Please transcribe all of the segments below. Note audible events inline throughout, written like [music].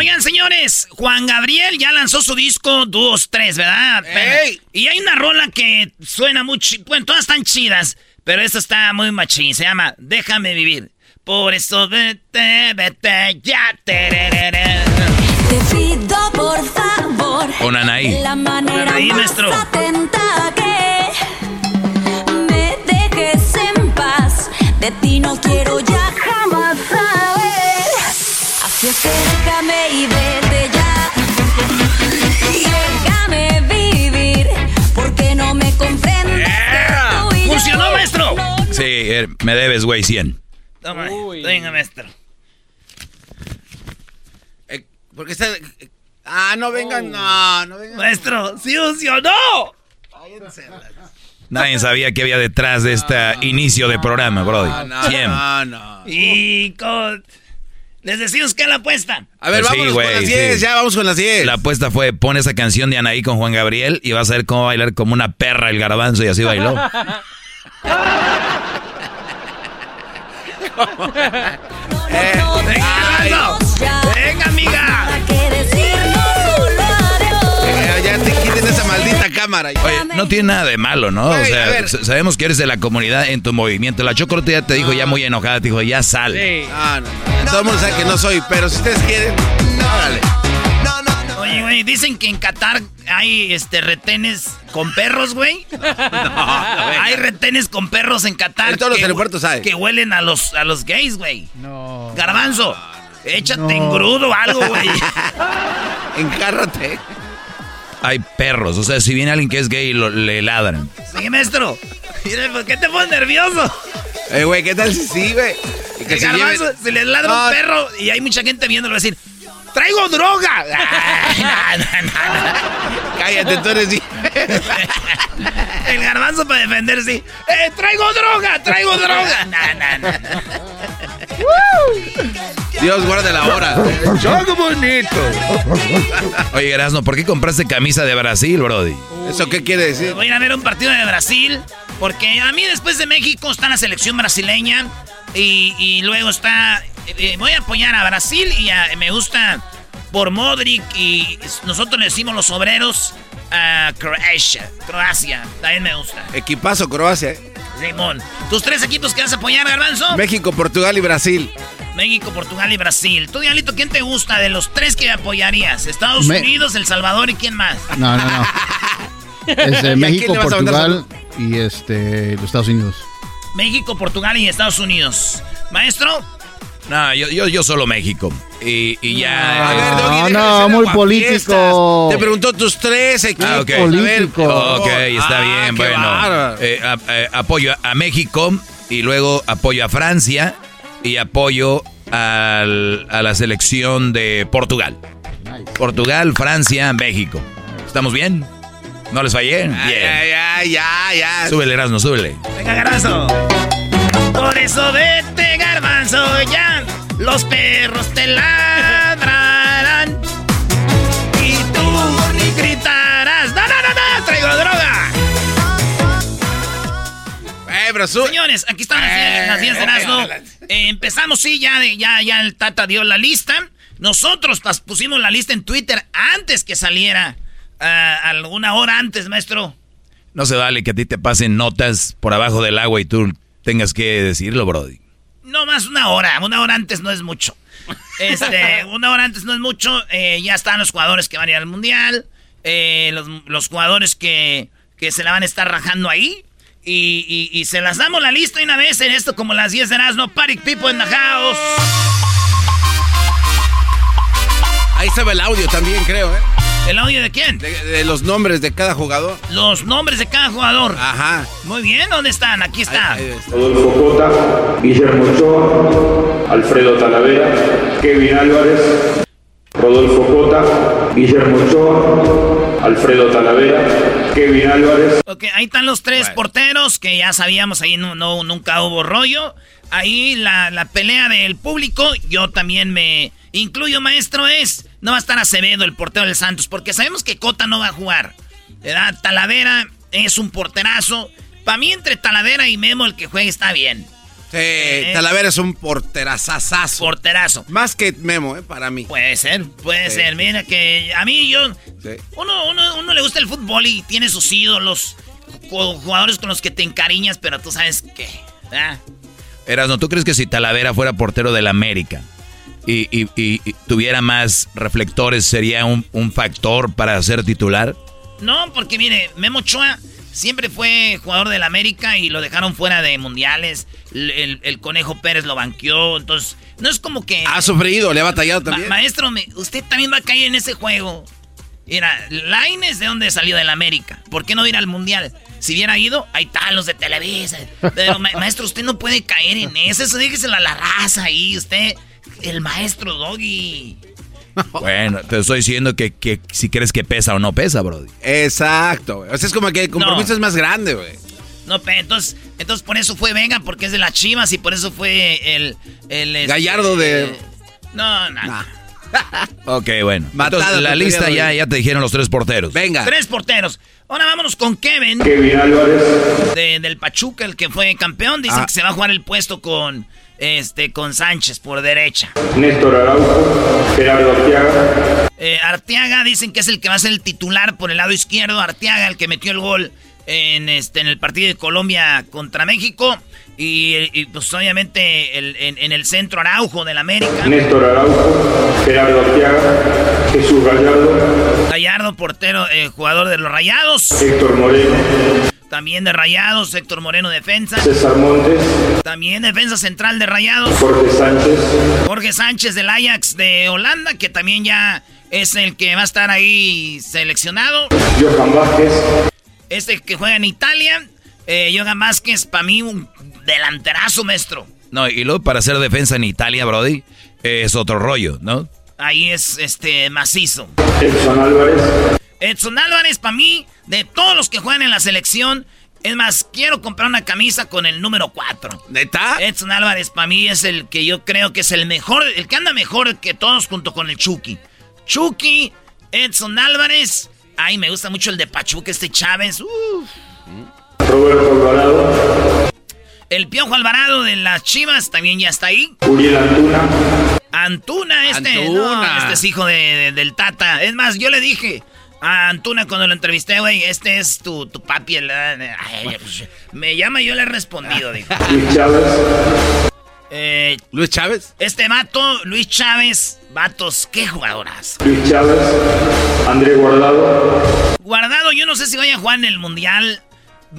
Oigan, señores, Juan Gabriel ya lanzó su disco 2-3, ¿verdad? Y hay una rola que suena muy Bueno, todas están chidas, pero esta está muy machín. Se llama Déjame vivir. Por eso vete, vete, ya. tererere. Te pido por favor. Con Anaí. La manera Anaí, más maestro. atenta que me dejes en paz. De ti no quiero ya déjame y vete ya. Déjame vivir. Porque no me. Sí, eh, me debes, güey, 100. Toma, venga, maestro. Porque está. Ah, no vengan, no, no vengan. Maestro, sí funcionó. Nadie sabía qué había detrás de este inicio de programa, Brody. No, 100. no, no. Y con... Les decimos que la apuesta. A ver, Pues sí, güey, con las sí. 10, ya vamos con las 10. La apuesta fue, pon esa canción de Anaí con Juan Gabriel y vas a ver cómo bailar como una perra el garbanzo y así bailó. [laughs] Venga, Garbanzo. Venga, amiga. Cámara. Oye, no tiene nada de malo, ¿no? O sea, sabemos que eres de la comunidad en tu movimiento. La Chocolate ya te dijo ya muy enojada, te dijo, ya sal. Ah, no, no. Todo el mundo sabe que no soy, pero si ustedes quieren, órale. Oye, güey, dicen que en Qatar hay este retenes con perros, güey. [laughs] hay retenes con perros en Qatar. En todos los que- aeropuertos hay. Que huelen a los, a los gays, güey. No. Garbanzo, échate en grudo o algo, güey. [laughs] Encárrate. Hay perros, o sea, si viene alguien que es gay, lo- le ladran. Sí, maestro. Mira, ¿por qué te pones nervioso? Eh, güey, ¿qué tal si sí, güey? Que El se garbanzo, lleven- si le ladra No, un perro y hay mucha gente viéndolo va a decir, ¡traigo droga! [laughs] Ay, no, no, no. Cállate, tú eres... [laughs] El garbanzo para defenderse. ¡Eh, traigo droga! ¡Traigo droga! [laughs] Dios guarde la hora. [laughs] ¡Qué bonito! Oye, Erasno, ¿por qué compraste camisa de Brasil, Brody? ¿Eso qué quiere decir? Voy a ir a ver un partido de Brasil. Porque a mí después de México está la selección brasileña. Y, y luego está... eh, voy a apoyar a Brasil y a- me gusta por Modric. Y nosotros le decimos los obreros a Croacia. Croacia, también me gusta. Equipazo Croacia. ¿eh? Simón. ¿Tus tres equipos que vas a apoyar, Garbanzo? México, Portugal y Brasil. México, Portugal y Brasil. Tú, Diablito, ¿quién te gusta de los tres que apoyarías? ¿Estados Me- Unidos, El Salvador y quién más? No, no, no. [laughs] Es de ¿Y a México, quién le vas a mandar Portugal y este, los Estados Unidos. México, Portugal y Estados Unidos. Maestro, No, yo, yo, yo solo México. Y, y ya. A ver, eh, No, deja de no, ser muy político. Te preguntó tus tres equipos. Ah, ok. A ver, está Ah, bien, bueno. Eh, a- eh, apoyo a México y luego apoyo a Francia y apoyo al- a la selección de Portugal. Portugal, Francia, México. ¿Estamos bien? ¿No les fallé? Bien. Ya, ya, ya, ya. Súbele, Erasmo, súbele. venga, garbanzo. Por eso vete, garbanzo, ya. Los perros te ladrarán. Y tú ni gritarás. No, no, no, no, traigo droga. Eh, pero su- Señores, aquí están las diez- las 10 de Erasmo. Eh, empezamos, sí, ya, ya, ya el Tata dio la lista. Nosotros pusimos la lista en Twitter antes que saliera. alguna hora antes, maestro. No se vale que a ti te pasen notas por abajo del agua y tú tengas que decirlo, Brody. No más una hora, una hora antes no es mucho. Este, [laughs] una hora antes no es mucho. eh, ya están los jugadores que van a ir al mundial. eh, los, los jugadores que, que se la van a estar rajando ahí. Y, y- y se las damos la lista una vez en esto, como las 10 de Erasmo. Party people in the house. Ahí estaba el audio también, creo, ¿eh? ¿El audio de quién? De, de los nombres de cada jugador. Los nombres de cada jugador. Ajá. Muy bien, ¿dónde están? Aquí está. Ahí- ahí está. Rodolfo Cota, Guillermo Ochoa, Alfredo Talavera, Kevin Álvarez, Rodolfo Cota, Guillermo Ochoa, Alfredo Talavera, Kevin Álvarez, Ok, ahí están los tres Bueno. porteros que ya sabíamos, ahí no, no nunca hubo rollo. Ahí la, la pelea del público, yo también me incluyo, maestro, es, no va a estar Acevedo, el portero del Santos, porque sabemos que Cota no va a jugar. ¿verdad? Talavera es un porterazo. Para mí, entre Talavera y Memo, el que juegue está bien. Sí, Talavera es un porterazazazo. Porterazo. Más que Memo, ¿eh? Para mí. Puede ser, puede Sí, ser. Mira que a mí yo... Sí. Uno, uno, uno le gusta el fútbol y tiene sus ídolos, ju- jugadores con los que te encariñas, pero tú sabes que... ¿verdad? Erasmo, ¿tú crees que si Talavera fuera portero del América y, y- y- y tuviera más reflectores sería un, un factor para ser titular? No, porque mire, Memo Ochoa siempre fue jugador del América y lo dejaron fuera de mundiales. El, el- el Conejo Pérez lo banqueó, entonces no es como que... Ha sufrido, le ha batallado Ma- también. maestro, me- usted también va a caer en ese juego. Mira, Laines de dónde salió del América. ¿Por qué no ir al mundial? Si hubiera ido, ahí están los de Televisa. Pero ma- maestro, usted no puede caer en eso. Eso déjeselo a la raza ahí. Usted, el maestro Doggy. [laughs] Bueno, te estoy diciendo que, que si crees que pesa o no pesa, Brody. Exacto, güey. O sea, es como que el compromiso No. es más grande, güey. No, entonces, entonces por eso fue Vega, porque es de las Chivas y por eso fue el... el este, Gallardo de- eh, no, no. Nah. [laughs] Ok, bueno. Matada Entonces, la lista ya, ya te dijeron los tres porteros. Venga. Tres porteros. Ahora vámonos con Kevin. Kevin Álvarez, de- del Pachuca, el que fue campeón. Dicen Ah. que se va a jugar el puesto con este con Sánchez por derecha. Néstor Araujo, Gerardo Arteaga, Eh, Arteaga dicen que es el que va a ser el titular por el lado izquierdo. Arteaga, el que metió el gol en este en el partido de Colombia contra México. Y, y, pues obviamente el- en, en el centro Araujo del América. Néstor Araujo, Gerardo Arteaga, Jesús Gallardo, Gallardo, portero, eh, jugador de los Rayados. Héctor Moreno, También de Rayados. Héctor Moreno, defensa. César Montes, También defensa central de Rayados. Jorge Sánchez, Jorge Sánchez del Ajax de Holanda, que también ya es el que va a estar ahí seleccionado. Johan Vázquez, Este que juega en Italia. Eh, Johan Vázquez, para mí, un delanterazo, maestro. No, y luego para hacer defensa en Italia, Brody, es otro rollo, ¿no? Ahí es este macizo. Edson Álvarez, Edson Álvarez, para mí, de todos los que juegan en la selección, es más, quiero comprar una camisa con el número 4. ¿Neta? Edson Álvarez para mí es el que yo creo que es el mejor, el que anda mejor que todos junto con el Chucky. Chucky, Edson Álvarez. Ay, me gusta mucho el de Pachuca, este Chávez. Uf. Roberto Alvarado, El Piojo Alvarado de las Chivas también ya está ahí. Uriel Antuna, Antuna, este, Antuna. no, este es hijo de, de- del Tata. Es más, yo le dije a Antuna cuando lo entrevisté, güey, este es tu, tu papi. el- ay, pues, me llama y yo le he respondido, dijo. [laughs] Luis Chávez, Eh, Luis Chávez. Este vato, Luis Chávez, vatos, qué jugadoras. Luis Chávez, André Guardado, Guardado, yo no sé si vaya a jugar en el Mundial.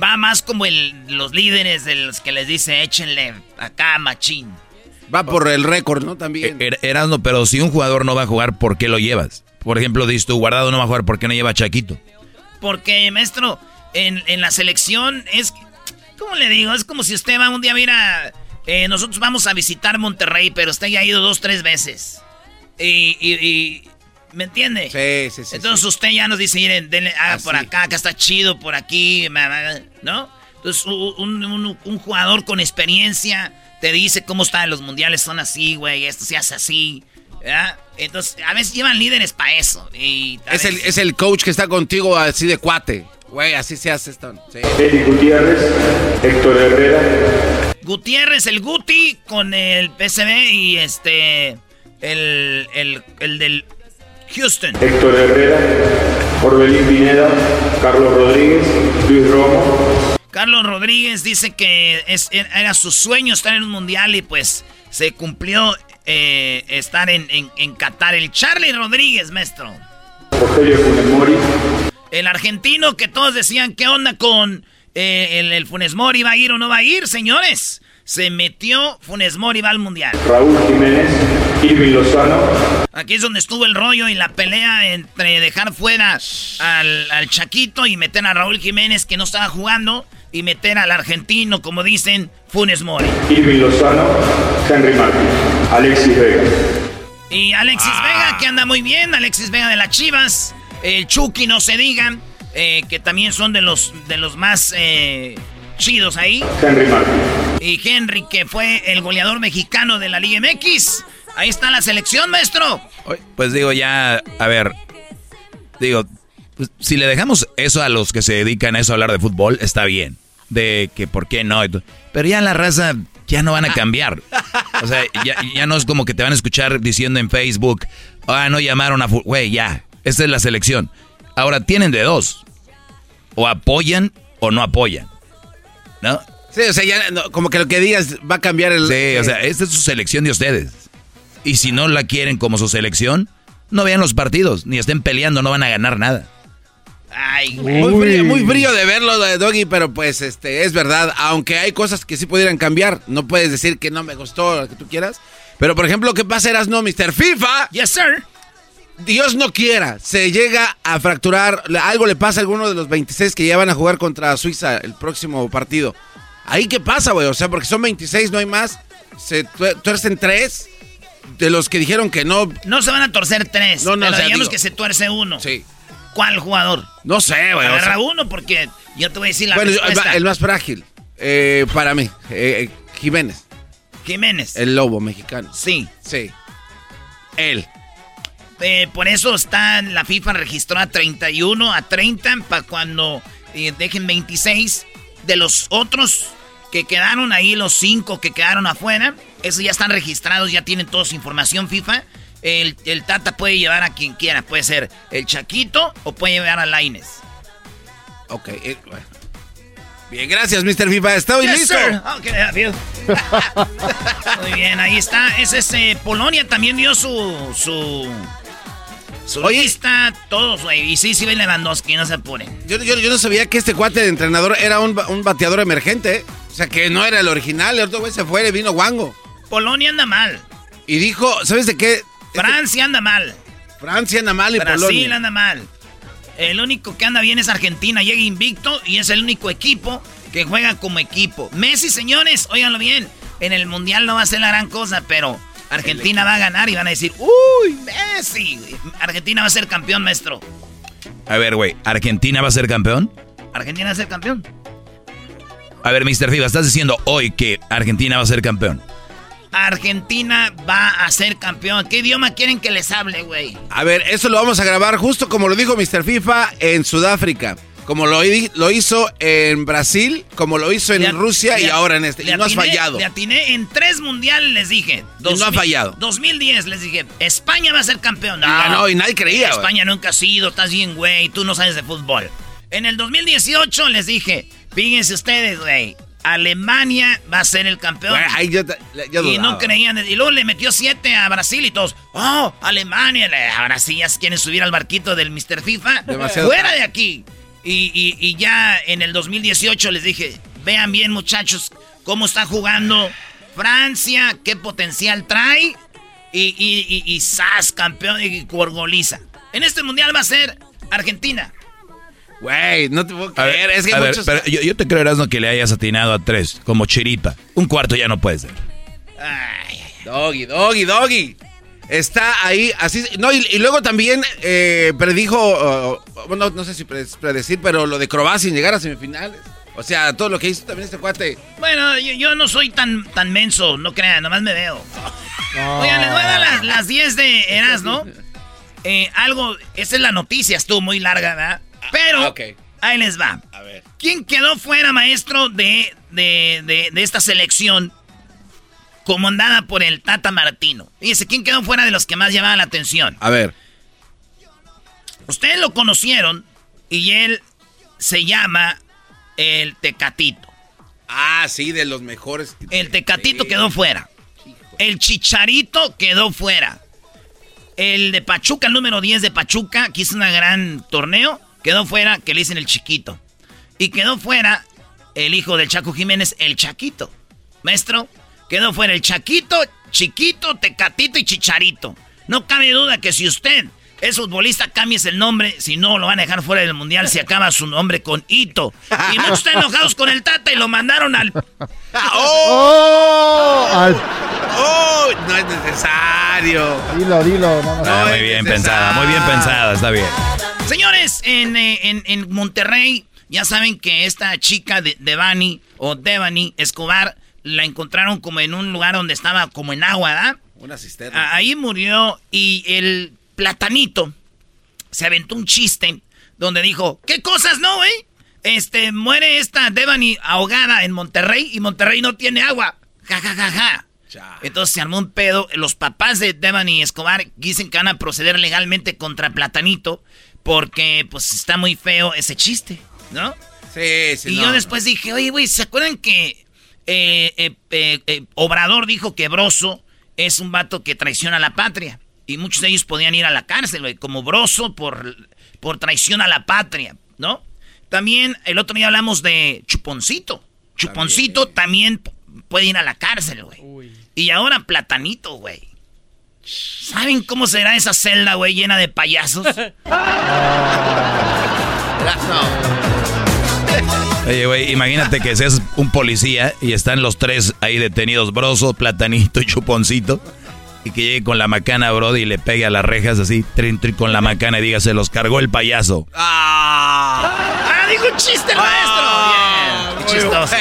Va más como el, los líderes de los que les dice, échenle acá, machín. Va por el récord, ¿no? También. Er- Erasmo, pero si un jugador no va a jugar, ¿por qué lo llevas? Por ejemplo, dices tú, Guardado no va a jugar, ¿por qué no lleva a Chaquito? Porque, maestro, en, en la selección es... ¿Cómo le digo? Es como si usted va un día, mira, eh, nosotros vamos a visitar Monterrey, pero usted ya ha ido dos, tres veces. Y, y- y- ¿me entiende? Sí, sí, sí. Entonces usted ya nos dice, miren, denle, ah, Así. por acá, acá está chido, por aquí, ¿no? Entonces u- un, un- un jugador con experiencia te dice cómo están los mundiales, son así, güey, esto se hace así, ¿verdad? Entonces, a veces llevan líderes para eso. Y Es el, es el coach que está contigo así de cuate. Güey, así se hace esto. Sí. Eric Gutiérrez, Héctor Herrera, Gutiérrez, el Guti, con el PSV y este, el, el, el del Houston. Héctor Herrera, Orbelín Pineda, Carlos Rodríguez, Luis Romo, Carlos Rodríguez dice que es, era su sueño estar en un mundial y pues se cumplió eh, estar en, en, en Qatar. El Charlie Rodríguez, maestro. El argentino que todos decían, ¿qué onda con eh, el, el Funes Mori? ¿Va a ir o no va a ir, señores? Se metió Funes Mori, va al mundial. Raúl Jiménez, Irving Lozano, Aquí es donde estuvo el rollo y la pelea entre dejar fuera al, al Chaquito y meter a Raúl Jiménez que no estaba jugando y meter al argentino, como dicen, Funes Mori. Irving Lozano, Henry Martin, Alexis Vega. Y Alexis Vega, que anda muy bien, Alexis Vega de las Chivas, el Chucky, no se digan, eh, que también son de los, de los más eh, chidos ahí. Henry Martin. Y Henry, que fue el goleador mexicano de la Liga MX. Ahí está la selección, maestro. Pues digo, ya, a ver, digo, pues, si le dejamos eso a los que se dedican a eso, a hablar de fútbol, está bien. De que por qué no. Pero ya la raza ya no van a cambiar. O sea, ya, ya no es como que te van a escuchar diciendo en Facebook, ah, no llamaron a... fu-". Güey, ya, esta es la selección. Ahora tienen de dos. O apoyan o no apoyan. ¿No? Sí, o sea, ya no, como que lo que digas va a cambiar el. Sí, o sea, esta es su selección de ustedes. Y si no la quieren como su selección, no vean los partidos, ni estén peleando, no van a ganar nada. Ay, Muy frío, muy frío de verlo, de Doggy, pero pues este es verdad. Aunque hay cosas que sí pudieran cambiar. No puedes decir que no me gustó lo que tú quieras. Pero por ejemplo, ¿qué pasa, eras no, Mr. FIFA? Yes, sir. Dios no quiera, se llega a fracturar, le- algo le pasa a alguno de los 26 que ya van a jugar contra Suiza el próximo partido. Ahí qué pasa, güey, o sea, porque son 26, no hay más. Se tue- tuercen tres de los que dijeron que no. No se van a torcer tres. No, no, pero o sea, digamos digo- que se tuerce uno. Sí. ¿Cuál jugador? No sé, güey. o Agarra sea, uno porque yo te voy a decir la bueno, respuesta. el más frágil eh, para mí, eh, eh, Jiménez, Jiménez. el lobo mexicano. Sí. Sí. Él. Eh, por eso está la FIFA registró a 31, a 30, para cuando eh, dejen 26 de los otros que quedaron ahí, los cinco que quedaron afuera. Esos ya están registrados, ya tienen toda su información FIFA. El, el Tata puede llevar a quien quiera, puede ser el Chaquito o puede llevar a Laines. Ok. eh, bueno. Bien, gracias, Mr. FIFA. Estoy Yes, listo. you? [laughs] Muy bien, ahí está. Es eh, Polonia también dio su su su Oye. lista, todos, güey. Y sí, sí, ve Lewandowski, no se apuren. Yo, yo- yo no sabía que este cuate de entrenador era un, un bateador emergente. ¿eh? O sea, que no era el original. El otro güey se fue y vino Wango. Polonia anda mal. Y dijo, ¿sabes de qué? Este- Francia anda mal. Francia anda mal y Brasil Polonia. anda mal. El único que anda bien es Argentina. Llega invicto y es el único equipo que juega como equipo. Messi, señores, óiganlo bien. En el Mundial no va a ser la gran cosa, pero Argentina va a ganar y van a decir, ¡Uy, Messi! Argentina va a ser campeón, maestro. A ver, güey, ¿Argentina va a ser campeón? Argentina va a ser campeón. A ver, Mr. FIFA, estás diciendo hoy que Argentina va a ser campeón. Argentina va a ser campeón. ¿Qué idioma quieren que les hable, güey? A ver, eso lo vamos a grabar justo como lo dijo Mr. FIFA en Sudáfrica. Como lo, hi- lo hizo en Brasil, como lo hizo en Le- Rusia y ahora en este. Y no has atiné- fallado. Le atiné en tres mundiales, les dije. Y no ha fallado. 2010 les dije, España va a ser campeón. No, Y ganó y nadie creía. España nunca ha sido, estás bien, güey, tú no sabes de fútbol. En el 2018 les dije, fíjense ustedes, güey, Alemania va a ser el campeón. Güey, ahí yo, yo y no creían. Y luego le metió siete a Brasil y todos. ¡Oh, Alemania! Le- Ahora sí ya se quieren subir al barquito del Mr. FIFA. Demasiado ¡Fuera de aquí! Y, y- y ya en el 2018 les dije: vean bien, muchachos, cómo está jugando Francia, qué potencial trae. Y, y, y, y ¡zas! campeón y gorgoliza. En este mundial va a ser Argentina. Güey, no te puedo A ver, creer. es que a ver, muchos... pero yo, yo te creo, Erasmo, que le hayas atinado a tres, como chiripa. Un cuarto ya no puede ser. Doggy, doggy, doggy. Está ahí, así. No, y, y luego también eh, predijo, uh, bueno, no sé si pre- predecir, pero lo de Croacia sin llegar a semifinales. O sea, todo lo que hizo también este cuate. Bueno, yo, yo no soy tan, tan menso, no crean, nomás me veo. Oigan, les voy a dar las, las 10 de Erasmo. [laughs] Eh, algo, esa es la noticia, estuvo muy larga, ¿verdad? Pero, ah, ok. ahí les va. A ver. ¿Quién quedó fuera, maestro, de, de, de, de esta selección comandada por el Tata Martino? Fíjese, ¿quién quedó fuera de los que más llamaban la atención? A ver. Ustedes lo conocieron y él se llama el Tecatito. Ah, sí, de los mejores. El Tecatito quedó fuera. El Chicharito quedó fuera. El de Pachuca, el número 10 de Pachuca, que hizo un gran torneo, quedó fuera, que le dicen el chiquito. Y quedó fuera el hijo del Chaco Jiménez, el Chaquito. Maestro, quedó fuera el Chaquito, Chiquito, Tecatito y Chicharito. No cabe duda que si usted es futbolista, cambies el nombre, si no lo van a dejar fuera del mundial si acaba su nombre con Hito. Y muchos están enojados con el Tata y lo mandaron al [laughs] ¡Oh! Al- ¡Oh! No es necesario. dilo, dilo. no, no. Ah, muy bien necesario. pensada, muy bien pensada, está bien. Señores, en, eh, en- en Monterrey, ya saben que esta chica de Devani o Devani Escobar la encontraron como en un lugar donde estaba como en agua, ¿verdad? Una cisterna. Ah, Ahí murió y el platanito se aventó un chiste donde dijo, ¿qué cosas no, güey? Este, muere esta Devani ahogada en Monterrey y Monterrey no tiene agua. Ja, ja, ja, ja. Entonces se armó un pedo. Los papás de Devani Escobar dicen que van a proceder legalmente contra Platanito porque pues está muy feo ese chiste, ¿no? Sí, sí. y no, yo no. después dije, oye, güey, ¿se acuerdan que eh, eh, eh, eh, Obrador dijo que Broso es un vato que traiciona a la patria? Y muchos de ellos podían ir a la cárcel, güey, como Broso por, por traición a la patria, ¿no? También el otro día hablamos de Chuponcito. Chuponcito también, p- puede ir a la cárcel, güey. Y ahora Platanito, güey. ¿Saben cómo será esa celda, güey, llena de payasos? [laughs] Oye, güey, imagínate que seas un policía y están los tres ahí detenidos, Broso, Platanito y Chuponcito. Y que llegue con la macana, Brody, y le pegue a las rejas así, trin, trin, con la macana y diga, se los cargó el payaso. ¡Ah! ¡Ah, dijo un chiste el Ah, maestro! Qué chistoso.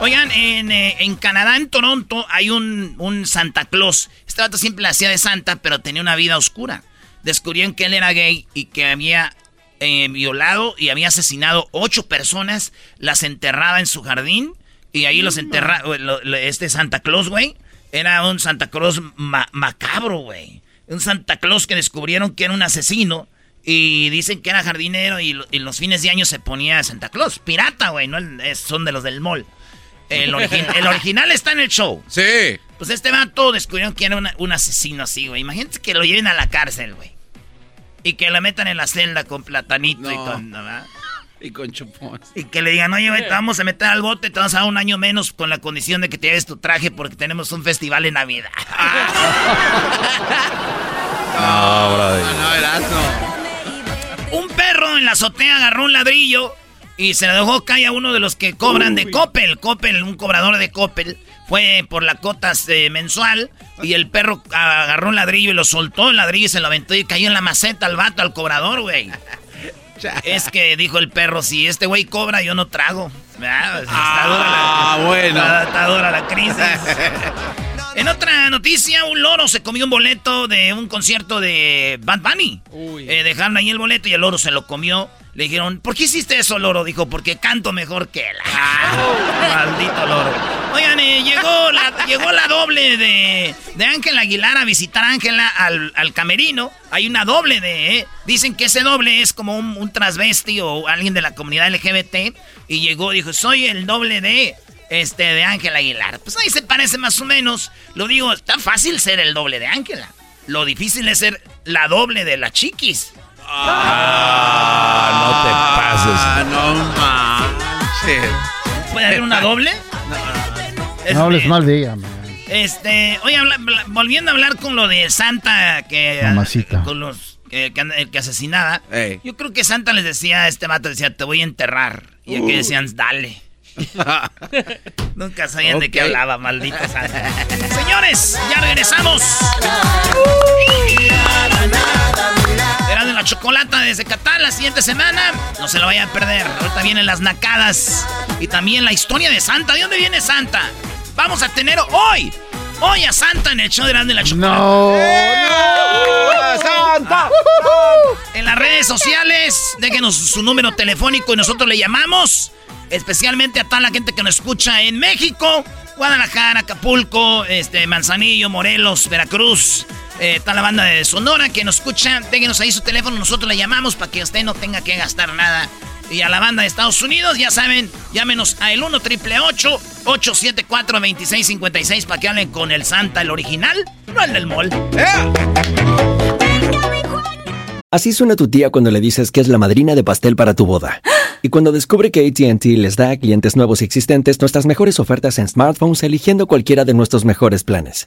Oigan, en, eh, en Canadá, en Toronto, hay un, un Santa Claus. Este vato siempre la hacía de Santa, pero tenía una vida oscura. Descubrieron que él era gay y que había eh, violado y había asesinado ocho personas, las enterraba en su jardín y ahí los enterraba. Este Santa Claus, güey, era un Santa Claus ma- macabro, güey. Un Santa Claus que descubrieron que era un asesino. Y dicen que era jardinero y, lo- y los fines de año se ponía Santa Claus. Pirata, güey, no el- son de los del mall. El, origi- [laughs] el original está en el show. Sí. Pues este vato descubrieron que era una- un asesino así, güey. Imagínate que lo lleven a la cárcel, güey. Y que lo metan en la celda con platanito y con... ¿no, verdad? Y con chupón. Y que le digan, oye, güey, te vamos a meter al bote, te vamos a dar un año menos con la condición de que te lleves tu traje porque tenemos un festival en Navidad. [laughs] No. No, no, Erasmo. Un perro en la azotea agarró un ladrillo y se le dejó caer a uno de los que cobran de Coppel. Coppel, un cobrador de Coppel, fue por la cotas eh, mensual y el perro agarró un ladrillo y lo soltó el ladrillo y se lo aventó y cayó en la maceta al vato, al cobrador, güey. [laughs] Es que dijo el perro, si este güey cobra, yo no trago. Dura la, Ah, bueno. está- está dura la crisis. [laughs] En otra noticia, un loro se comió un boleto de un concierto de Bad Bunny. Eh, dejaron ahí el boleto y el loro se lo comió. Le dijeron, ¿por qué hiciste eso, loro? Dijo, porque canto mejor que él. Ah, [laughs] maldito loro. Oigan, eh, llegó, la, llegó la doble de, de Ángela Aguilar a visitar a Ángela al, al, camerino. Hay una doble de... Eh. Dicen que ese doble es como un, un transvesti o alguien de la comunidad LGBT. Y llegó, dijo, soy el doble de este, de Ángela Aguilar. Pues ahí se parece más o menos. Lo digo, está fácil ser el doble de Ángela. Lo difícil es ser la doble de la chiquis. Ah, no te pases. Ah, no manches. ¿Puede haber una doble? No hables mal de ella, man. Este, oye, volviendo a hablar con lo de Santa, que Mamacita. con los que, que, asesinaba, Ey. yo creo que Santa les decía a este vato, decía, te voy a enterrar. Y aquí decían, dale. [laughs] Nunca sabían de qué hablaba, maldito Santa. Señores, ya regresamos. Era de la chocolata desde Qatar la siguiente semana. No se lo vayan a perder. Ahorita vienen las nacadas. Y también la historia de Santa. ¿De dónde viene Santa? Vamos a tener hoy. Hoy a Santa en el show de la chocolata. No, ¡Santa! En las redes sociales, déjenos su número telefónico y nosotros le llamamos. Especialmente a toda la gente que nos escucha en México, Guadalajara, Acapulco, este, Manzanillo, Morelos, Veracruz. Eh, está la banda de Sonora que nos escucha. Déjenos ahí su teléfono, nosotros le llamamos para que usted no tenga que gastar nada. Y a la banda de Estados Unidos, ya saben, llámenos a el 1 triple 874 2656 para que hablen con el Santa, el original, no el del mall. Así suena tu tía cuando le dices que es la madrina de pastel para tu boda. Y cuando descubre que ATT les da a clientes nuevos y existentes nuestras mejores ofertas en smartphones eligiendo cualquiera de nuestros mejores planes.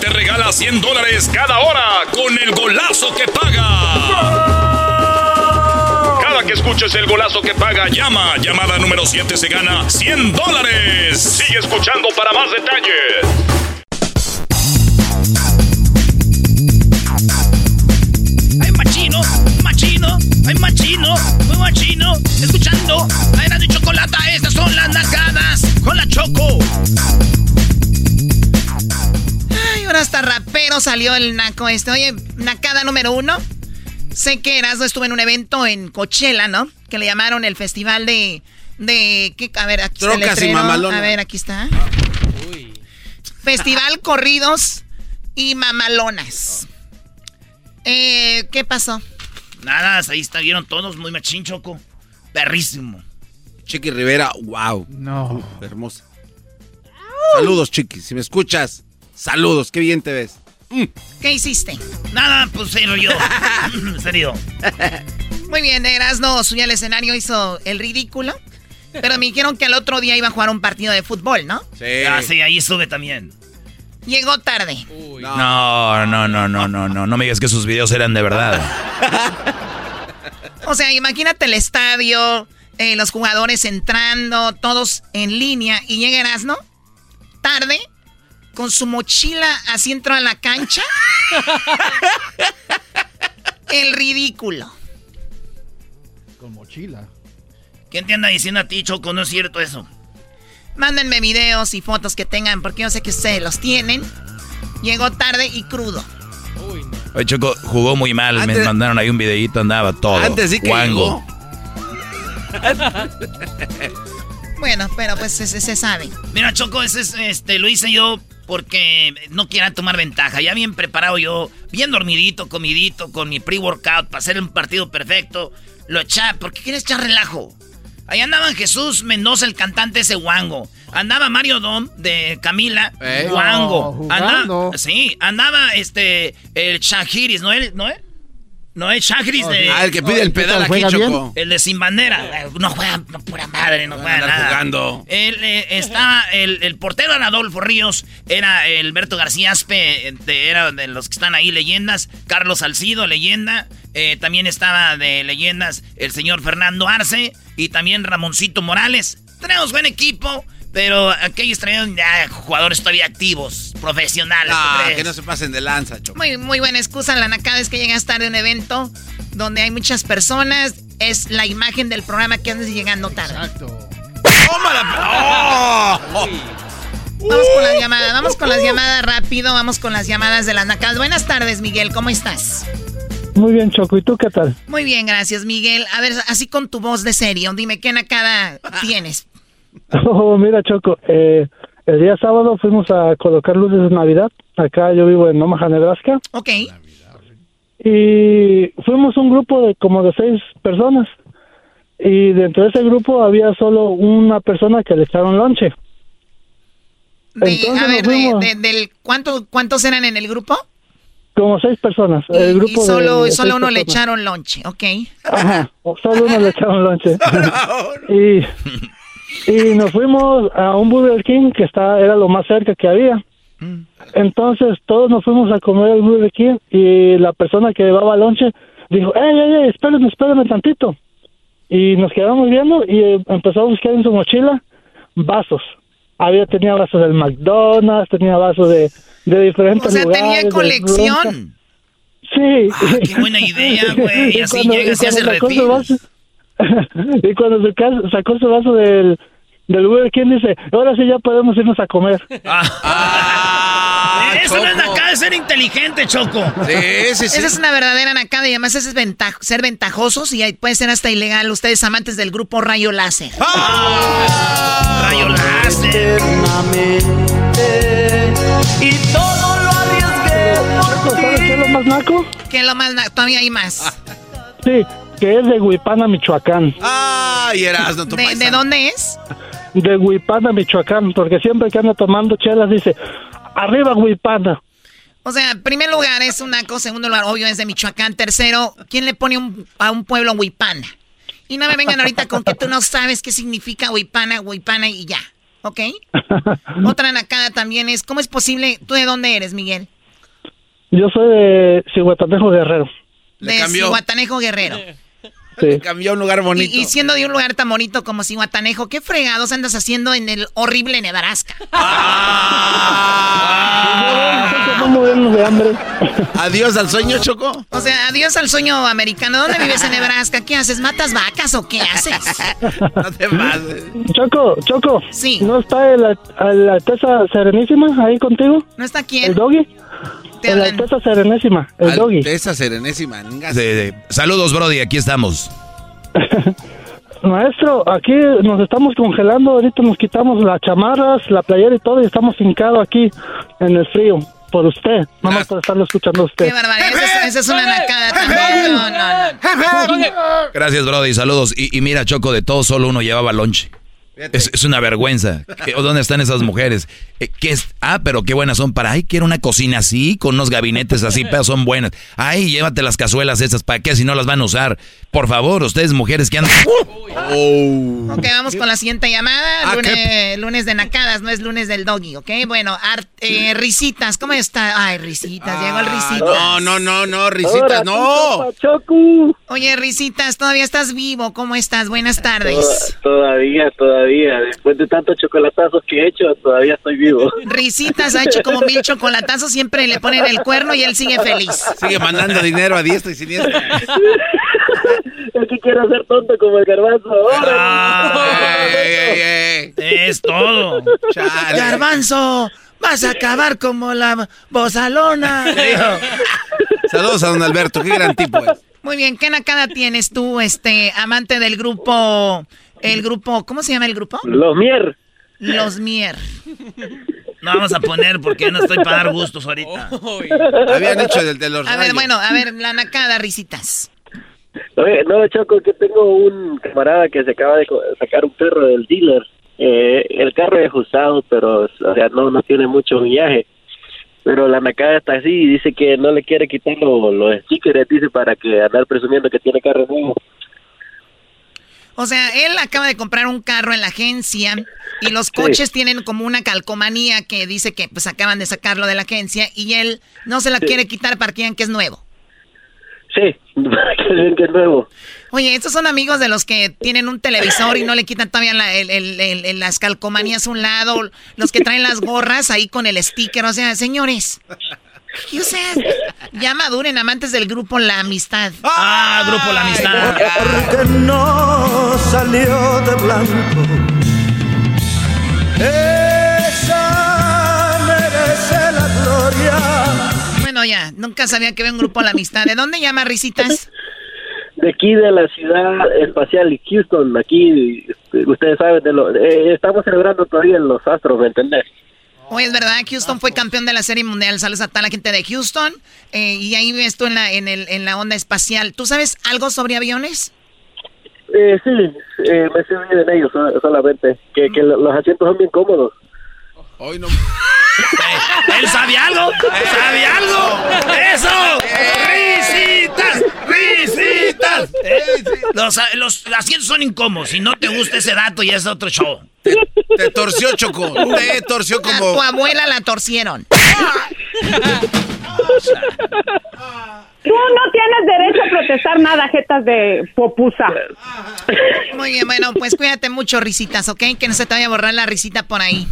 Te regala 100 dólares cada hora con el golazo que paga. Cada que escuches el golazo que paga, llama. Llamada número 7 se gana 100 dólares. Sigue escuchando para más detalles. ¡Ay, machino! ¡Machino! ¡Muy machino! Escuchando Era de Chocolata, estas son las nacadas con la Choco. Ahora hasta rapero salió el naco este. Oye, nacada número uno. Sé que Erasmo estuvo en un evento en Coachella, ¿no? Que le llamaron el festival de... De... ¿qué? A ver, aquí está el letrero. A ver, aquí está. Festival [laughs] Corridos y Mamalonas. Eh, ¿qué pasó? Nada, ahí está, vieron todos, muy machín, Choco. Perrísimo. Chiqui Rivera, wow. No. Hermosa. Saludos, Chiqui. Si me escuchas, saludos. Qué bien te ves. ¿Qué hiciste? Nada, pues se yo. se rió. Muy bien, Erasmo subió al escenario, hizo el ridículo. Pero me dijeron que al otro día iba a jugar un partido de fútbol, ¿no? Sí. Ah, sí, ahí sube también. Llegó tarde. No, no, no, no, no, no. No me digas que sus videos eran de verdad. [laughs] O sea, imagínate el estadio, eh, los jugadores entrando, todos en línea, y llega Erasmo, tarde, con su mochila así entró a la cancha. [laughs] el ridículo. Con mochila. ¿Quién te anda diciendo a ti, Choco? No es cierto eso. Mándenme videos y fotos que tengan, porque yo sé que ustedes los tienen. Llegó tarde y crudo. Oye, Choco, jugó muy mal. Me mandaron ahí un videito, andaba todo. Antes sí que guango. [laughs] Bueno, pero pues se, se- se sabe. Mira, Choco, ese es, este, lo hice yo porque no quiera tomar ventaja. Ya bien preparado yo, bien dormidito, comidito, con mi pre-workout para hacer un partido perfecto. Lo eché, porque quieres echar relajo. Ahí andaban Jesús Mendoza, el cantante ese guango. Andaba Mario Dom de Camila, Eh. No, andaba, jugando. sí, andaba este, el Shahiris, ¿no? ¿No? No es Shahiris de... Ah, el que pide el pedal aquí, ¿Juega bien? Choco. El de Sin Bandera. Eh, No juega no, pura madre, no juega nada. jugando. Él, eh, estaba, el, el portero era Adolfo Ríos, era el Alberto García Aspe, de- era de los que están ahí leyendas. Carlos Salcido, leyenda. Eh, también estaba de leyendas el señor Fernando Arce y también Ramoncito Morales. Tenemos buen equipo, pero aquellos traían ya jugadores todavía activos, profesionales. ¿tú Ah, que no se pasen de lanza, Choco. Muy, muy buena excusa, la nacada es que llegas tarde a un evento donde hay muchas personas. Es la imagen del programa que andas llegando tarde. Exacto. ¡Tómala! ¡Oh! Vamos con las llamadas, vamos con las llamadas rápido, vamos con las llamadas de las nacadas. Buenas tardes, Miguel, ¿cómo estás? Muy bien, Choco. ¿Y tú qué tal? Muy bien, gracias, Miguel. A ver, así con tu voz de serio, dime qué nacada tienes. [laughs] Oh, mira, Choco. Eh, el día sábado fuimos a colocar luces de Navidad. Acá yo vivo en Omaha, Nebraska. Ok. Y fuimos un grupo de como de seis personas. Y dentro de ese grupo había solo una persona que le echaron lonche. De- Entonces a ver, de- de- del, ¿cuánto, ¿cuántos eran en el grupo? Como seis personas. Y, el grupo y solo, de- solo uno le echaron lonche, ok. [laughs] Ajá, solo uno le echaron lonche. y, y nos fuimos a un Burger King que está, era lo más cerca que había. Entonces todos nos fuimos a comer al Burger King y la persona que llevaba lonche dijo, ey, ey, ey, espérenme, espérenme tantito. Y nos quedamos viendo y eh, empezó a buscar en su mochila vasos. Había, tenía vasos del McDonald's, tenía vasos de, de diferentes O sea, lugares. tenía colección. Sí. Ah, qué buena idea, güey. [laughs] Y así cuando- llegas y haces [laughs] y cuando sacó, sacó su vaso del, del Burger King dice, ahora sí ya podemos irnos a comer. [laughs] Ah, Eso no es Choco. nacada, es ser inteligente, Choco. Sí, sí, sí. Esa es una verdadera nacada y además es ventaj- ser ventajosos y puede ser hasta ilegal. Ustedes amantes del grupo Rayo Láser. Rayo láser. Y todo lo ¿Sabes qué es lo más naco? Que lo más na- todavía hay más. Sí, que es de Huipana, Michoacán. Ay, Erasno, tu ¿De, paisano. de dónde es? De Huipana, Michoacán, porque siempre que anda tomando chelas dice, arriba Huipana. O sea, en primer lugar es un naco, segundo lugar, obvio, es de Michoacán. Tercero, ¿quién le pone un- a un pueblo Huipana? Y no me vengan ahorita con que tú no sabes qué significa Huipana, Huipana y ya, ¿ok? [laughs] Otra nacada también es, ¿cómo es posible? ¿Tú de dónde eres, Miguel? Yo soy de Cihuatanejo Guerrero. De. Cihuatanejo Guerrero. Sí. Cambió a un lugar bonito. Y, y siendo de un lugar tan bonito como Cihuatanejo, ¿qué fregados andas haciendo en el horrible Nebraska? Muriendo de hambre. Adiós al sueño, Choco. O sea, adiós al sueño americano. ¿Dónde vives en Nebraska? ¿Qué haces? ¿Matas vacas o qué haces? No te pases. Choco, Choco. Sí. ¿No está el, el Alteza Serenísima ahí contigo? ¿No está ¿El quién? Doggy? Te El hablan. Alteza Serenísima, el Doggy. Alteza Serenésima. De- de- saludos, Brody, aquí estamos. [laughs] Maestro, aquí nos estamos congelando, ahorita nos quitamos las chamarras, la playera y todo y estamos hincados aquí en el frío por usted, nomás por estarlo escuchando a usted. Qué barbaridad. Esa es, esa es una nacada también. No, no, no. Gracias, Brody, saludos. Y, y mira, Choco, de todo solo uno llevaba lonche. Es, es una vergüenza. ¿Qué- ¿Dónde están esas mujeres? Eh, ¿qué es? Ah, pero qué buenas son. Para, ay, quiero una cocina así, con unos gabinetes así, [laughs] pero son buenas. Ay, llévate las cazuelas esas, ¿para qué? Si no las van a usar. Por favor, ustedes mujeres que andan... [laughs] Oh. Ok, vamos con la siguiente llamada. Ah, Lunes, lunes de nacadas, no es lunes del doggy, ¿ok? Bueno, Art- eh, Risitas, ¿cómo está? Ay, Risitas, llegó el Risitas. No, no, no, no, risitas, no. Oye, Risitas, todavía estás vivo, ¿cómo estás? Buenas tardes. Todavía, todavía. Después de tantos chocolatazos que he hecho, todavía estoy vivo. [laughs] Risitas ha hecho como mil chocolatazos, siempre le ponen el cuerno y él sigue feliz. Sigue mandando dinero a diestra y siniestra. [laughs] Es que quiero ser tonto como el garbanzo ahora. Ey, ey, ey. Es todo. Chale. Garbanzo, vas a acabar como la bozalona. Saludos a don Alberto, qué gran tipo es. Muy bien, ¿qué nacada tienes tú, este, amante del grupo, el grupo, ¿cómo se llama el grupo? Los mier. Los Mier. No vamos a poner porque no estoy para dar gustos ahorita. Habían hecho del de los A ver, bueno, a ver, la nacada, Risitas. Oye, no, Choco, que tengo un camarada que se acaba de sacar un perro del dealer. Eh, el carro es usado, pero o sea, no, no tiene mucho millaje. Pero la nacada está así y dice que no le quiere quitar lo- los stickers, dice, para que andar presumiendo que tiene carro nuevo. O sea, él acaba de comprar un carro en la agencia y los coches tienen como una calcomanía que dice que pues acaban de sacarlo de la agencia y él no se la Sí. quiere quitar para que vean que es nuevo. Sí, [laughs] para que es nuevo. Oye, estos son amigos de los que tienen un televisor y no le quitan todavía la- el- el- el- el- las calcomanías a un lado, los que traen las gorras ahí con el sticker. O sea, señores, y, o sea, ya maduren amantes del grupo La Amistad. Ah, grupo La Amistad. Porque no salió de blanco. Esa merece la gloria. Bueno, ya, nunca sabía que había un grupo La Amistad. ¿De dónde llama Risitas? De aquí de la ciudad espacial y Houston, aquí, este, ustedes saben, de lo, eh, estamos celebrando todavía los astros, ¿me entendés? Oye, es verdad, Houston fue campeón de la Serie Mundial. Saludos a toda la gente de Houston. Eh, y ahí ves tú en la, en, el, en la onda espacial. ¿Tú sabes algo sobre aviones? Eh, sí, eh, me sirve en ellos so- solamente, que, que lo- los asientos son bien cómodos. Hoy no. ¿Él sabe algo? ¿Sabe algo? ¡Eso! ¡Risitas! ¡Risitas! Los, los asientos son incómodos. Si no te gusta ese dato, ya es otro show. Te torció, Choco. Te torció A como. tu abuela la torcieron. [laughs] Tú no tienes derecho a protestar nada, jetas de popusa. Muy bien, bueno, pues cuídate mucho, risitas, ¿ok? Que no se te vaya a borrar la risita por ahí.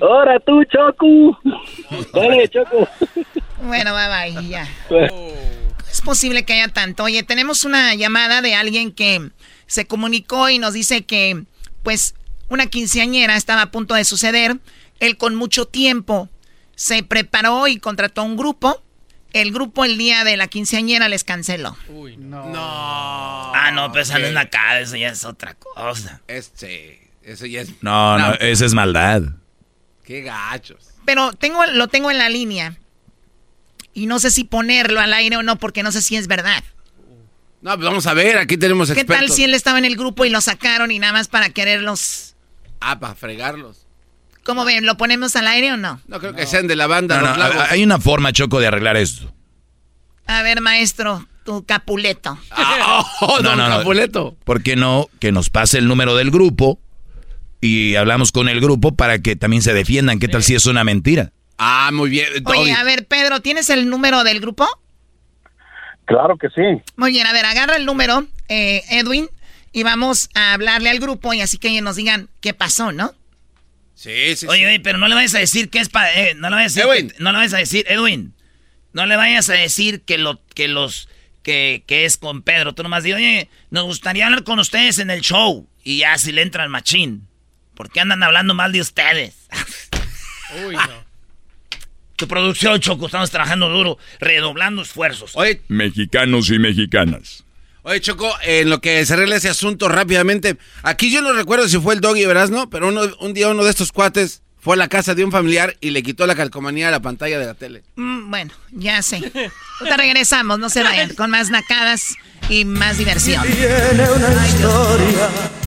¡Ahora tú, Choco! Dale, Choco. Bueno, bye bye, ya. Es posible que haya tanto. Oye, tenemos una llamada de alguien que se comunicó y nos dice que, pues, una quinceañera estaba a punto de suceder. Él con mucho tiempo se preparó y contrató un grupo. El grupo el día de la quinceañera les canceló. Ah, no, pues esa no es acá, eso ya es otra cosa. Este. Eso ya es. No, no, esa es maldad. Qué gachos. Pero tengo, lo tengo en la línea. Y no sé si ponerlo al aire o no, porque no sé si es verdad. No, pues vamos a ver, aquí tenemos ¿Qué expertos. tal si él estaba en el grupo y lo sacaron y nada más para quererlos? Ah, para fregarlos. ¿Cómo ven? ¿Lo ponemos al aire o no? No creo que sean de la banda No, Los no, Lagos. hay una forma, Choco, de arreglar esto. A ver, maestro, tu capuleto. [laughs] Oh, don Capuleto. ¿Por qué no que nos pase el número del grupo y hablamos con el grupo para que también se defiendan? ¿Qué tal si es una mentira? Ah, muy bien. Oye, a ver, Pedro, ¿tienes el número del grupo? Claro que sí. Muy bien, a ver, agarra el número, eh, Edwin, y vamos a hablarle al grupo y así que ellos nos digan qué pasó, ¿no? Sí, sí, Oye, oye, pero no le vayas a decir que es para... Eh, no le vayas a decir... Edwin. que- no le vayas a decir, Edwin. No le vayas a decir que lo que los... Que, que es con Pedro. Tú nomás di, oye, nos gustaría hablar con ustedes en el show. Y ya si le entra el machín. ¿Por qué andan hablando mal de ustedes? [laughs] Uy, no. Tu producción, Choco, estamos trabajando duro, redoblando esfuerzos. Oye, Mexicanos y mexicanas. Oye, Choco, en lo que se arregla ese asunto rápidamente, aquí yo no recuerdo si fue el Doggy Verasno, pero uno, un día uno de estos cuates fue a la casa de un familiar y le quitó la calcomanía a la pantalla de la tele. Mm, bueno, ya sé. Ahorita regresamos, no se vayan, con más nacadas y más diversión. Tiene una historia.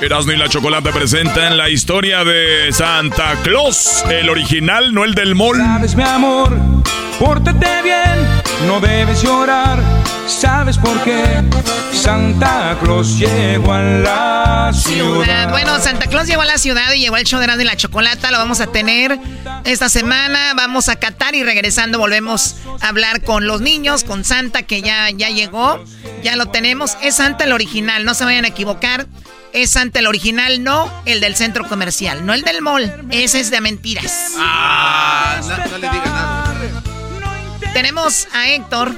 Erasmo y la Chocolate presentan la historia de Santa Claus, el original, no el del mall. Sabes, mi amor, pórtate bien, no debes llorar. ¿Sabes por qué? Santa Claus llegó a la ciudad. Bueno, Santa Claus llegó a la ciudad y llegó el show de Erasmo y la Chocolata. Lo vamos a tener esta semana. Vamos a Qatar y regresando volvemos a hablar con los niños, con Santa que ya, ya llegó. Ya lo tenemos. Es Santa el original, no se vayan a equivocar. Es Santa el original, no el del centro comercial, no el del mall. Ese es de mentiras. Ah, no, no le digas nada. Tenemos a Héctor.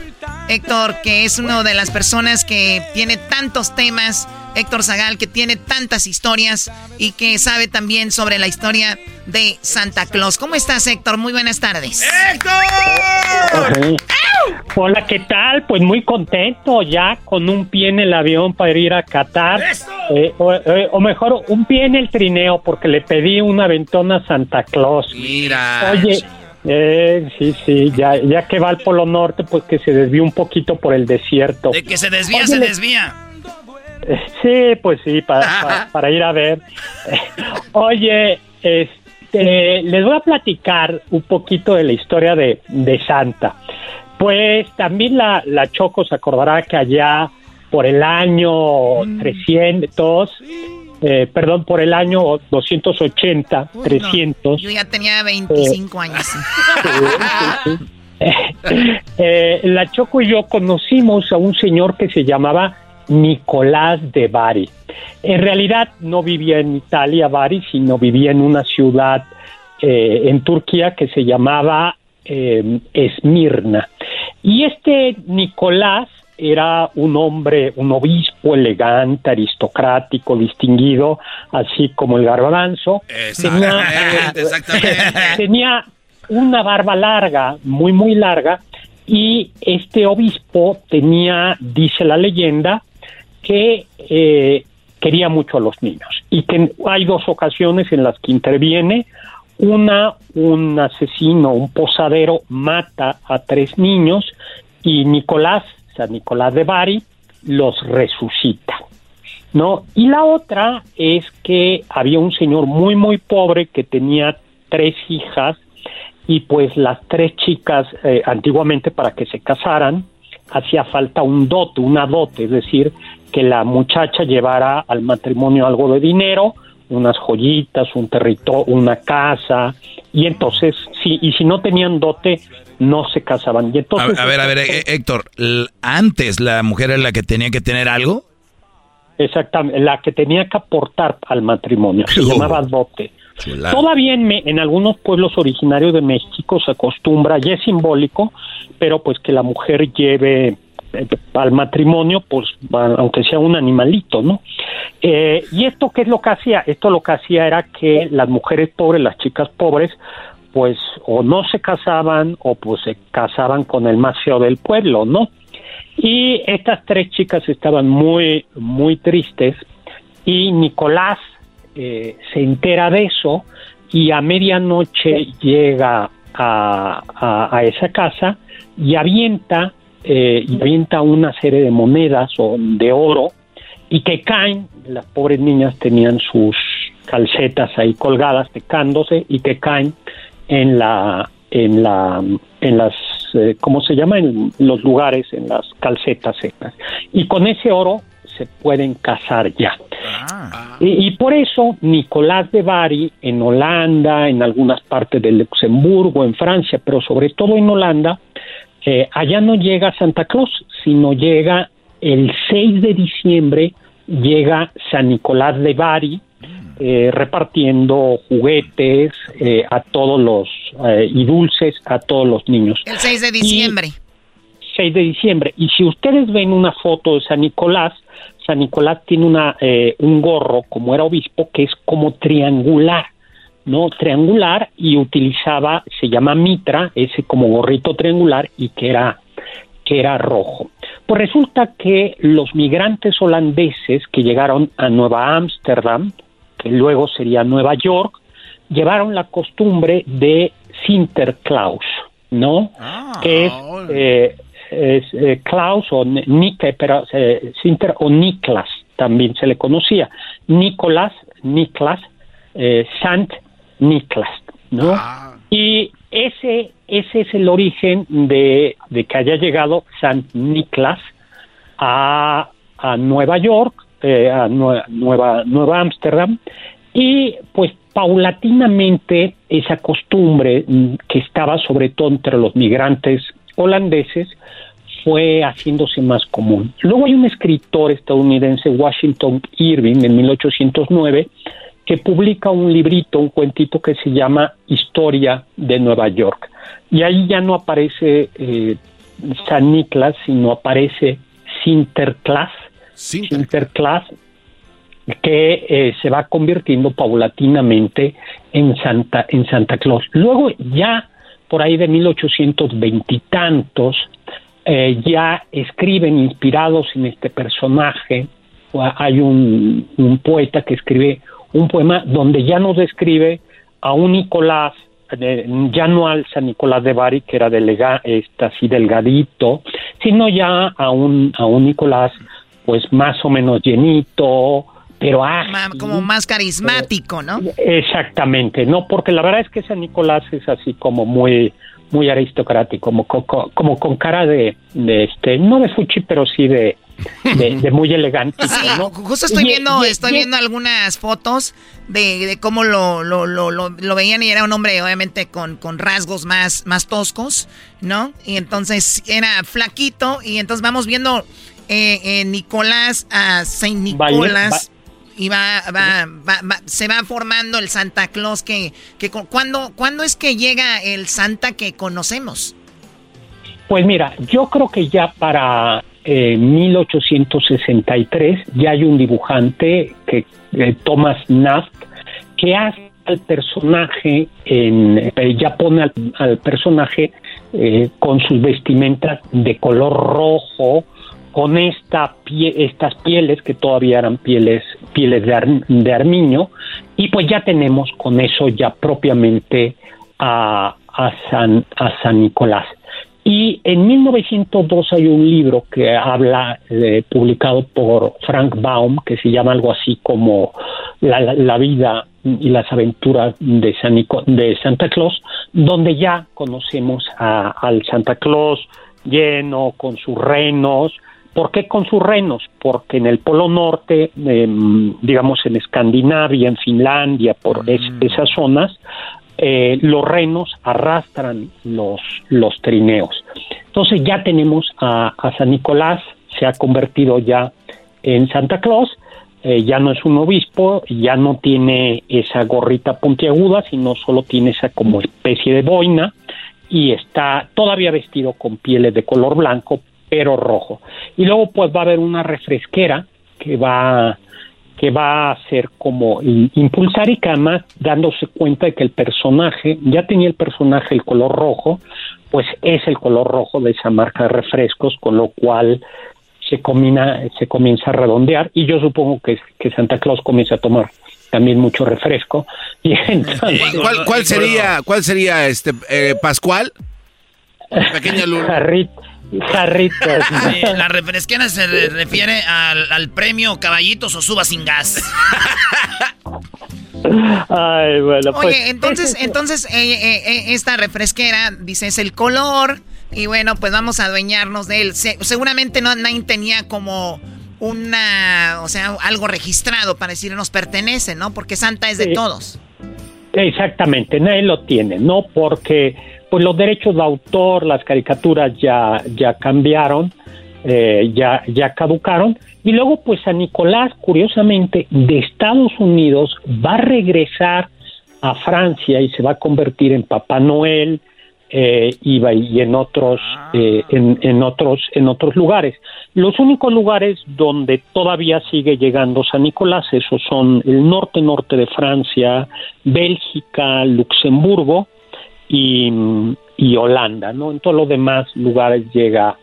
Héctor, que es una de las personas que tiene tantos temas. Héctor Zagal, que tiene tantas historias y que sabe también sobre la historia de Santa Claus. ¿Cómo estás, Héctor? Muy buenas tardes. ¡Héctor! Hola, ¿qué tal? Pues muy contento ya con un pie en el avión para ir a Qatar. Eh, o, eh, o mejor, un pie en el trineo porque le pedí una ventona a Santa Claus. Mira. Oye, eh, sí, sí, ya, ya que va al Polo Norte, pues que se desvíe un poquito por el desierto. De que se desvía, Oye, se le- desvía. Eh, [laughs] Sí, pues sí, para, para, [laughs] para ir a ver. [laughs] Oye, este, les voy a platicar un poquito de la historia de, de Santa. Pues también la, la Choco se acordará que allá por el año 300, eh, perdón, por el año 280, 300. Yo ya tenía 25 años. Eh, la Choco y yo conocimos a un señor que se llamaba Nicolás de Bari. En realidad no vivía en Italia, Bari, sino vivía en una ciudad eh, en Turquía que se llamaba eh, Esmirna. Y este Nicolás era un hombre, un obispo elegante, aristocrático, distinguido, así como el garbanzo. Tenía, [laughs] [laughs] tenía una barba larga, muy, muy larga, y este obispo tenía, dice la leyenda, que eh, quería mucho a los niños y que hay dos ocasiones en las que interviene. Una, un asesino, un posadero mata a tres niños y Nicolás, San Nicolás de Bari, los resucita. ¿no? Y la otra es que había un señor muy, muy pobre que tenía tres hijas y pues las tres chicas eh, antiguamente para que se casaran hacía falta un dote, una dote, es decir, que la muchacha llevara al matrimonio algo de dinero, unas joyitas, un territorio, una casa, y entonces, sí, y si no tenían dote, no se casaban. Y A, entonces, a ver, a ver, eh, Héctor, antes la mujer era la que tenía que tener algo. Exactamente, la que tenía que aportar al matrimonio, se Oh. llamaba dote. Chulada. Todavía en, me- en algunos pueblos originarios de México se acostumbra, ya es simbólico, pero pues que la mujer lleve al matrimonio, pues aunque sea un animalito, ¿no? Eh, y esto qué es lo que hacía? Esto lo que hacía era que las mujeres pobres, las chicas pobres, pues o no se casaban o pues se casaban con el más del pueblo, ¿no? Y estas tres chicas estaban muy, muy tristes y Nicolás eh, se entera de eso y a medianoche llega a- a esa casa y avienta, eh, y avienta una serie de monedas o de oro y que caen, las pobres niñas tenían sus calcetas ahí colgadas secándose y que caen en la en la en las eh, cómo se llama en los lugares en las calcetas secas. Y con ese oro se pueden casar ya. Y, y por eso Nicolás de Bari en Holanda en algunas partes de Luxemburgo en Francia pero sobre todo en Holanda eh, allá no llega Santa Claus sino llega el 6 de diciembre llega San Nicolás de Bari eh, repartiendo juguetes eh, a todos los eh, y dulces a todos los niños. El 6 de diciembre. 6 de diciembre. Y si ustedes ven una foto de San Nicolás, San Nicolás tiene una eh, un gorro como era obispo que es como triangular, no triangular y utilizaba se llama mitra ese como gorrito triangular y que era que era rojo. Pues resulta que los migrantes holandeses que llegaron a Nueva Ámsterdam, que luego sería Nueva York, llevaron la costumbre de Sinterklaas, ¿no? que es, eh, es eh, Klaus o Nike, pero eh, Sinter o Niklas también se le conocía. Nicolás, Niklas, Sant Niklas, ¿no? Y ese, ese es el origen de, de que haya llegado Sant Niklas a, a Nueva York, eh, a Nue- Nueva Nueva Ámsterdam, y pues paulatinamente esa costumbre que estaba sobre todo entre los migrantes holandeses fue haciéndose más común. Luego hay un escritor estadounidense, Washington Irving, en 1809, que publica un librito, un cuentito que se llama Historia de Nueva York. Y ahí ya no aparece eh, San Nicolás, sino aparece Sinterklaas. Sinterklaas, que eh, se va convirtiendo paulatinamente en Santa, en Santa Claus. Luego ya por ahí de 1820 y tantos, eh, ya escriben inspirados en este personaje. Hay un, un poeta que escribe un poema donde ya nos describe a un Nicolás, eh, ya no al San Nicolás de Bari, que era delega, este, así delgadito, sino ya a un, a un Nicolás pues más o menos llenito, pero ágil. Como más carismático, ¿no? Exactamente, no, porque la verdad es que San Nicolás es así como muy muy aristocrático, como, co- co- como con cara de, de este, no de fuchi, pero sí de, de, de muy elegante. Sí, ¿no? justo estoy Y- viendo, y- estoy y- viendo algunas fotos de, de cómo lo, lo, lo, veían y era un hombre obviamente con, con rasgos más, más toscos, ¿no? Y entonces era flaquito y entonces vamos viendo eh, eh, Nicolás a Saint Nicolás y va, va, va- va- se va formando el Santa Claus que, que cu- ¿cuándo, ¿cuándo es que llega el Santa que conocemos? Pues mira, yo creo que ya para eh, 1863 ya hay un dibujante que eh, Thomas Naft que hace al personaje eh, ya pone al, personaje eh, con sus vestimentas de color rojo con esta pie- estas pieles que todavía eran pieles pieles de, de armiño y pues ya tenemos con eso ya propiamente a, a San a San Nicolás y en 1902 hay un libro que habla, eh, publicado por Frank Baum, que se llama algo así como La, la- la vida y las aventuras de, San Nico- de Santa Claus, donde ya conocemos a- al Santa Claus lleno con sus renos. ¿Por qué con sus renos? Porque en el Polo Norte, em, digamos en Escandinavia, en Finlandia, por es- esas zonas, eh, los renos arrastran los, los trineos. Entonces ya tenemos a, a San Nicolás, se ha convertido ya en Santa Claus, eh, ya no es un obispo, ya no tiene esa gorrita puntiaguda, sino solo tiene esa como especie de boina y está todavía vestido con pieles de color blanco, pero rojo. Y luego pues va a haber una refresquera que va que va a ser como impulsar y que además dándose cuenta de que el personaje, ya tenía el personaje el color rojo, pues es el color rojo de esa marca de refrescos, con lo cual se combina, se comienza a redondear y yo supongo que, que Santa Claus comienza a tomar también mucho refresco [laughs] y entonces ¿Cuál, cuál sería, cuál sería este eh, Pascual? Pequeña luna. Jarritos. [laughs] Sí, la refresquera se re- refiere al, al premio Caballitos o Suba sin gas. Ay, bueno, pues, Oye, entonces, entonces eh, eh, eh, esta refresquera, dices el color, y bueno, pues vamos a adueñarnos de él. Se- seguramente no, nadie tenía como una, o sea, algo registrado para decir nos pertenece, ¿no? Porque Santa es de Sí. todos. Exactamente, nadie lo tiene, ¿no? Porque pues los derechos de autor, las caricaturas ya, ya cambiaron, eh, ya, ya caducaron, y luego pues San Nicolás, curiosamente, de Estados Unidos va a regresar a Francia y se va a convertir en Papá Noel, eh, y, y en otros eh, en, en otros en otros lugares. Los únicos lugares donde todavía sigue llegando San Nicolás esos son el norte norte de Francia Bélgica Luxemburgo y, y Holanda no en todos los demás lugares llega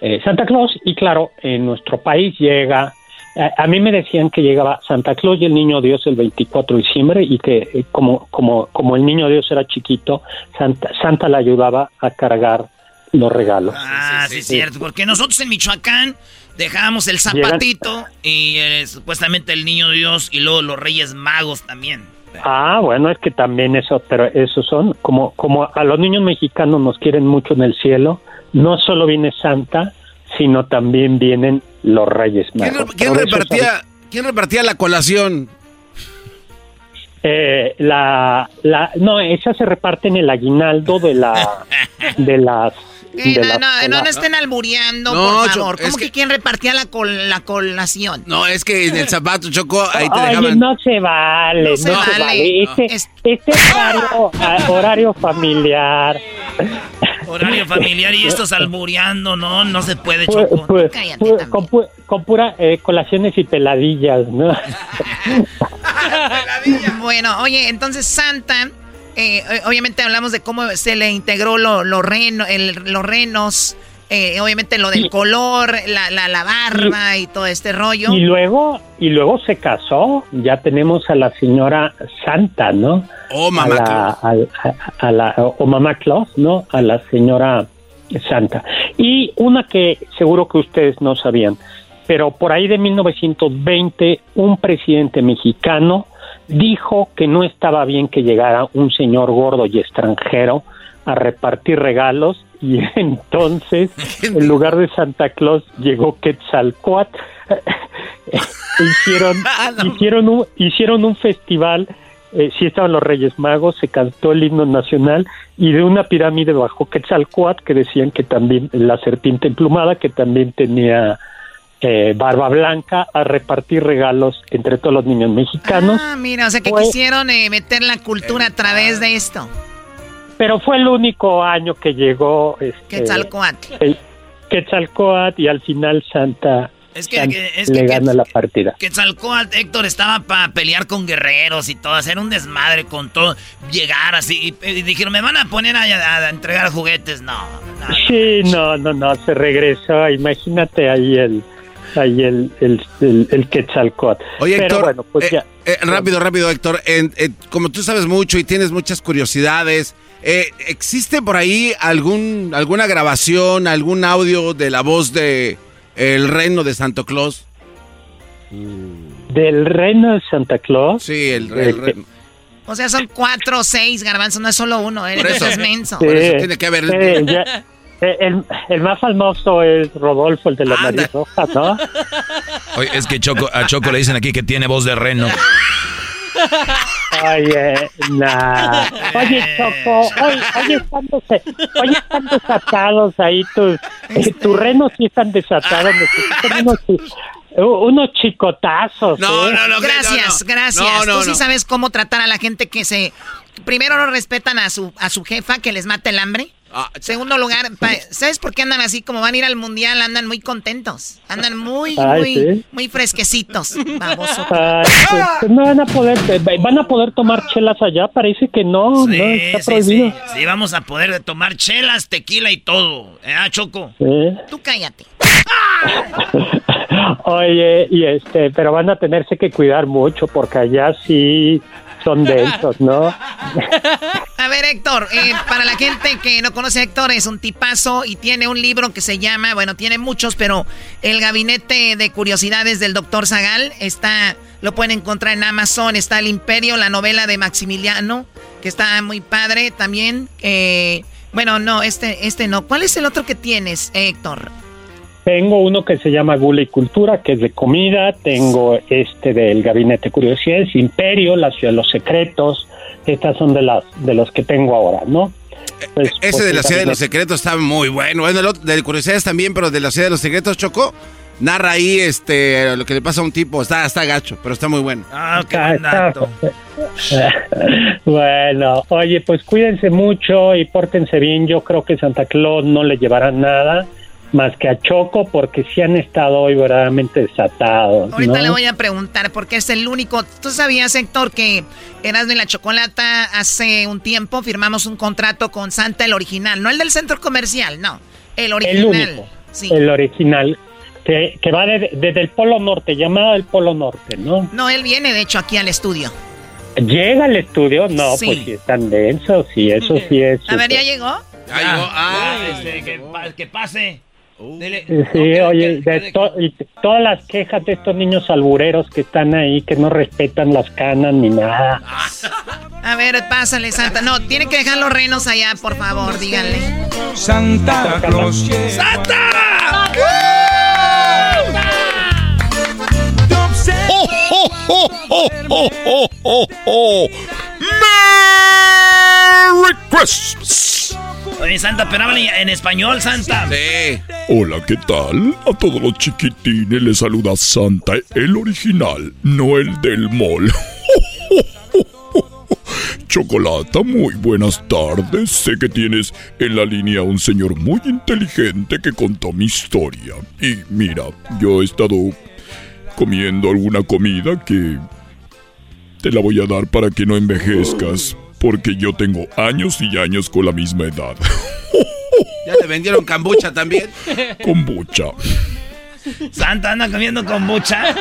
eh, Santa Claus y claro en nuestro país llega a, a mí me decían que llegaba Santa Claus y el Niño Dios el 24 de diciembre y que eh, como, como, como el Niño Dios era chiquito, Santa, Santa le ayudaba a cargar los regalos. Ah, sí, es cierto. Porque nosotros en Michoacán dejábamos el zapatito y eh, supuestamente el niño Dios y luego los Reyes Magos también. Ah, bueno, es que también eso, pero esos son como como a los niños mexicanos nos quieren mucho en el cielo. No solo viene Santa, sino también vienen los Reyes Magos. ¿Quién, repartía, ¿Quién repartía la colación? Eh, la, la, no, esa se reparte en el aguinaldo de la, [laughs] de las. Eh, no, no, no, no estén albureando, No, por Cho- favor. ¿Cómo es que, quién repartía la, col- la colación? No, es que en el zapato, Choco, ahí te Oye, dejaban. no se vale, No no se se, vale. vale. Este, Es- este horario, horario familiar. Horario familiar y estos albureando, no, no se puede, Pu- Choco. pu- Cállate pu- también. con, pu- con pura eh, colaciones y peladillas, ¿no? [laughs] [laughs] Bueno, oye, entonces Santa, eh, obviamente hablamos de cómo se le integró lo, lo reno- el- los renos, eh, obviamente lo del color, la, la, la barba y todo este rollo. Y luego, y luego se casó. Ya tenemos a la señora Santa, ¿no? Oh, a mamá a, a la, o mamá Claus, ¿no? A la señora Santa. Y una que seguro que ustedes no sabían, pero por ahí de 1920 un presidente mexicano dijo que no estaba bien que llegara un señor gordo y extranjero a repartir regalos y [laughs] entonces en lugar de Santa Claus llegó Quetzalcoatl. [laughs] Hicieron [laughs] hicieron un hicieron un festival eh, sí estaban los Reyes Magos, se cantó el himno nacional y de una pirámide bajó Quetzalcoatl que decían que también la serpiente emplumada que también tenía eh, barba blanca a repartir regalos entre todos los niños mexicanos. Ah, mira, o sea que Fue- quisieron eh, meter la cultura a través de esto. Pero fue el único año que llegó este, Quetzalcoatl. el Quetzalcoatl y al final Santa, Es que- Santa que- es le que- gana la partida. Quetzalcóatl, Héctor, estaba para pelear con guerreros y todo, hacer un desmadre con todo, llegar así. Y, y dijeron, me van a poner a, a entregar juguetes. No, Sí, no, no, no, se regresó. Imagínate ahí el, ahí el, el, el, el Quetzalcóatl. Oye, Pero Héctor, bueno, pues eh, ya. eh, rápido, rápido, Héctor. En- eh, como tú sabes mucho y tienes muchas curiosidades, eh, ¿existe por ahí algún alguna grabación, algún audio de la voz de el reno de Santo Claus? Del reino de Santa Claus. Sí, el, el reno. O sea, son cuatro o seis garbanzos, no es solo uno, eres Por eso. es menso. Sí, sí, ya- [laughs] el, el más famoso es Rodolfo, el de la nariz roja, ¿no? [laughs] Oye, es que Choco, a Choco le dicen aquí que tiene voz de reno. Oye, nah. Oye, Choco, hoy, hoy, están desatados ahí tus, eh, tus renos sí están desatados, necesitan unos, chi- unos chicotazos. No, ¿eh? no, no, Gracias, no, no. gracias. No, no, Tú sí no. sabes cómo tratar a la gente que se... Primero no respetan a su, a su jefa, que les mata el hambre. Ah, Segundo lugar, ¿sabes por qué andan así? Como van a ir al mundial, andan muy contentos. Andan muy, [laughs] Ay, muy, ¿sí? muy fresquecitos. [laughs] Ay, pues, pues no van a poder, eh, van a poder tomar chelas allá, parece que no, no, está sí, prohibido. sí, sí, vamos a poder tomar chelas, tequila y todo. ¿Eh, Choco? Tú cállate. [laughs] Oye, y este, pero van a tenerse que cuidar mucho porque allá sí son densos, ¿no? [laughs] A ver, Héctor, eh, para la gente que no conoce a Héctor, es un tipazo y tiene un libro que se llama, bueno, tiene muchos, pero El Gabinete de Curiosidades del Doctor Zagal está, lo pueden encontrar en Amazon, está El Imperio, la novela de Maximiliano, que está muy padre también. eh, bueno, no, este, este no. ¿Cuál es el otro que tienes, Héctor? Tengo uno que se llama Gula y Cultura, que es de comida. Tengo este del Gabinete de Curiosidades, Imperio, La Ciudad de los Secretos. Estas son de las de los que tengo ahora, ¿no? Pues, Ese pues, de la Ciudad de los Secretos está muy bueno. Bueno, el otro de curiosidades también, pero de la Ciudad de los Secretos, Choco, narra ahí este lo que le pasa a un tipo. Está, está gacho, pero está muy bueno. Ah, qué dato. [laughs] bueno, oye, pues cuídense mucho y pórtense bien. Yo creo que Santa Claus no le llevará nada más que a Choco porque sí han estado hoy verdaderamente desatados. Ahorita ¿no? le voy a preguntar porque es el único. ¿Tú sabías, Héctor, que Erasmo y la Chocolata hace un tiempo firmamos un contrato con Santa, el original? No el del centro comercial, no. El El original. único, Sí. el original. que, que va de- desde el Polo Norte, llamada del Polo Norte, ¿no? No, él viene de hecho aquí al estudio. ¿Llega al estudio? No, Sí. pues sí están densos, sí, eso sí es. [laughs] A ver, ¿ya llegó? Ah, este, que, pa- que pase. Dele- Sí, oye, de to- y todas las quejas de estos niños albureros que están ahí, que no respetan las canas ni nada. A ver, pásale, Santa. No, tiene que dejar los renos allá, por favor, díganle. Santa Claus. ¡Santa! ¡Oh, oh, oh, oh, oh, oh, oh, oh! ¡Merry Christmas! Oye, Santa, pero en español, Santa. Sí. Hola, ¿qué tal? A todos los chiquitines les saluda Santa, el original, no el del mall. [laughs] Chocolata, muy buenas tardes. Sé que tienes en la línea a un señor muy inteligente que contó mi historia. Y mira, yo he estado comiendo alguna comida que te la voy a dar para que no envejezcas, porque yo tengo años y años con la misma edad. ¿Ya le vendieron cambucha también? [laughs] Kombucha. Santa anda comiendo kombucha.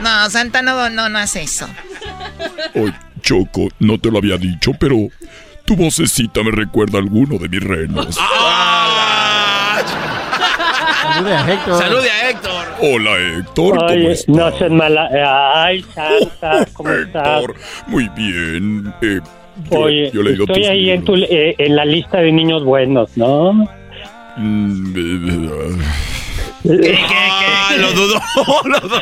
No, Santa no, no, no hace eso. Oye, Choco, no te lo había dicho, pero tu vocecita me recuerda a alguno de mis renos. Salude a Héctor. Salude a Héctor. Hola, Héctor, ¿cómo estás? no seas mala. Ay, Santa, ¿cómo estás? Héctor, muy bien. Eh, yo, Oye, yo estoy ahí en, tu, eh, en la lista de niños buenos, ¿no? Mm, eh, Ah, lo dudó, [laughs] lo dudó.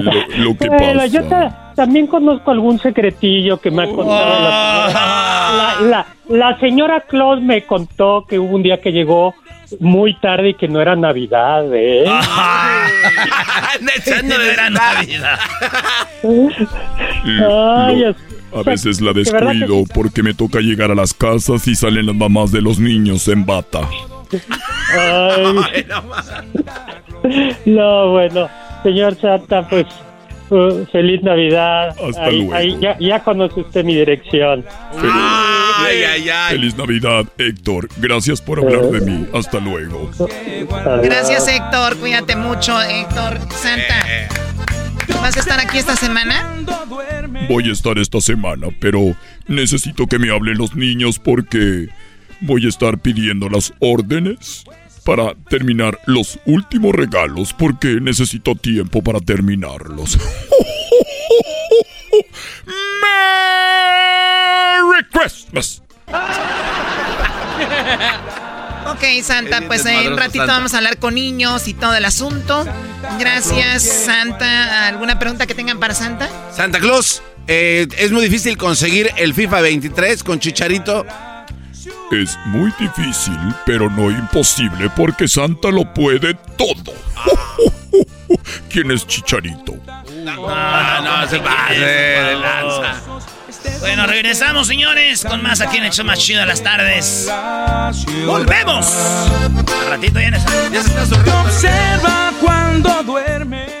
lo, lo que Bueno, yo pasa. ta- también conozco algún secretillo que me ha contado la, la, la- la señora Claus me contó que hubo un día que llegó muy tarde y que no era Navidad, ¿eh? Echando [laughs] de [laughs] Era Navidad. Ay, Lo- es- a veces la descuido porque me toca llegar a las casas y salen las mamás de los niños en bata. Ay. [laughs] No, bueno, señor Santa, pues uh, feliz Navidad. Hasta Ahí- luego. ahí ya, ya conoce usted mi dirección. Ay, ay, ay. Feliz Navidad, Héctor. Gracias por hablar de mí. Hasta luego. Gracias, Héctor. Cuídate mucho, Héctor. Santa, ¿vas a estar aquí esta semana? Voy a estar esta semana, pero necesito que me hablen los niños porque voy a estar pidiendo las órdenes para terminar los últimos regalos porque necesito tiempo para terminarlos. [laughs] ¡Merry Christmas! Ok, Santa, pues en un ratito Santa. vamos a hablar con niños y todo el asunto. Gracias, Santa. ¿Alguna pregunta que tengan para Santa? Santa Claus, eh, es muy difícil conseguir el FIFA 23 con Chicharito. Es muy difícil, pero no imposible porque Santa lo puede todo. [laughs] ¿Quién es Chicharito? No, no, se pase de lanza. Bueno, regresamos, señores, con más aquí en el show más chido de las tardes. ¡Volvemos! Al ratito ya se está. Observa cuando duerme.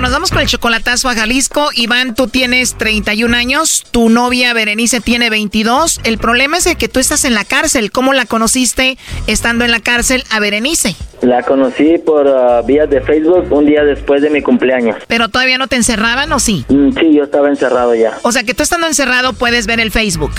Bueno, nos vamos con el chocolatazo a Jalisco. Iván, tú tienes 31 años, tu novia Berenice tiene 22. El problema es que tú estás en la cárcel. ¿Cómo la conociste estando en la cárcel a Berenice? La conocí por uh, vías de Facebook un día después de mi cumpleaños. ¿Pero todavía no te encerraban o sí? Mm, sí, yo estaba encerrado ya. O sea que tú estando encerrado puedes ver el Facebook.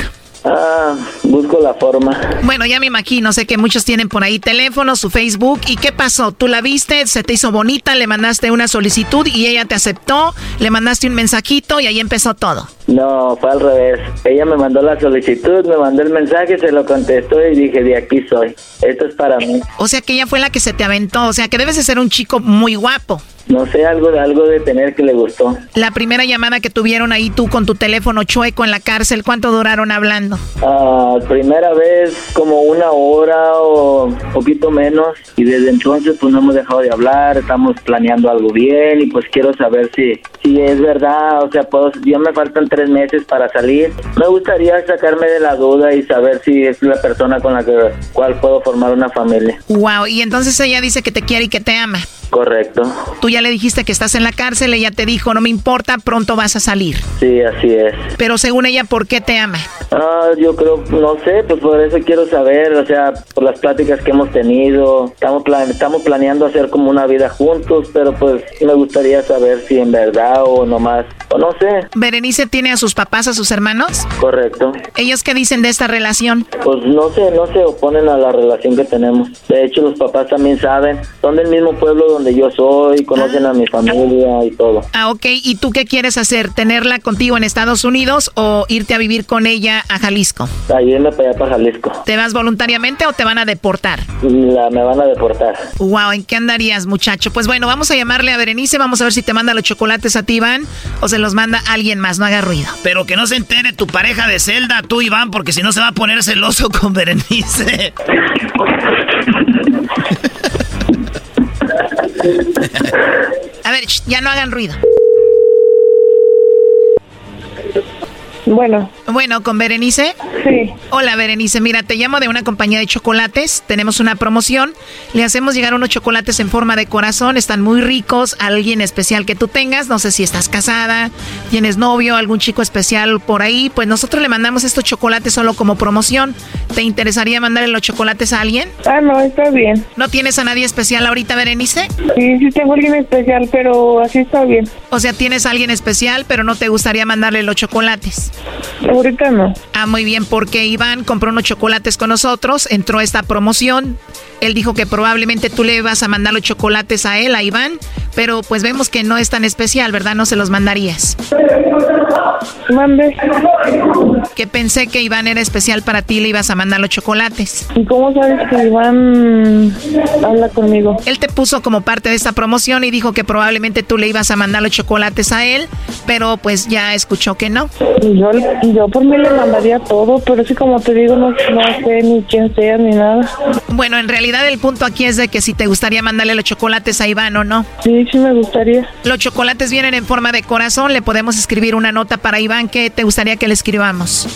Ah, busco la forma. Bueno, ya me imagino, sé que muchos tienen por ahí teléfono, su Facebook. ¿Y qué pasó? ¿Tú la viste? ¿Se te hizo bonita? ¿Le mandaste una solicitud y ella te aceptó? ¿Le mandaste un mensajito y ahí empezó todo? No, fue al revés. Ella me mandó la solicitud, me mandó el mensaje, se lo contestó y dije, de aquí soy. Esto es para mí. O sea que ella fue la que se te aventó. O sea que debes de ser un chico muy guapo. No sé, algo de algo de tener que le gustó. La primera llamada que tuvieron ahí tú con tu teléfono chueco en la cárcel, ¿cuánto duraron hablando? Ah, primera vez como una hora o poquito menos y desde entonces pues no hemos dejado de hablar, estamos planeando algo bien y pues quiero saber si si es verdad, o sea, puedo, ya me faltan tres meses para salir. Me gustaría sacarme de la duda y saber si es la persona con la que cual puedo formar una familia. Wow, y entonces ella dice que te quiere y que te ama. Correcto. Tú ya le dijiste que estás en la cárcel, ella te dijo, no me importa, pronto vas a salir. Sí, así es. Pero según ella, ¿por qué te ama? Ah, yo creo, no sé, pues por eso quiero saber, o sea, por las pláticas que hemos tenido, estamos, plan estamos planeando hacer como una vida juntos, pero pues me gustaría saber si en verdad o nomás, o no sé. ¿Berenice tiene a sus papás, a sus hermanos? Correcto. ¿Ellos qué dicen de esta relación? Pues no sé, no se oponen a la relación que tenemos. De hecho, los papás también saben, son del mismo pueblo donde yo soy, conocen a mi familia y todo. Ah, ok. ¿Y tú qué quieres hacer? ¿Tenerla contigo en Estados Unidos o irte a vivir con ella a Jalisco? A irme para allá, para Jalisco. ¿Te vas voluntariamente o te van a deportar? La, me van a deportar. Wow, ¿en qué andarías, muchacho? Pues bueno, vamos a llamarle a Berenice, vamos a ver si te manda los chocolates a ti, Iván, o se los manda alguien más, no haga ruido. Pero que no se entere tu pareja de celda, tú, Iván, porque si no se va a poner celoso [laughs] con Berenice. A ver, ya no hagan ruido. Bueno. Bueno, ¿con Berenice? Sí. Hola, Berenice. Mira, te llamo de una compañía de chocolates. Tenemos una promoción. Le hacemos llegar unos chocolates en forma de corazón. Están muy ricos. alguien especial que tú tengas. No sé si estás casada, tienes novio, algún chico especial por ahí. Pues nosotros le mandamos estos chocolates solo como promoción. ¿Te interesaría mandarle los chocolates a alguien? Ah, no, está bien. ¿No tienes a nadie especial ahorita, Berenice? Sí, sí tengo a alguien especial, pero así está bien. O sea, tienes a alguien especial, pero no te gustaría mandarle los chocolates. Ah, muy bien, porque Iván compró unos chocolates con nosotros, entró esta promoción. Él dijo que probablemente tú le vas a mandar los chocolates a él, a Iván, pero pues vemos que no es tan especial, ¿verdad? No se los mandarías. Mande. Que pensé que Iván era especial para ti, le ibas a mandar los chocolates. ¿Y cómo sabes que Iván habla conmigo? Él te puso como parte de esta promoción y dijo que probablemente tú le ibas a mandar los chocolates a él, pero pues ya escuchó que no. Yo, yo por mí le mandaría todo, pero sí como te digo, no, no sé ni quién sea ni nada. Bueno, en realidad el punto aquí es de que si te gustaría mandarle los chocolates a Iván o no. Sí, sí me gustaría. Los chocolates vienen en forma de corazón, le podemos escribir una nota para Iván que te gustaría que le escribamos.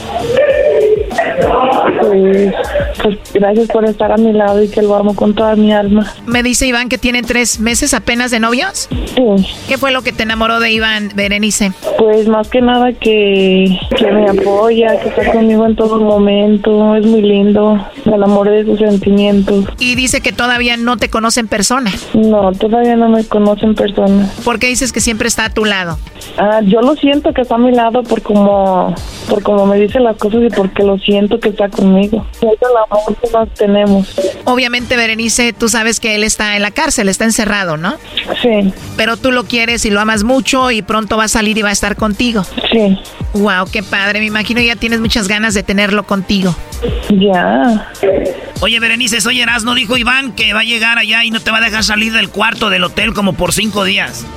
Pues, pues, gracias por estar a mi lado y que lo amo con toda mi alma. Me dice Iván que tienen tres meses apenas de novios. Sí. ¿Qué fue lo que te enamoró de Iván, Berenice? Pues más que nada que, que me apoya, que está conmigo en todo momento, es muy lindo, me enamoré de sus sentimientos. Y dice que todavía no te conoce en persona. No, todavía no me conoce en persona. ¿Por qué dices que siempre está a tu lado? Ah, yo lo siento que está a mi lado por como, por como me dice las cosas y porque lo siento que está conmigo. Es el amor que tenemos. Obviamente, Berenice, tú sabes que él está en la cárcel, está encerrado, ¿no? Sí. Pero tú lo quieres y lo amas mucho y pronto va a salir y va a estar contigo. Sí. Wow, qué padre. Me imagino ya tienes muchas ganas de tenerlo contigo. Ya. Oye, Berenice, soy Erasno, dijo Iván que va a llegar allá y no te va a dejar salir del cuarto del hotel como por cinco días. [laughs]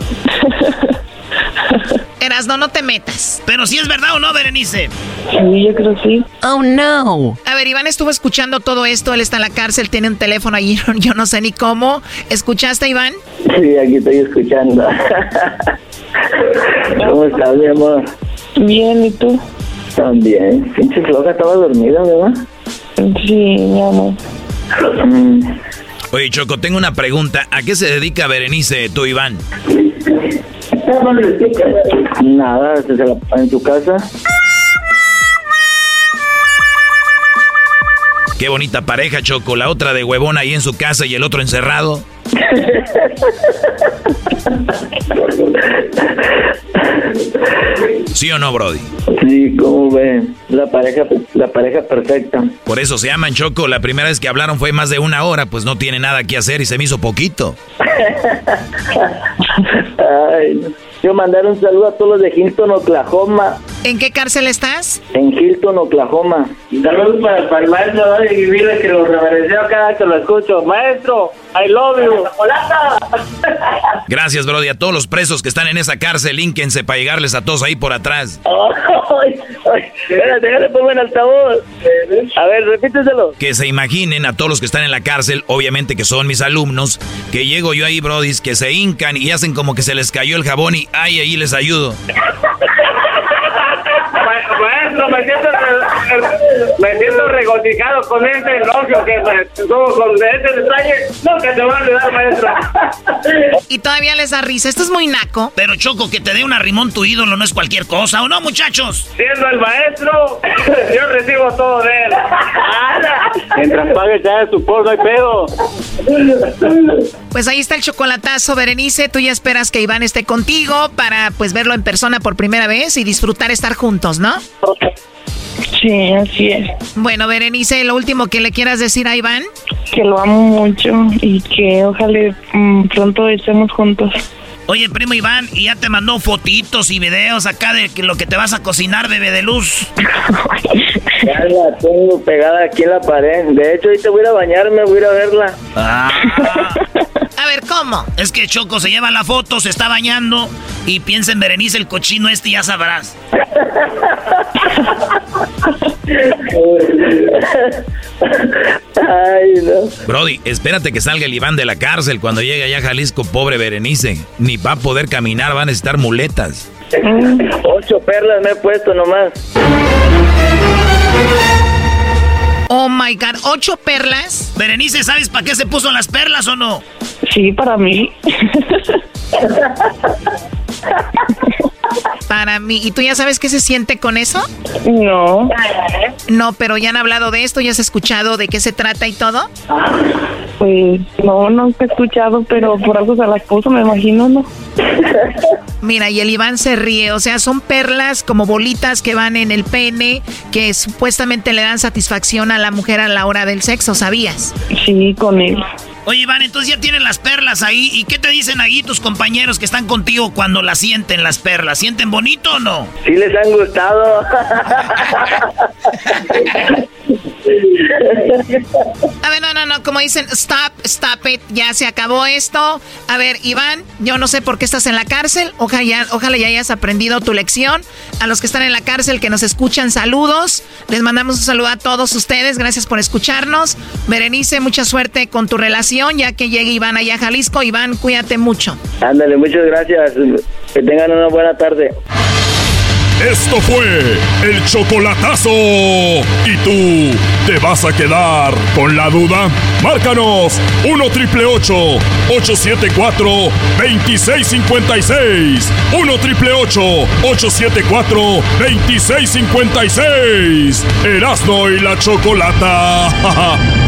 Erasno, no te metas. Pero si es verdad o no, Berenice. Sí, yo creo sí. Oh, no. A ver, Iván estuvo escuchando todo esto. Él está en la cárcel, tiene un teléfono allí. [laughs] Yo no sé ni cómo. ¿Escuchaste, Iván? Sí, aquí estoy escuchando. [laughs] ¿Cómo estás, mi amor? Bien, ¿y tú? También. Pinche floja, estaba dormida, ¿verdad? Sí, mi amor. Mm, Oye, Choco, tengo una pregunta. ¿A qué se dedica Berenice, tú, Iván? Nada, en tu casa. Qué bonita pareja, Choco. La otra de huevón ahí en su casa y el otro encerrado. [laughs] ¿Sí o no, Brody? Sí, como ven, la pareja, la pareja perfecta. Por eso se llaman Choco. La primera vez que hablaron fue más de una hora, pues no tiene nada que hacer y se me hizo poquito. [laughs] Ay, no. Mandar un saludo a todos los de Hilton, Oklahoma. ¿En qué cárcel estás? En Hilton, Oklahoma. Saludos para, para el maestro y dile que lo reverencio cada que lo escucho. Maestro, I love you. [laughs] Gracias, Brody. A todos los presos que están en esa cárcel, línquense para llegarles a todos ahí por atrás. [laughs] Ay, ay, espérate, déjale pongo en altavoz. A ver, repíteselo. Que se imaginen a todos los que están en la cárcel, obviamente que son mis alumnos, que llego yo ahí, Brody, que se hincan y hacen como que se les cayó el jabón y ay, ahí les ayudo. [laughs] Maestro, me siento, regocijado con este elogio que me- como con este detalle. Nunca te va a olvidar, maestra. Y todavía les da risa. Esto es muy naco. Pero Choco, que te dé un arrimón tu ídolo no es cualquier cosa, ¿o no, muchachos? Siendo el maestro, [coughs] yo recibo todo de él. Mientras pague ya su por, no hay pedo. Pues ahí está el chocolatazo, Berenice. Tú ya esperas que Iván esté contigo para pues verlo en persona por primera vez y disfrutar estar juntos, ¿no? Sí, así es. Bueno, Berenice, lo último que le quieras decir a Iván. Que lo amo mucho y que ojalá mm, pronto estemos juntos. Oye, primo Iván, y ya te mandó fotitos y videos acá de lo que te vas a cocinar, bebé de luz. [laughs] Ya la tengo pegada aquí en la pared. De hecho, ahorita voy a bañarme, voy a ir a verla. [laughs] A ver, ¿cómo? Es que Choco se lleva la foto, se está bañando y piensa en Berenice el cochino este ya sabrás. [laughs] Ay, no. Brody, espérate que salga el Iván de la cárcel cuando llegue allá a Jalisco, pobre Berenice. Ni va a poder caminar, va a necesitar muletas. [laughs] Ocho perlas me he puesto nomás. Oh my God, ¿ocho perlas? Berenice, ¿sabes para qué se puso las perlas o no? Sí, para mí. [laughs] Para mí. ¿Y tú ya sabes qué se siente con eso? No. No, pero ya han hablado de esto, ya has escuchado de qué se trata y todo. Pues no, no he escuchado, pero por algo se las puso, me imagino, ¿no? Mira, y el Iván se ríe, o sea, son perlas como bolitas que van en el pene, que supuestamente le dan satisfacción a la mujer a la hora del sexo, ¿sabías? Sí, con él. Oye, Iván, entonces ya tienen las perlas ahí. ¿Y qué te dicen ahí tus compañeros que están contigo cuando las sienten las perlas? ¿Sienten bonito o no? Sí les han gustado. [laughs] A ver, no, no, no, como dicen, stop, stop it, ya se acabó esto. A ver, Iván, yo no sé por qué estás en la cárcel, ojalá ya, ojalá ya hayas aprendido tu lección. A los que están en la cárcel, que nos escuchan, saludos. Les mandamos un saludo a todos ustedes, gracias por escucharnos. Berenice, mucha suerte con tu relación, ya que llegue Iván allá a Jalisco. Iván, cuídate mucho. Ándale, muchas gracias. Que tengan una buena tarde. Esto fue el chocolatazo. ¿Y tú te vas a quedar con la duda? Márcanos 1 triple 874 2656. 1 triple 874 2656. Erasno y la chocolata. [laughs]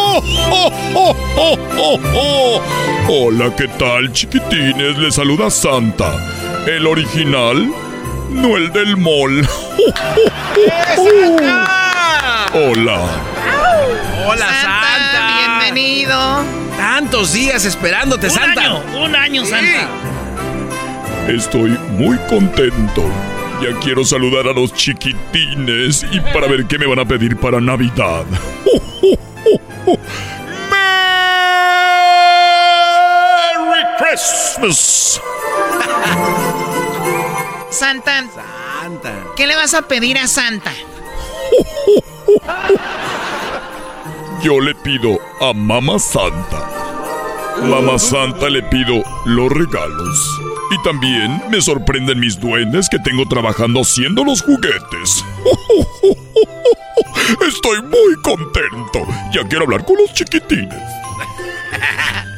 ¡Oh, oh, oh, oh, Hola, ¿qué tal, chiquitines? Les saluda Santa. El original, no el del mall. [laughs] Hola. Hola, Santa. Bienvenido. Tantos días esperándote, Un Santa. año, un año, Santa. Estoy muy contento. Ya quiero saludar a los chiquitines y para ver qué me van a pedir para Navidad. [laughs] ¡Merry Christmas! Santa. ¿Qué le vas a pedir a Santa? Yo le pido a Mamá Santa. Mamá Santa le pido los regalos. Y también me sorprenden mis duendes que tengo trabajando haciendo los juguetes. Estoy muy contento. Ya quiero hablar con los chiquitines.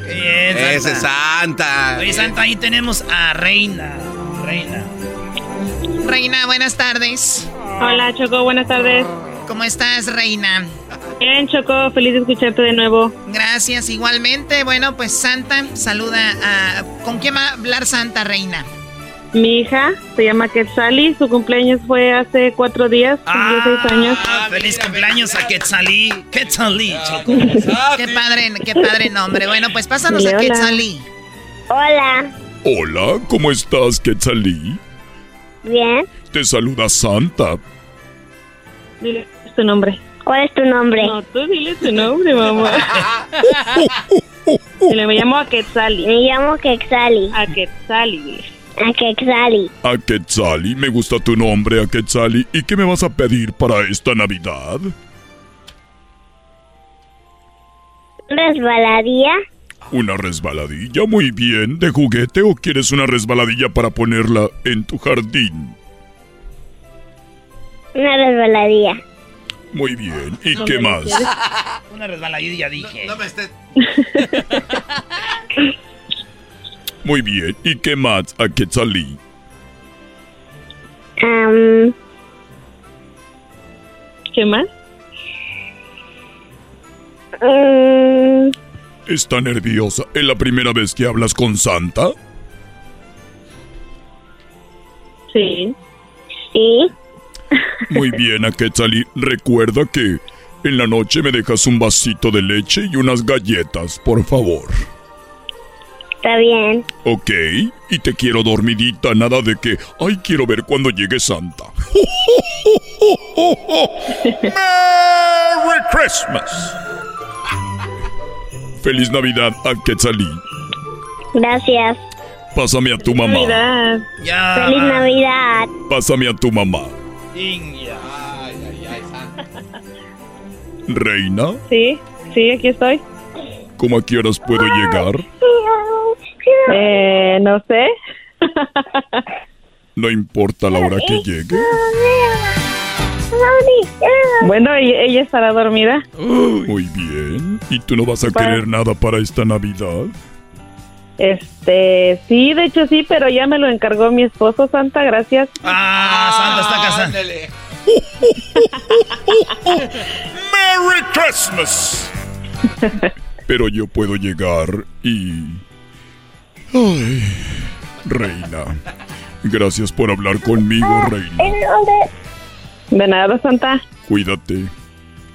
Bien, Santa. Ese es Santa. Oye, Santa, ahí tenemos a Reina. Reina. Reina, buenas tardes. Hola, Choco, buenas tardes. ¿Cómo estás, Reina? Bien, Choco, feliz de escucharte de nuevo. Gracias, igualmente. Bueno, pues Santa, saluda a... ¿Con quién va a hablar Santa, Reina? Mi hija se llama Quetzali, su cumpleaños fue hace cuatro días, cumplió seis años. Ah, feliz cumpleaños a Quetzalí. Quetzalí, Choco. Qué padre, qué padre nombre. Bueno, pues pásanos a. Quetzalí. Hola. Hola, ¿cómo estás, Quetzalí? Bien. Te saluda Santa. Dile tu nombre. ¿Cuál es tu nombre? No, tú dile tu nombre, mamá. [laughs] Dile, me llamo a Quetzali. Me llamo Quetzali. A Quetzali, dile. A Quetzali. A Quetzali, me gusta tu nombre, a Quetzali. ¿Y qué me vas a pedir para esta Navidad? ¿Resbaladía? ¿Una resbaladilla? Muy bien. ¿De juguete o quieres una resbaladilla para ponerla en tu jardín? Una resbaladía. Muy bien. ¿Y ¿Dónde qué más? quieres? [laughs] Una resbaladilla, dije. No me estés. [laughs] [laughs] Muy bien. ¿Y qué más, a Quetzalí? Am, ¿Qué más? mm, ¿Está nerviosa? ¿Es la primera vez que hablas con Santa? Sí. Sí. Muy bien, a Quetzalí. Recuerda que en la noche me dejas un vasito de leche y unas galletas, por favor. Está bien. Ok, y te quiero dormidita, nada de que, ay, quiero ver cuando llegue Santa. [laughs] ¡Merry Christmas! Feliz Navidad a Quetzalí. Gracias. Pásame a tu mamá. Navidad. Ya. Feliz Navidad. Pásame a tu mamá. Inga. Reina, Sí, sí, aquí estoy. ¿Cómo a qué horas puedo llegar? Eh, no sé. [laughs] No importa la hora que llegue. Bueno, ¿y ella estará dormida. Muy bien. ¿Y tú no vas a querer nada para esta Navidad? Este, sí, de hecho sí, pero ya me lo encargó mi esposo, Santa, gracias. Ah, Santa está casada. [laughs] ¡Merry Christmas! [laughs] Pero yo puedo llegar y... Ay, reina. Gracias por hablar conmigo, reina. De nada, Santa. Cuídate.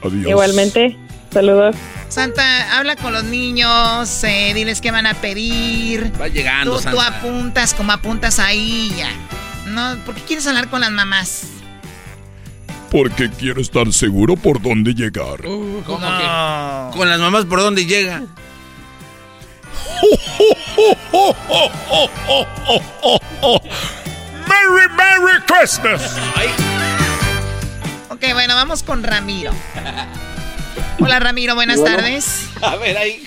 Adiós. Igualmente, saludos. Santa, habla con los niños, eh, diles qué van a pedir. Va llegando, Tú, tú Santa. apuntas como apuntas ahí ya. No, ¿por qué quieres hablar con las mamás? Porque quiero estar seguro por dónde llegar. ¿Cómo que? Con las mamás por dónde llega. ¡Merry, Merry Christmas! Ok, bueno, vamos con Ramiro. Hola Ramiro, buenas Bueno. tardes. A ver ahí.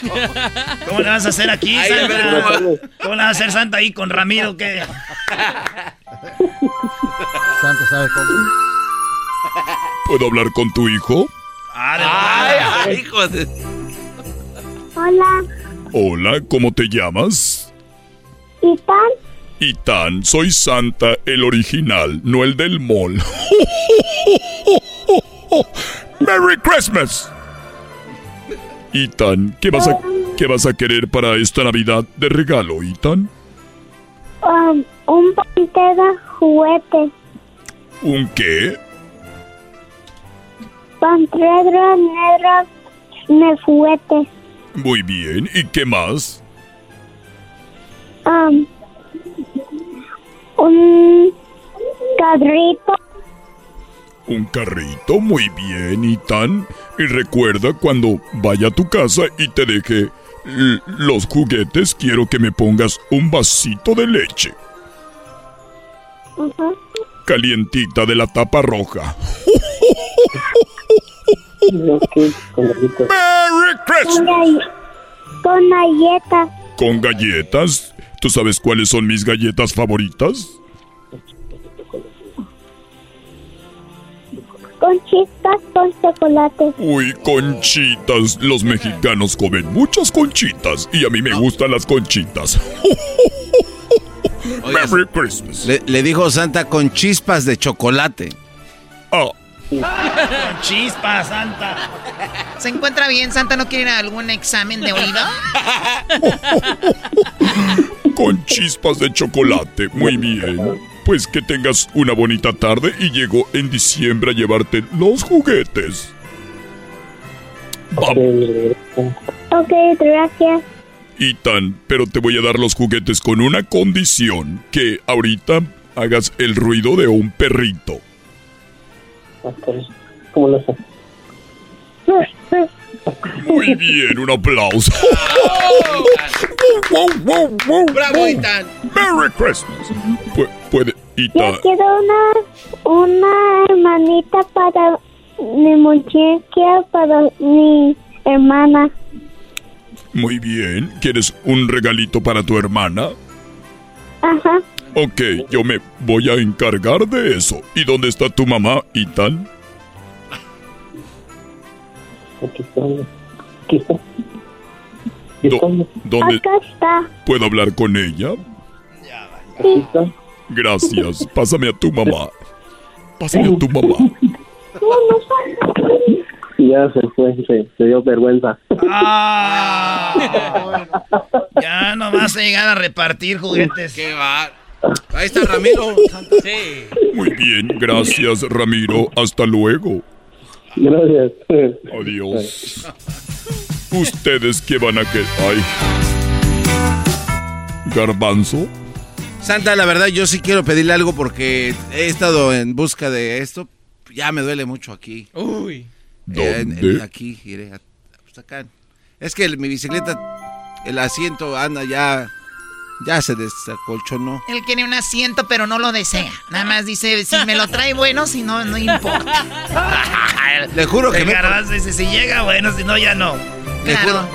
¿Cómo le vas a hacer aquí, Ahí, Santa? ¿cómo ¿Cómo le vas a hacer Santa ahí con Ramiro? ¿Qué? [laughs] Santa sabe cómo. ¿Puedo hablar con tu hijo? Ay, ay, hijo de... Hola. Hola, ¿cómo te llamas? Itán. Itán, soy Santa, el original, no el del mall. [laughs] ¡Merry Christmas! Ethan, ¿qué vas a, ¿Qué vas a querer para esta Navidad de regalo, Ethan? Um, un pantera juguete. ¿Un qué? Pantera negra de juguete. Muy bien. ¿Y qué más? Um, un carrito. Un carrito, muy bien, Ethan. Y recuerda cuando vaya a tu casa y te deje los juguetes, quiero que me pongas un vasito de leche. Calientita de la tapa roja. [laughs] Merry Christmas. Con galletas. ¿Con galletas? ¿Tú sabes cuáles son mis galletas favoritas? Con chispas con chocolate. Uy, conchitas. Los mexicanos comen muchas conchitas y a mí me gustan las conchitas. [laughs] Merry Christmas. Le, le dijo Santa con chispas de chocolate. Oh. Con chispa, Santa. ¿Se encuentra bien? ¿Santa no quiere ir a algún examen de oído? [laughs] Con chispas de chocolate. Muy bien. Pues que tengas una bonita tarde y llego en diciembre a llevarte los juguetes. Ok, gracias. Ethan, pero te voy a dar los juguetes con una condición, que ahorita hagas el ruido de un perrito. ¿Cómo lo sé? Muy bien, un aplauso. ¡Bravo, Ethan! ¡Merry Christmas! Pu- puede, Yo Ethan. quiero una, una hermanita para mi muñeca, para mi hermana. Muy bien. ¿Quieres un regalito para tu hermana? Ajá. Ok, yo me voy a encargar de eso. ¿Y dónde está tu mamá, Ethan? Aquí está. Aquí está. ¿Dónde Acá está. puedo hablar con ella? Aquí está. Gracias. Pásame a tu mamá. Pásame a tu mamá. Ya se fue, se, se dio vergüenza. Ah. Ya no vas a llegar a repartir juguetes. ¡Qué va! Ahí está Ramiro. Sí. Muy bien, gracias Ramiro. Hasta luego. Gracias. Adiós. ¿Ustedes qué van a querer? Ay. ¿Garbanzo? Santa, la verdad, yo sí quiero pedirle algo porque he estado en busca de esto. Ya me duele mucho aquí. Uy. En- en- ¿Dónde? aquí, iré. a- pues acá. Es que el- mi bicicleta, el asiento anda ya. Ya se desacolchonó. Él quiere un asiento, pero no lo desea. Nada más dice, si me lo trae bueno, si no, no importa. [laughs] Le juro que me, garbanzo dice, si llega, bueno, si no, ya no. le juro,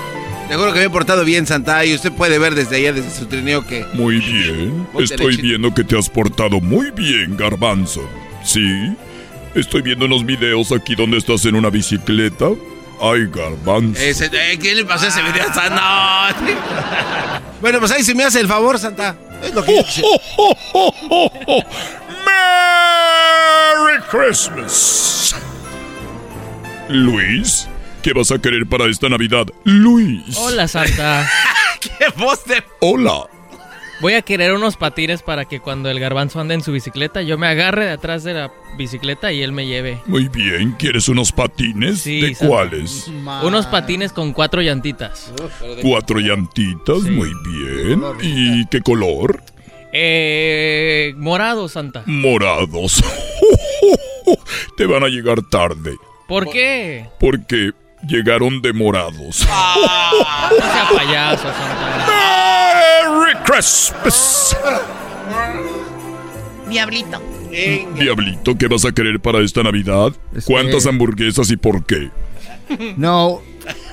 le juro que me he portado bien, Santa. Y usted puede ver desde allá, desde su trineo, que. Muy bien. Estoy derechito. viendo que te has portado muy bien, Garbanzo. ¿Sí? Estoy viendo unos videos aquí donde estás en una bicicleta. Ay, Garbanzo. Ese, eh, ¿Quién le pasó ese video a Santa? No. [laughs] bueno, pues ahí se me hace el favor, Santa. Es lo que yo quisiera. [laughs] ¡Merry Christmas! Luis, ¿qué vas a querer para esta Navidad? Luis. Hola, Santa. [laughs] ¡Qué voz de... Hola. Voy a querer unos patines para que cuando el garbanzo ande en su bicicleta, yo me agarre de atrás de la bicicleta y él me lleve. Muy bien, ¿quieres unos patines? Sí, ¿De Santa. cuáles? Unos patines con cuatro llantitas. Cuatro llantitas, muy bien. ¿Y qué color? Eh, morado, Santa. Morados. [laughs] Te van a llegar tarde, ¿Por qué? porque llegaron demorados. No sea payaso, Santa. [laughs] ¡Merry Christmas! Diablito. Diablito, ¿qué vas a querer para esta Navidad? ¿Cuántas hamburguesas y por qué? No,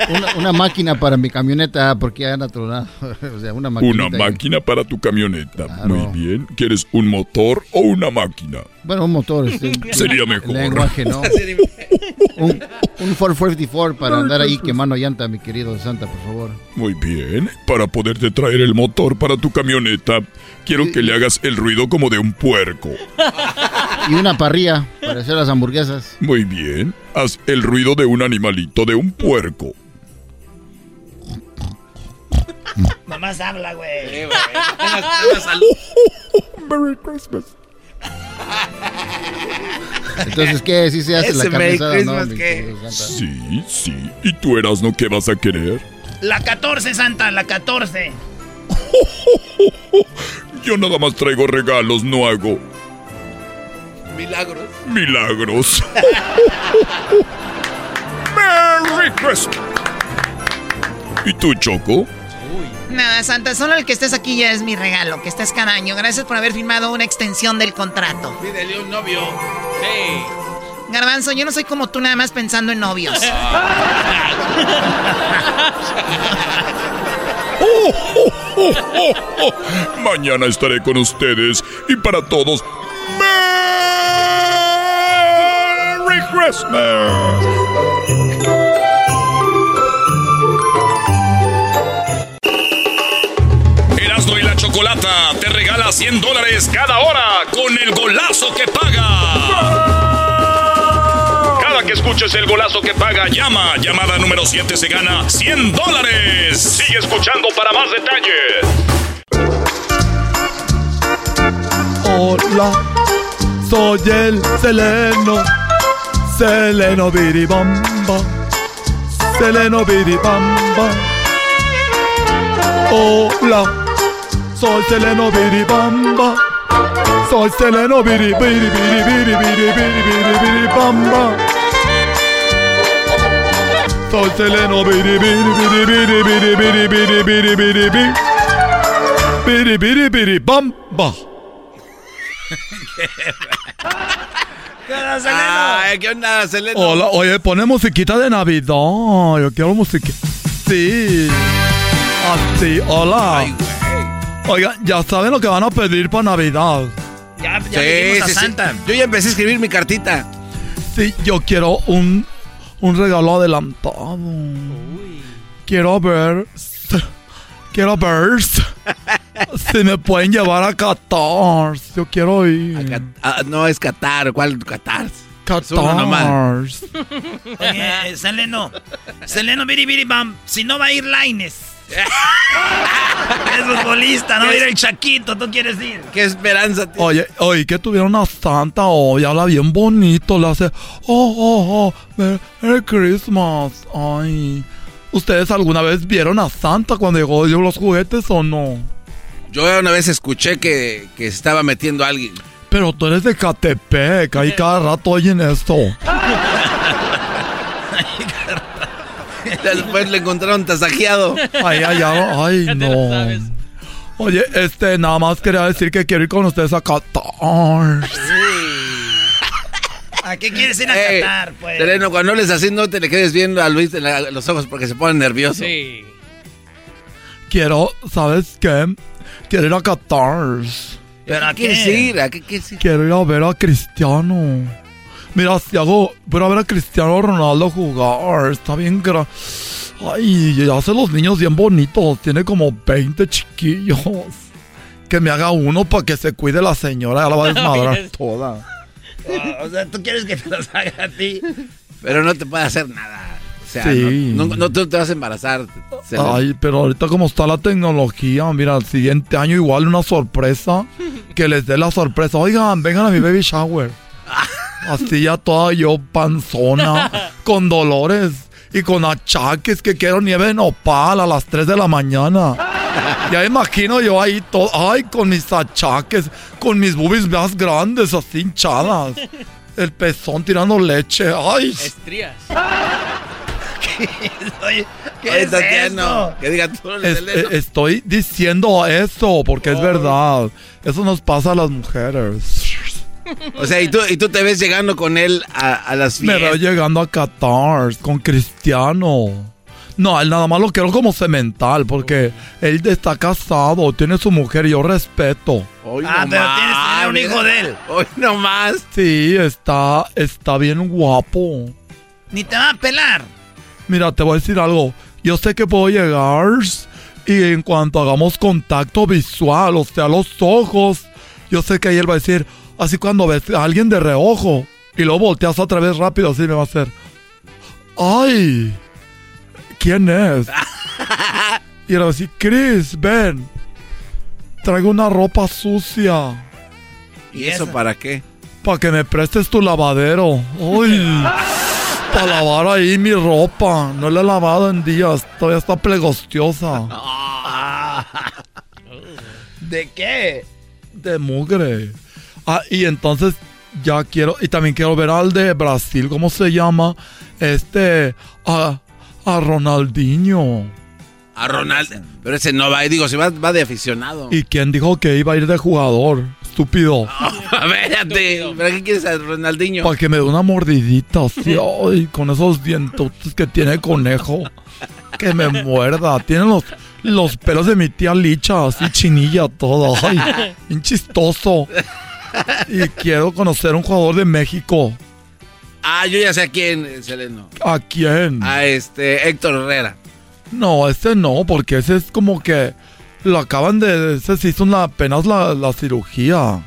una, una máquina para mi camioneta porque ya anda tronada. [laughs] O sea, una máquina. Una máquina para tu camioneta. Muy bien. ¿Quieres un motor o una máquina? Bueno, un motor. este, [laughs] Sería el mejor. lenguaje, ¿no? [laughs] un, un 454 para andar ahí quemando llanta, mi querido Santa, por favor. Muy bien. Para poderte traer el motor para tu camioneta, quiero que le hagas el ruido como de un puerco. Y una parrilla para hacer las hamburguesas. Muy bien. Haz el ruido de un animalito, de un puerco. Nomás habla, güey. [laughs] Merry Christmas. Entonces, ¿qué? ¿Sí se hace Ese la asada, Christmas, no? ¿qué? Sí, sí. ¿Y tú eras, no? ¿Qué vas a querer? La 14, Santa, la 14. [laughs] Yo nada más traigo regalos, no hago Milagros. milagros. [laughs] Merry Christmas. ¿Y tú, Choco? Nada, Santa, solo el que estés aquí ya es mi regalo, que estés cada año. Gracias por haber firmado una extensión del contrato. Pídele un novio. Sí. Garbanzo, yo no soy como tú nada más pensando en novios. Oh, oh, oh, oh, oh. Mañana estaré con ustedes y para todos. Merry Christmas. 100 dólares cada hora con el golazo que paga. Cada que escuches el golazo que paga, llama. Llamada número 7 se gana 100 dólares. Sigue escuchando para más detalles. Hola, soy el Seleno, Seleno Biribamba, Seleno Biribamba. Hola, soy Seleno Biribamba, soy Seleno Biri Biri Biri Biri Biri Biri Biri Biribamba. Soy Seleno Biri Biri Biri Biri Biri Biri Biri Biri Biri Biri Biri Biri Biri Bamba. Ay, ¿qué onda, Seleno? Hola, oye, pone musiquita de Navidad. Yo quiero musiquita. Sí. Así, hola. Oiga, ya saben lo que van a pedir para Navidad. Ya, ya Sí, pedimos a sí, sí. Santa. Yo ya empecé a escribir mi cartita. Sí, yo quiero un, un regalo adelantado. Quiero ver. Quiero ver. si me pueden llevar a Qatar. Yo quiero ir. Ah, no, es Qatar. ¿Cuál Qatar? Qatar. [laughs] Oye, eh, Seleno. Seleno, biri, biri, bam. Si no va a ir Laines. [laughs] es futbolista, no a ir el Chaquito. ¿Tú quieres ir? ¿Qué esperanza tienes? Oye, oye, que tuvieron a Santa hoy, habla bien bonito, le hace, oh, oh, oh, Mer- Merry Christmas. Ay, ¿ustedes alguna vez vieron a Santa cuando llegó dio los juguetes o no? Yo una vez escuché que, que se estaba metiendo alguien. Pero tú eres de Catepec, ahí cada rato oyen esto. [laughs] [laughs] [laughs] Después le encontraron tasajeado. Ay, ay, ay, ay, no. Oye, este, nada más quería decir que quiero ir con ustedes a Qatar. ¿A qué quieres ir a [laughs] Ey, Qatar, pues? Sereno, cuando hables así no te le quedes viendo a Luis en la- los ojos porque se pone nervioso. Sí. Quiero, ¿sabes qué? Quiero ir a Qatar. ¿Pero a ¿Qué quieres qué? ir? ¿A qué quieres ir? Quiero ir a ver a Cristiano. Mira, si hago, voy a ver a Cristiano Ronaldo jugar. Está bien gra... Ay, hace los niños bien bonitos. Tiene como 20 chiquillos. Que me haga uno para que se cuide la señora. Ya la va a [laughs] desmadrar toda. Ah, o sea, ¿tú quieres que te los haga a ti? Pero no te puede hacer nada. O sea, Sí. no, no, no te, te vas a embarazar. Ay, pero ahorita como está la tecnología, mira, el siguiente año igual una sorpresa. Que les dé la sorpresa. Oigan, vengan a mi baby shower. [laughs] Así ya toda yo panzona, [laughs] con dolores y con achaques que quiero nieve de nopal a las 3 de la mañana. Ya imagino yo ahí todo, ay, con mis achaques, con mis boobies más grandes, así hinchadas. El pezón tirando leche, ay. Estrías. Oye, ¿qué es esto? Que diga tú, Es- Seleno. eh, estoy diciendo eso porque es verdad. Eso nos pasa a las mujeres. O sea, y tú, y tú te ves llegando con él a, a las Me fiestas. veo llegando a Qatar con Cristiano. No, él nada más lo quiero como cemental porque él está casado, tiene su mujer y yo respeto. Hoy Ah, pero tienes que tener un hijo de él. Hoy nomás. Sí, está, está bien guapo. Ni te va a pelar. Mira, te voy a decir algo. Yo sé que puedo llegar y en cuanto hagamos contacto visual, o sea, los ojos, yo sé que ahí él va a decir, así cuando ves a alguien de reojo y luego volteas otra vez rápido, así me va a hacer, ¡ay! ¿Quién es? [laughs] Y era así, Chris, ven. Traigo una ropa sucia. ¿Y eso para qué? Para que me prestes tu lavadero. Uy. [laughs] Para lavar ahí mi ropa. No la he lavado en días. Todavía está plegostiosa. [laughs] ¿De qué? De mugre. Ah, y entonces ya quiero. Y también quiero ver al de Brasil. ¿Cómo se llama? Este. A, a Ronaldinho. A Ronaldo. Pero ese no va, digo, si va, va de aficionado. ¿Y quién dijo que iba a ir de jugador? Estúpido. [laughs] Espérate, ¿para qué quieres a Ronaldinho? Para que me dé una mordidita así, [laughs] ay, con esos dientotes que tiene el conejo. Que me muerda. Tiene los, los pelos de mi tía Licha, así chinilla todo. Ay, [laughs] bien chistoso. Y quiero conocer a un jugador de México. Ah, yo ya sé a quién, Seleno. ¿A quién? A este, Héctor Herrera. No, ese no, porque ese es como que lo acaban de. Ese se hizo una, apenas la, la cirugía.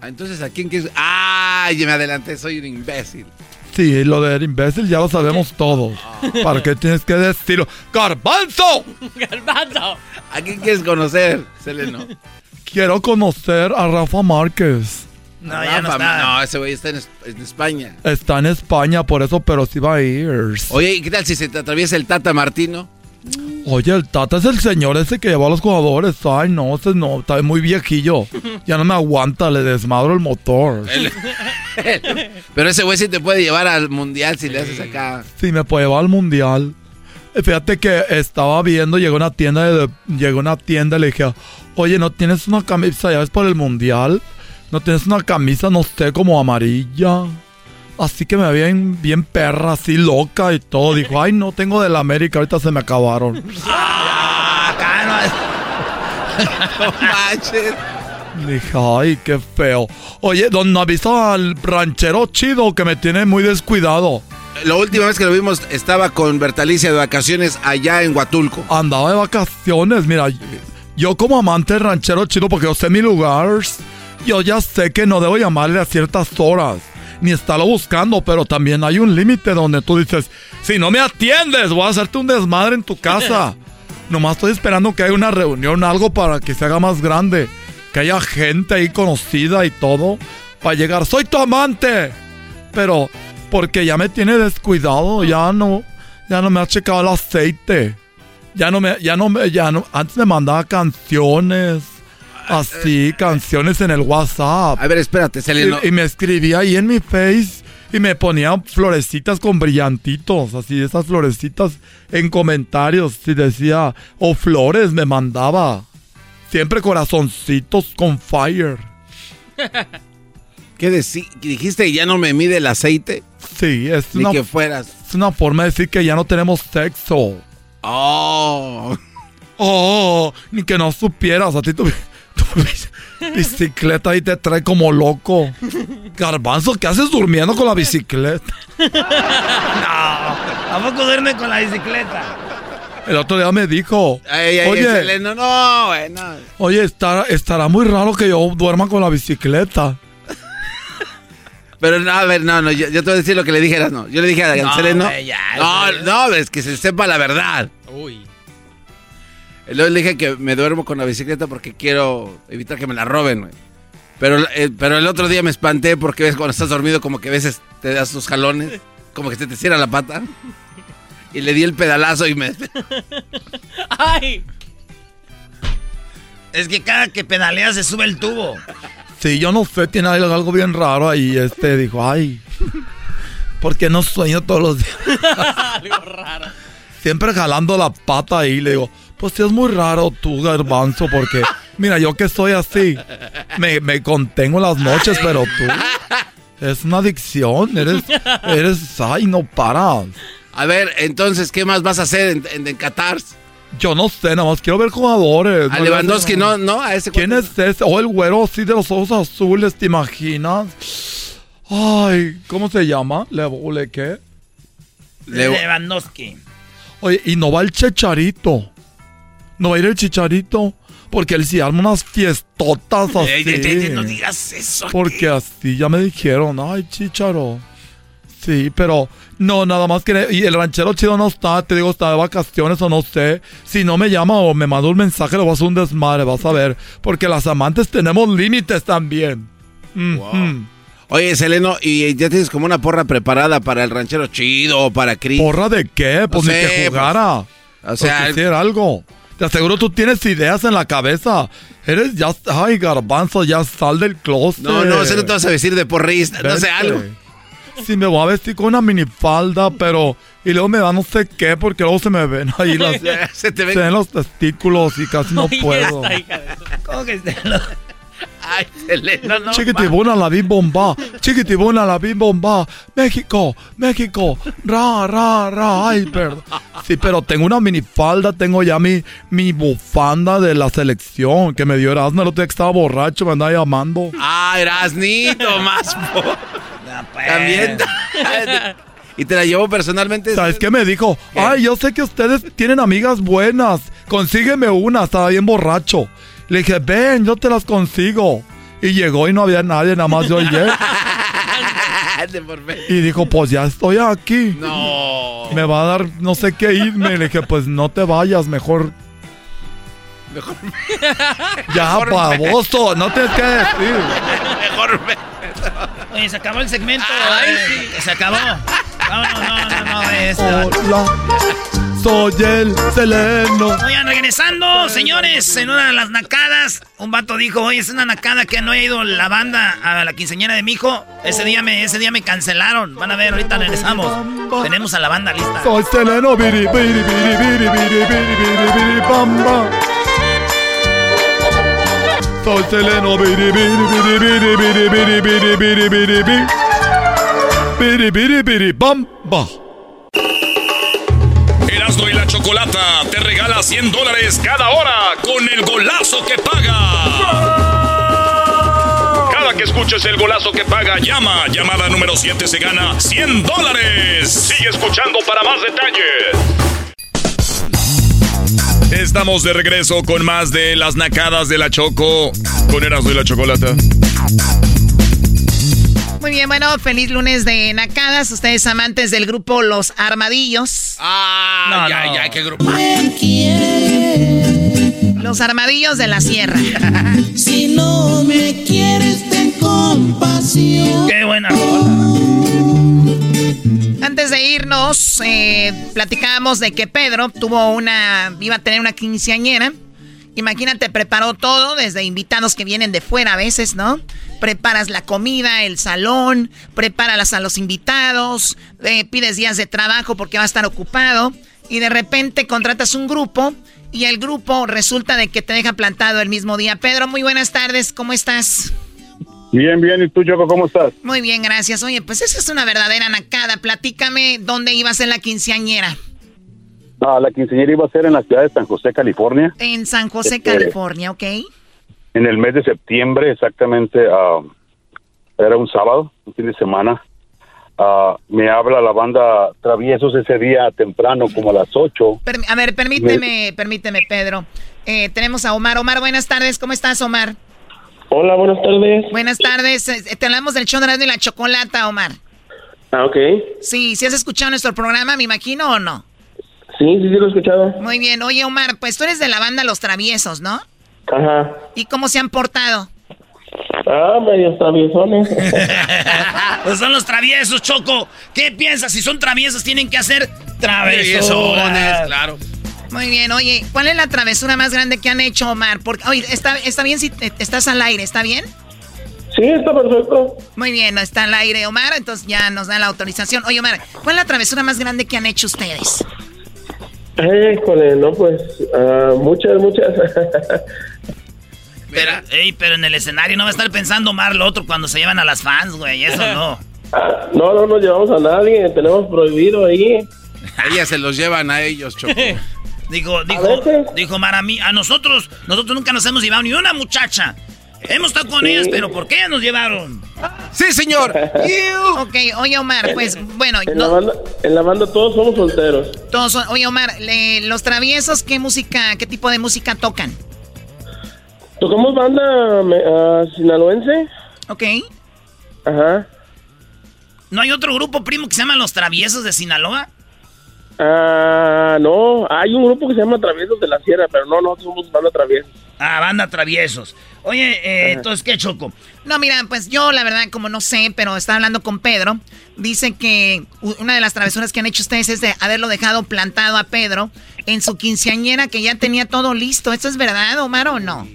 Ah, entonces, ¿a quién quieres? Ah, ya me adelanté, soy un imbécil. Sí, lo del imbécil ya lo sabemos todos. ¿Para qué tienes que decirlo? ¡Garbanzo! [laughs] ¡Garbanzo! ¿A quién quieres conocer, Seleno? Quiero conocer a Rafa Márquez. No, ya no está. No, ese güey está en, es- en España. Está en España, por eso, pero sí va a ir. Oye, ¿y qué tal si se te atraviesa el Tata Martino? Oye, el Tata es el señor ese que lleva a los jugadores. Ay, no, ese no, está muy viejillo. Ya no me aguanta, le desmadro el motor. El- Pero ese güey sí te puede llevar al mundial si le haces acá. Sí, me puede llevar al mundial. Eh, Fíjate que estaba viendo, llegó una tienda, de, llegó a una tienda y le dije, oye, ¿no tienes una camisa, ya ves, por el mundial? ¿No tienes una camisa, no sé, como amarilla? Así que me veía bien, perra, así loca y todo. Dijo, ay, no tengo de la América, ahorita se me acabaron. [laughs] [laughs] No manches. Dije, ay, qué feo. Oye, don, ¿no avisa al ranchero chido que me tiene muy descuidado? La última vez que lo vimos estaba con Bertalicia de vacaciones allá en Huatulco. Andaba de vacaciones, mira, yo como amante del ranchero chido, porque yo sé mi lugar, yo ya sé que no debo llamarle a ciertas horas, ni estarlo buscando, pero también hay un límite donde tú dices, si no me atiendes, voy a hacerte un desmadre en tu casa. [laughs] Nomás estoy esperando que haya una reunión, algo para que se haga más grande, que haya gente ahí conocida y todo, para llegar, soy tu amante, pero porque ya me tiene descuidado, ya no, ya no me ha checado el aceite. Ya no me, ya no me, ya no, antes me mandaba canciones, así, canciones en el WhatsApp. A ver, espérate, Seleno. Y, y me escribía ahí en mi face y me ponía florecitas con brillantitos, así, esas florecitas en comentarios, y decía, o flores me mandaba. Siempre corazoncitos con fire. [laughs] ¿Qué dijiste? ¿Ya no me mide el aceite? Sí, es Ni una, que fueras. es una forma de decir que ya no tenemos sexo. Oh. Oh, ni que no supieras, a ti tu, tu bici- [laughs] bicicleta ahí te trae como loco. Garbanzo, ¿qué haces durmiendo con la bicicleta? [laughs] ¿A poco duerme con la bicicleta? El otro día me dijo, Ay, ay, oye, no, güey, no. oye, estará, estará muy raro que yo duerma con la bicicleta. Pero no, a ver, no, no, yo, yo te voy a decir lo que le dijeras, no. Yo le dije a No, ya, no, ya. no, es que se sepa la verdad. Uy. Luego le dije que me duermo con la bicicleta porque quiero evitar que me la roben, güey. Pero, eh, pero el otro día me espanté porque ves cuando estás dormido como que a veces te das tus jalones, como que se te cierra la pata. Y le di el pedalazo y me... [laughs] ¡Ay! Es que cada que pedaleas se sube el tubo. Sí, yo no sé, tiene algo algo bien raro ahí. Este dijo, ay, ¿por qué no sueño todos los días? [laughs] Algo raro. Siempre jalando la pata ahí. Le digo, pues sí es muy raro tú, garbanzo, porque mira, yo que soy así, me, me contengo las noches, pero tú es una adicción. Eres, eres, ay, no paras. A ver, entonces, ¿qué más vas a hacer en, en, en Qatar? Yo no sé, nada más quiero ver jugadores. A No, Lewandowski, no, no, a ese ¿Quién es ese? O el güero así de los ojos azules, ¿te imaginas? Ay, ¿cómo se llama? ¿Le, le qué? Le- Lewandowski. Oye, y no va el chicharito. No va a ir el chicharito. Porque él sí arma unas fiestotas así. Ey, ey, ey, no digas eso. Porque así ya me dijeron, ay, chicharo. Sí, pero no, nada más que... Y el ranchero chido no está, te digo, está de vacaciones o no sé. Si no me llama o me manda un mensaje, lo vas a hacer un desmadre, vas a ver. Porque las amantes tenemos límites también. Oye, Seleno, ¿y ya tienes como una porra preparada para el ranchero chido o para Chris? ¿Porra de qué? Pues No ni sé, que jugara. o sea, Pues quisiera algo. Te aseguro tú tienes ideas en la cabeza. Eres ya... Ay, garbanzo, ya sal del closet. No, no, eso no te vas a vestir de porrista, no sé, algo. Sí, me voy a vestir con una minifalda, pero... Y luego me da no sé qué, porque luego se me ven ahí [laughs] las... Se te ven- ven los testículos y casi no [laughs] puedo. ¿Cómo que se Ay, Seleno, no. Chiquitibuna la bim bomba, chiquitibuna la bim bomba, México, México, ra, ra, ra, ay, perdón. Sí, pero tengo una minifalda, tengo ya mi, mi bufanda de la selección que me dio Erasmo, el otro día que estaba borracho, me andaba llamando. Ah, Erasnito, más. [laughs] pues. También. y te la llevo personalmente. ¿Sabes qué me dijo? Ay, yo sé que ustedes tienen amigas buenas, consígueme una, estaba bien borracho. Le dije, ven, yo te las consigo. Y llegó y no había nadie, nada más yo y él. [laughs] De por medio. Y dijo, pues ya estoy aquí. No. Me va a dar no sé qué irme. Le dije, pues no te vayas, mejor. Mejor, Ya, Mejor baboso, no tienes que decir. [laughs] mejor me- Oye, se acabó el segmento. eh, Se acabó. No, no, no, no, no. este- Hola, soy el Seleno. Oigan, regresando, señores, en una de las nacadas, un vato dijo, oye, es una nacada que no haya ido la banda a la quinceañera de mi hijo. Ese día me, ese día me cancelaron. Van a ver, ahorita regresamos. Tenemos a la banda lista. Soy Seleno, biri, biri, biri, biri, biri, biri, biri, biri, bamba. Soy Seleno, biri, biri, biri, biri, biri, biri, biri, biri, biri, biri. Biri, biri, biri, bamba. Erasmo y la Chocolata te regala 100 dólares cada hora con el golazo que paga. Cada que escuches el golazo que paga, llama. Llamada número 7 se gana 100 dólares. Sigue escuchando para más detalles. Estamos de regreso con más de las nacadas de la Choco. Con Erasmo y la Chocolata. Muy bien, bueno, feliz lunes de Nacadas. Ustedes amantes del grupo Los Armadillos. Ah, No, ya, no. ya, qué grupo. Los Armadillos de la Sierra. [laughs] Si no me quieres, ten compasión. Qué buena Antes de irnos, eh, platicábamos de que Pedro tuvo una, iba a tener una quinceañera. Imagínate, preparó todo, desde invitados que vienen de fuera a veces, ¿no? Preparas la comida, el salón, prepáralas a los invitados, eh, pides días de trabajo porque va a estar ocupado y de repente contratas un grupo y el grupo resulta de que te deja plantado el mismo día. Pedro, muy buenas tardes, ¿cómo estás? Bien, bien. ¿Y tú, Choco, cómo estás? Muy bien, gracias. Oye, pues esa es una verdadera nacada. Platícame dónde ibas en la quinceañera. Ah, la quinceañera iba a ser en la ciudad de San José, California, En San José, Este- California, ¿ok? En el mes de septiembre, exactamente. ah, era un sábado, un fin de semana. Ah, me habla la banda Traviesos ese día temprano, como a las 8. Per- a ver, permíteme, permíteme, Pedro. Eh, tenemos a Omar. Omar, buenas tardes. ¿Cómo estás, Omar? Hola, buenas tardes. Buenas tardes. Eh, Te hablamos del show de y la chocolata, Omar. Ah, ok. Sí, ¿sí has escuchado nuestro programa, me imagino, o no? Sí, sí, sí, lo he escuchado. Muy bien. Oye, Omar, pues tú eres de la banda Los Traviesos, ¿no? Ajá. ¿Y cómo se han portado? Ah, medios traviesones. [laughs] Pues son los traviesos, Choco. ¿Qué piensas? Si son traviesos, tienen que hacer travesones. claro. Muy bien, oye, ¿cuál es la travesura más grande que han hecho, Omar? Porque, oye, está, está bien si te- estás al aire, ¿está bien? Sí, está perfecto. Muy bien, no está al aire, Omar, entonces ya nos da la autorización. Oye, Omar, ¿cuál es la travesura más grande que han hecho ustedes? Híjole, no, pues, ah, muchas, muchas. [laughs] Pero, ey, pero en el escenario no va a estar pensando Omar lo otro cuando se llevan a las fans, güey. Eso [laughs] no. no, no nos llevamos a nadie, tenemos prohibido ahí. Ellas se los llevan a ellos, Choco. [laughs] Dijo, dijo, dijo Omar a mí, a nosotros, nosotros nunca nos hemos llevado ni una muchacha. Hemos estado con Sí. ellas, pero ¿por qué nos llevaron? Sí, señor. [laughs] Ok, oye, Omar, pues, bueno, En, la banda, en la banda todos somos solteros. todos son- oye, Omar, le- los traviesos, ¿qué música, qué tipo de música tocan? Tocamos banda ah, sinaloense. Ok. Ajá. ¿No hay otro grupo, primo, que se llama Los Traviesos de Sinaloa? Ah, no, hay un grupo que se llama Traviesos de la Sierra, pero no, nosotros somos banda Traviesos. Ah, banda Traviesos. Oye, eh, entonces, ¿qué choco? No, mira, pues yo la verdad como no sé, pero estaba hablando con Pedro. Dice que una de las travesuras que han hecho ustedes es de haberlo dejado plantado a Pedro en su quinceañera que ya tenía todo listo. ¿Esto es verdad, Omar, o no?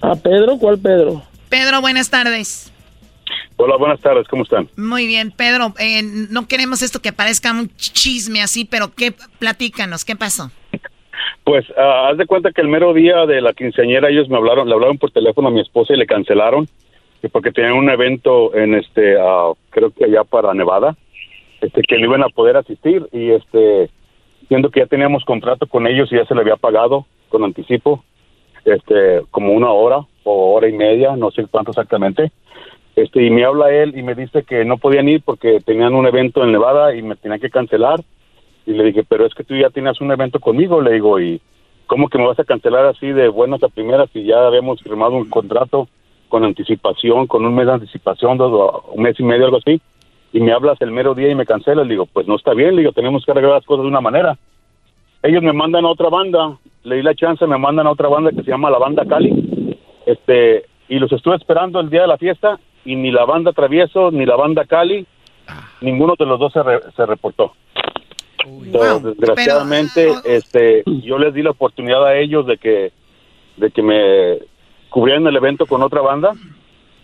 ¿A Pedro? ¿Cuál Pedro? Pedro, buenas tardes. Hola, buenas tardes, ¿cómo están? Muy bien, Pedro, eh, no queremos esto que parezca un chisme así, pero ¿qué? Platícanos, ¿qué pasó? Pues, ah, haz de cuenta que el mero día de la quinceañera ellos me hablaron, le hablaron por teléfono a mi esposa y le cancelaron, y porque tenían un evento en este, ah, creo que allá para Nevada, este, que no iban a poder asistir, y este, siendo que ya teníamos contrato con ellos y ya se le había pagado con anticipo, este, como una hora o hora y media, no sé cuánto exactamente, este, y me habla él y me dice que no podían ir porque tenían un evento en Nevada y me tenían que cancelar. Y le dije, pero es que tú ya tenías un evento conmigo, le digo, y ¿cómo que me vas a cancelar así de buenas a primeras si ya habíamos firmado un contrato con anticipación, con un mes de anticipación, dos, un mes y medio, algo así? Y me hablas el mero día y me cancelas. Le digo, pues no está bien, le digo, tenemos que arreglar las cosas de una manera. Ellos me mandan a otra banda, le di la chance, me mandan a otra banda que se llama la Banda Cali. Este, y los estuve esperando el día de la fiesta y ni la banda Travieso ni la banda Cali, ninguno de los dos se, se reportó. desgraciadamente, este, yo les di la oportunidad a ellos de que, de que me cubrieran el evento con otra banda,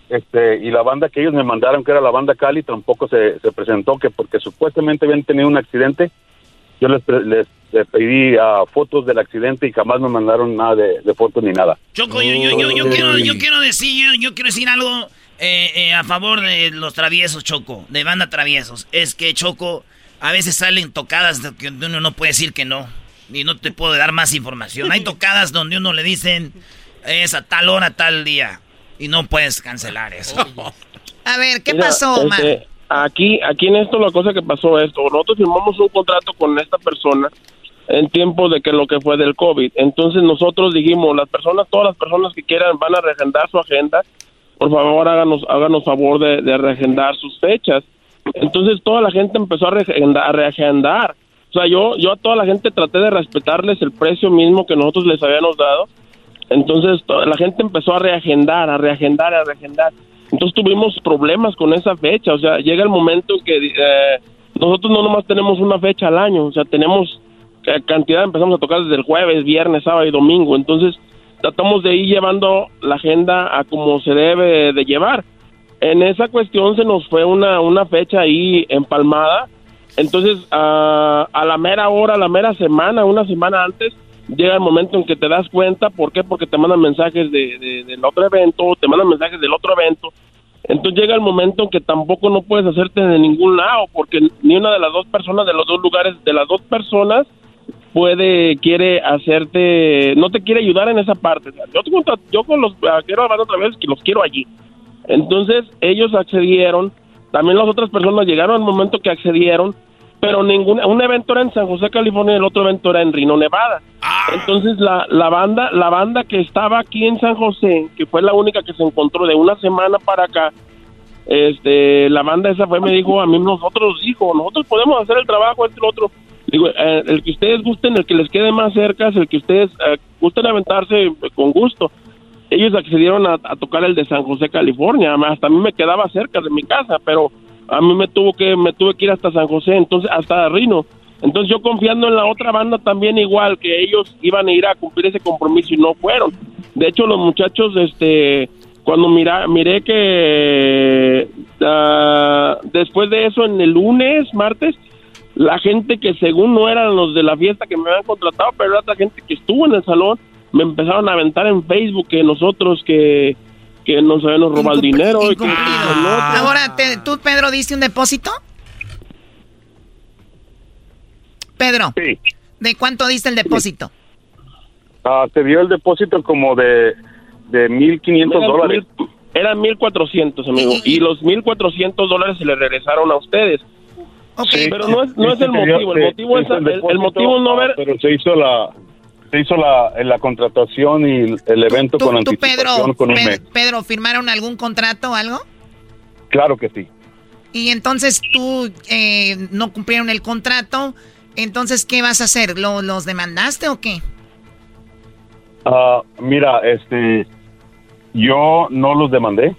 este, y la banda que ellos me mandaron, que era la banda Cali, tampoco se, se presentó, que porque supuestamente habían tenido un accidente, yo les, les, pedí uh, fotos del accidente y jamás me mandaron nada de, de fotos ni nada. Choco, yo, yo, yo, yo, quiero, yo quiero decir, yo quiero decir algo eh, eh, a favor de los traviesos, Choco, de banda traviesos. Es que, Choco, a veces salen tocadas que uno no puede decir que no. Y no te puedo dar más información. Hay tocadas donde uno le dicen es a tal hora, tal día. Y no puedes cancelar eso. A ver, ¿qué pasó, Omar? Este, aquí, aquí en esto la cosa que pasó esto. Nosotros firmamos un contrato con esta persona en tiempo de que lo que fue del COVID. Entonces nosotros dijimos, las personas, todas las personas que quieran van a reagendar su agenda por favor háganos, háganos favor de, de reagendar sus fechas. Entonces toda la gente empezó a, reagendar, O sea, yo, yo a toda la gente traté de respetarles el precio mismo que nosotros les habíamos dado. Entonces la gente empezó a reagendar, a reagendar, a reagendar. Entonces tuvimos problemas con esa fecha. O sea, llega el momento en que eh, nosotros no nomás tenemos una fecha al año. O sea, tenemos cantidad, empezamos a tocar desde el jueves, viernes, sábado y domingo. Entonces tratamos de ir llevando la agenda a como se debe de llevar. En esa cuestión se nos fue una, una fecha ahí empalmada. Entonces, a, a la mera hora, a la mera semana, una semana antes, llega el momento en que te das cuenta. ¿Por qué? Porque te mandan mensajes de, del otro evento, te mandan mensajes del otro evento. Entonces llega el momento en que tampoco no puedes hacerte de ningún lado, porque ni una de las dos personas de los dos lugares, de las dos personas, puede, quiere hacerte, no te quiere ayudar en esa parte. Yo, yo con los quiero hablar otra vez que los quiero allí. Entonces ellos accedieron, también las otras personas llegaron al momento que accedieron, pero ningún, un evento era en San José, California, y el otro evento era en Reno, Nevada. Entonces la, la banda, la banda que estaba aquí en San José, que fue la única que se encontró de una semana para acá, este, la banda esa fue, me dijo, a mí nosotros dijo, nosotros podemos hacer el trabajo, este otro, Digo, eh, el que ustedes gusten, el que les quede más cerca, el que ustedes eh, gusten aventarse con gusto. Ellos accedieron a, tocar el de San José, California. Hasta a mí me quedaba cerca de mi casa, pero a mí me tuvo que me tuve que ir hasta San José, entonces hasta Rino. Entonces yo confiando en la otra banda también igual que ellos iban a ir a cumplir ese compromiso y no fueron. De hecho los muchachos, este, cuando mira, miré que ah, después de eso en el lunes, martes, la gente que según no eran los de la fiesta que me habían contratado, pero era otra gente que estuvo en el salón, me empezaron a aventar en Facebook que nosotros que, que nos habíamos robado el dinero. Y que, Ahora, ¿tú, Pedro, diste un depósito? Pedro. Sí. ¿De cuánto diste el depósito? Ah, te dio el depósito como de, de 1.500 dólares. eran 1.400, amigo. Y, y los 1.400 dólares se le regresaron a ustedes pero no es, no es el motivo, el motivo es el, motivo no ver... Pero se hizo la se hizo la, la contratación y el evento con anticipación Pedro, con un Pedro, Pedro, ¿firmaron algún contrato o algo? Claro que sí. Y entonces tú eh, no cumplieron el contrato. Entonces, ¿qué vas a hacer? ¿Lo, ¿Los demandaste o qué? Ah, mira, este, yo no los demandé.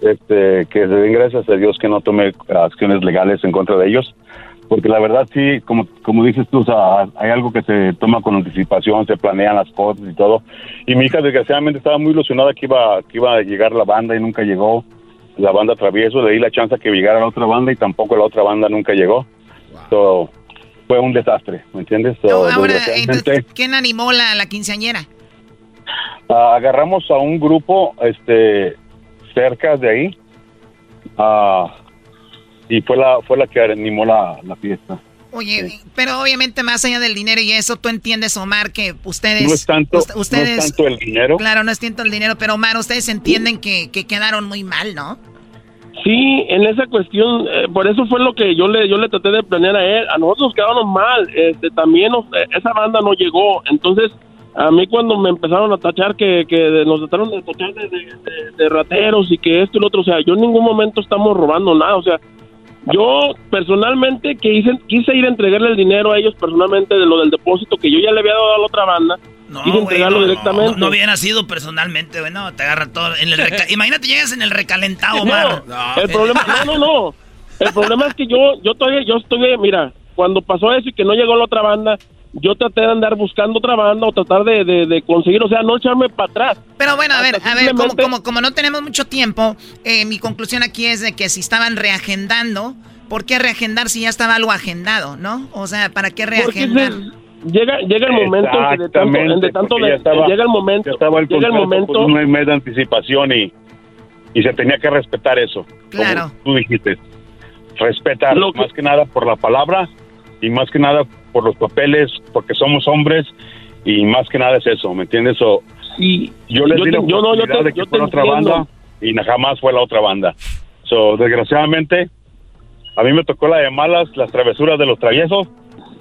Este, que gracias a Dios que no tomé acciones legales en contra de ellos. Porque la verdad sí, como, como dices tú, o sea, hay algo que se toma con anticipación, se planean las cosas y todo. Y mi hija desgraciadamente estaba muy ilusionada que iba, que iba a llegar la banda y nunca llegó. La banda Travieso, le di la chance que llegara la otra banda y tampoco la otra banda nunca llegó. So, fue un desastre, ¿me entiendes? So, Ahora, entonces, ¿quién animó la, la quinceañera? ah, agarramos a un grupo este cerca de ahí ah, y fue la fue la que animó la, la fiesta. Oye, pero obviamente más allá del dinero y eso, tú entiendes, Omar, que ustedes... No es tanto, no ustedes, es tanto el dinero. Claro, no es tanto el dinero, pero Omar, ustedes entienden que, que quedaron muy mal, ¿no? Sí, en esa cuestión, eh, por eso fue lo que yo le yo le traté de planear a él. A nosotros nos quedaron mal, este, también nos- eh, esa banda no llegó. Entonces, a mí cuando me empezaron a tachar que, que nos trataron de tachar de, de- de- de rateros y que esto y lo otro, o sea, yo en ningún momento estamos robando nada, o sea, yo personalmente que hice, quise ir a entregarle el dinero a ellos personalmente de lo del depósito que yo ya le había dado a la otra banda, quise güey, entregarlo no, directamente. No, no hubiera sido personalmente, güey, no, te agarra todo. En el [laughs] Imagínate, llegas en el recalentado, Omar. No, el problema, no, no, no. El problema es que yo, yo todavía, yo estoy, mira, cuando pasó eso y que no llegó la otra banda, yo traté de andar buscando otra banda o tratar de, de, de conseguir, o sea, no echarme para atrás. Pero bueno, a ver, a ver, como, simplemente- como, como no tenemos mucho tiempo, eh, mi conclusión aquí es de que si estaban reagendando, ¿por qué reagendar si ya estaba algo agendado, no? O sea, ¿para qué Porque reagendar? llega, llega el momento de tanto, de tanto de- estaba- llega el momento, ya estaba el llega el contrato momento, con un mes de anticipación y, y se tenía que respetar eso. Claro. Como tú dijiste. Respetar, Lo que- más que nada por la palabra y más que nada por los papeles, porque somos hombres y más que nada es eso, ¿me entiendes? O, y yo les yo di la te- yo no, yo te- de que yo te fuera otra entiendo. banda y jamás fue la otra banda. So, desgraciadamente, a mí me tocó la de malas, las travesuras de los traviesos,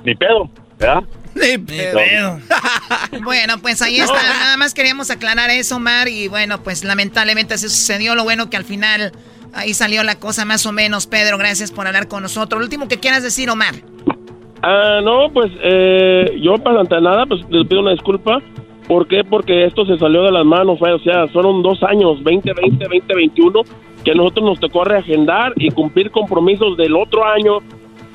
ni pedo, ¿verdad? Ni pedo. [laughs] Bueno, pues ahí está. Nada más queríamos aclarar eso, Omar. Y bueno, pues lamentablemente así sucedió. Lo bueno que al final ahí salió la cosa más o menos. Pedro, gracias por hablar con nosotros. Lo último que quieras decir, Omar. Ah, no, pues eh, yo para ante nada, pues les pido una disculpa. ¿Por qué? Porque esto se salió de las manos, o sea, fueron dos años, 2020, 2021, que nosotros nos tocó reagendar y cumplir compromisos del otro año,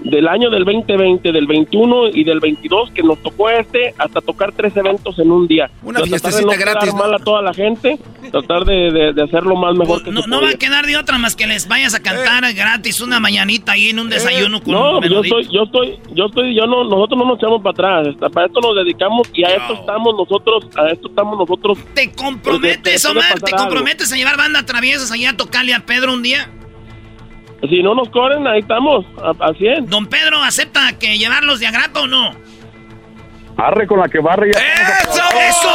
del año del 2020, del 21 y del 22, que nos tocó este, hasta tocar tres eventos en un día. Una de fiestecita no quedar gratis, ¿no? mal a toda la gente, tratar de, de- de hacerlo más mejor que No, se no va a quedar de otra más que les vayas a cantar gratis una mañanita ahí en un desayuno con Eh, No, un yo estoy, yo estoy, yo estoy, yo no, nosotros no nos echamos para atrás, para esto nos dedicamos y a esto estamos nosotros, a esto estamos nosotros. ¿Te comprometes, Puede Omar? pasar ¿Te algo. comprometes a llevar banda traviesas allá a tocarle a Pedro un día? Si no nos corren, ahí estamos, a, a 100. Don Pedro, ¿acepta que llevarlos de agrapa o no? Arre con la que barre ya. ¡Eso! ¡Eso!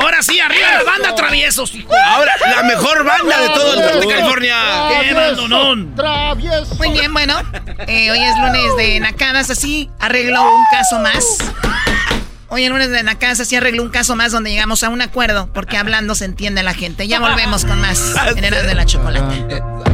Ahora sí, arriba la banda traviesos, hijo. Ahora, la mejor banda de todo el sur de California. ¡Qué bandonón! Muy bien, bueno. eh, hoy es lunes de Nacadas, así arregló un caso más. Hoy es lunes de Nacadas, así arregló un caso más donde llegamos a un acuerdo, porque hablando se entiende la gente. Ya volvemos con más en de la Chocolate. [laughs]